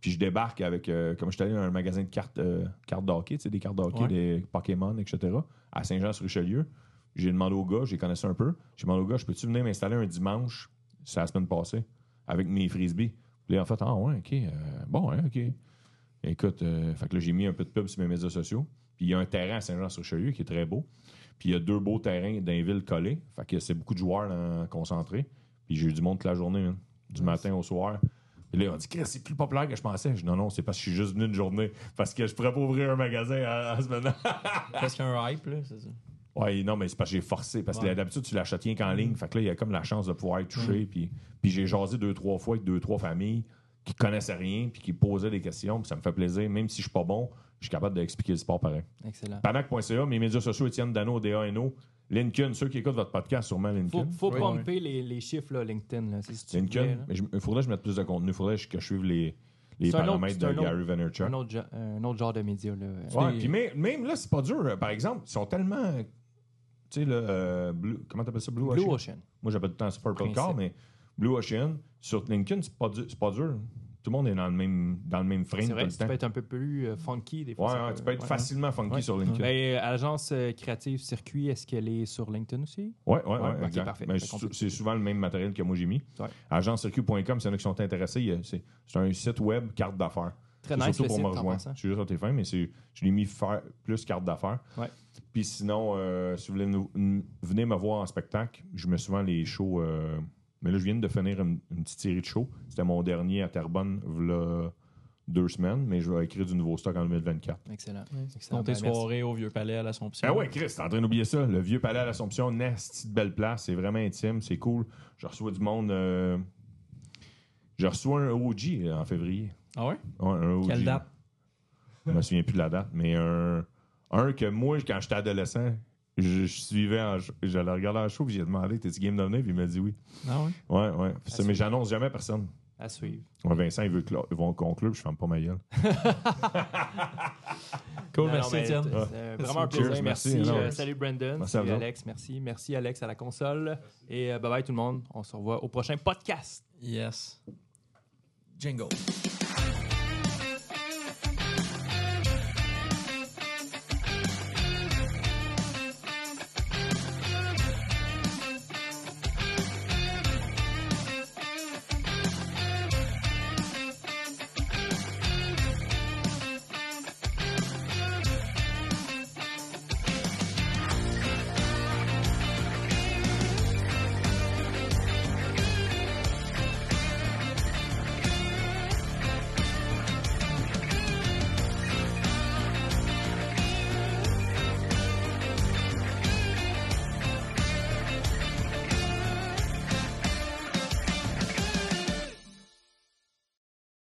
Puis je débarque avec. euh, comme je suis allé dans un magasin de cartes, euh, cartes d'hockey, tu sais, des cartes d'hockey, Ouais. des Pokémon, etc. à Saint-Jean-sur-Richelieu. J'ai demandé au gars, j'ai connaissé un peu. J'ai demandé au gars, je peux-tu venir m'installer un dimanche, c'est la semaine passée, avec mes frisbees. Puis là, en fait, ah ouais, ok. euh, bon, ok. Écoute, euh, fait que là, j'ai mis un peu de pub sur mes médias sociaux. Puis il y a un terrain à Saint-Jean-sur-Richelieu qui est très beau. Puis il y a deux beaux terrains dans les villes collées. Fait que c'est beaucoup de joueurs dans- concentrés. Puis j'ai eu du monde toute la journée, du matin au soir. Puis là, on dit, Chris, c'est plus populaire que je pensais. Je dis, non, non, c'est parce que je suis juste venu une journée. Parce que je pourrais pas ouvrir un magasin en, ce moment. Parce qu'il y a un hype, là, c'est ça. Ouais, non, mais c'est parce que j'ai forcé. Parce que Ouais. d'habitude, tu l'achètes rien qu'en ligne. Fait que là, il y a comme la chance de pouvoir être touché. Puis, puis j'ai jasé deux, trois fois avec deux, trois familles qui connaissaient rien puis qui posaient des questions. Puis ça me fait plaisir. Même si je suis pas bon, je suis capable d'expliquer le sport pareil. Excellent. Panac.ca, mes médias sociaux, Étienne Dano, D-A-N-O. Lincoln, ceux qui écoutent votre podcast, sûrement Faut, Lincoln. faut Oui, pomper Les, les chiffres, là, LinkedIn. Là, si tu Lincoln. voulais, là. Mais je- il faudrait que je mette plus de contenu. Il faudrait que je suive les, les autre- paramètres de autre- Gary Vaynerchuk. Un autre, gen- un autre genre de média. Là. Ouais, des- puis même, même là, c'est pas dur. Euh, Par exemple, ils sont tellement. Tu sais, le. euh, Blue- comment t'appelles ça, Blue, Blue Ocean? Ocean. Moi, j'appelle tout le temps ça Purple. Car, mais Blue Ocean, sur LinkedIn, c'est pas, dur- c'est pas dur. Tout le monde est dans le même, dans le même frame C'est tout vrai, le tu temps. peux être un peu plus euh, funky des Ouais, fois. ouais, peut- tu peux être ouais. facilement funky Ouais. sur LinkedIn. Ben, agence euh, créative circuit, est-ce qu'elle est sur LinkedIn aussi? Ouais, ouais, ouais, Ouais, ok, exact. parfait. Mais c'est souvent le même matériel que moi j'ai mis. Ouais. Agencecircuit.com, s'il y en a qui sont intéressés, c'est c'est un site web carte d'affaires. Très C'est nice surtout pour me rejoindre. Je suis juste sur tes fins, mais c'est- je l'ai mis faire plus carte d'affaires. Ouais. Puis sinon, euh, si vous voulez nous- n- venez me voir en spectacle, je mets souvent les shows. Euh, mais là, je viens de finir une, une petite série de shows. C'était mon dernier à Terrebonne, v'là deux semaines, mais je vais écrire du nouveau stock en 2024. Excellent. Excellent. Dans tes Ben, soirées au Vieux Palais à l'Assomption. Ah ouais, Chris, t'es en train d'oublier ça. Le vieux palais à l'Assomption, nasty de belle place. C'est vraiment intime, c'est cool. Je reçois du monde. euh, Je reçois un OG en février. Ah ouais? Ouais, un OG. Quelle date? Je me souviens plus de la date, mais un, un que moi, quand j'étais adolescent, je, je suivais en le regardais en show, puis j'ai demandé T'es-tu game de venir? Puis il m'a dit oui. Ah ouais? Ouais, ouais. Mais j'annonce jamais à personne. À suivre. Ouais, Vincent, il veut clo- ils vont conclure, puis je ferme pas ma gueule. Cool, Non, merci non, mais Étienne. c'est, euh, vraiment un Cheers, plaisir. merci. Merci. Non, Euh, merci. salut Brandon. Merci à salut vous. Alex. Merci. Merci Alex à la console. Et euh, bye bye tout le monde. On se revoit au prochain podcast. Yes. Jingle.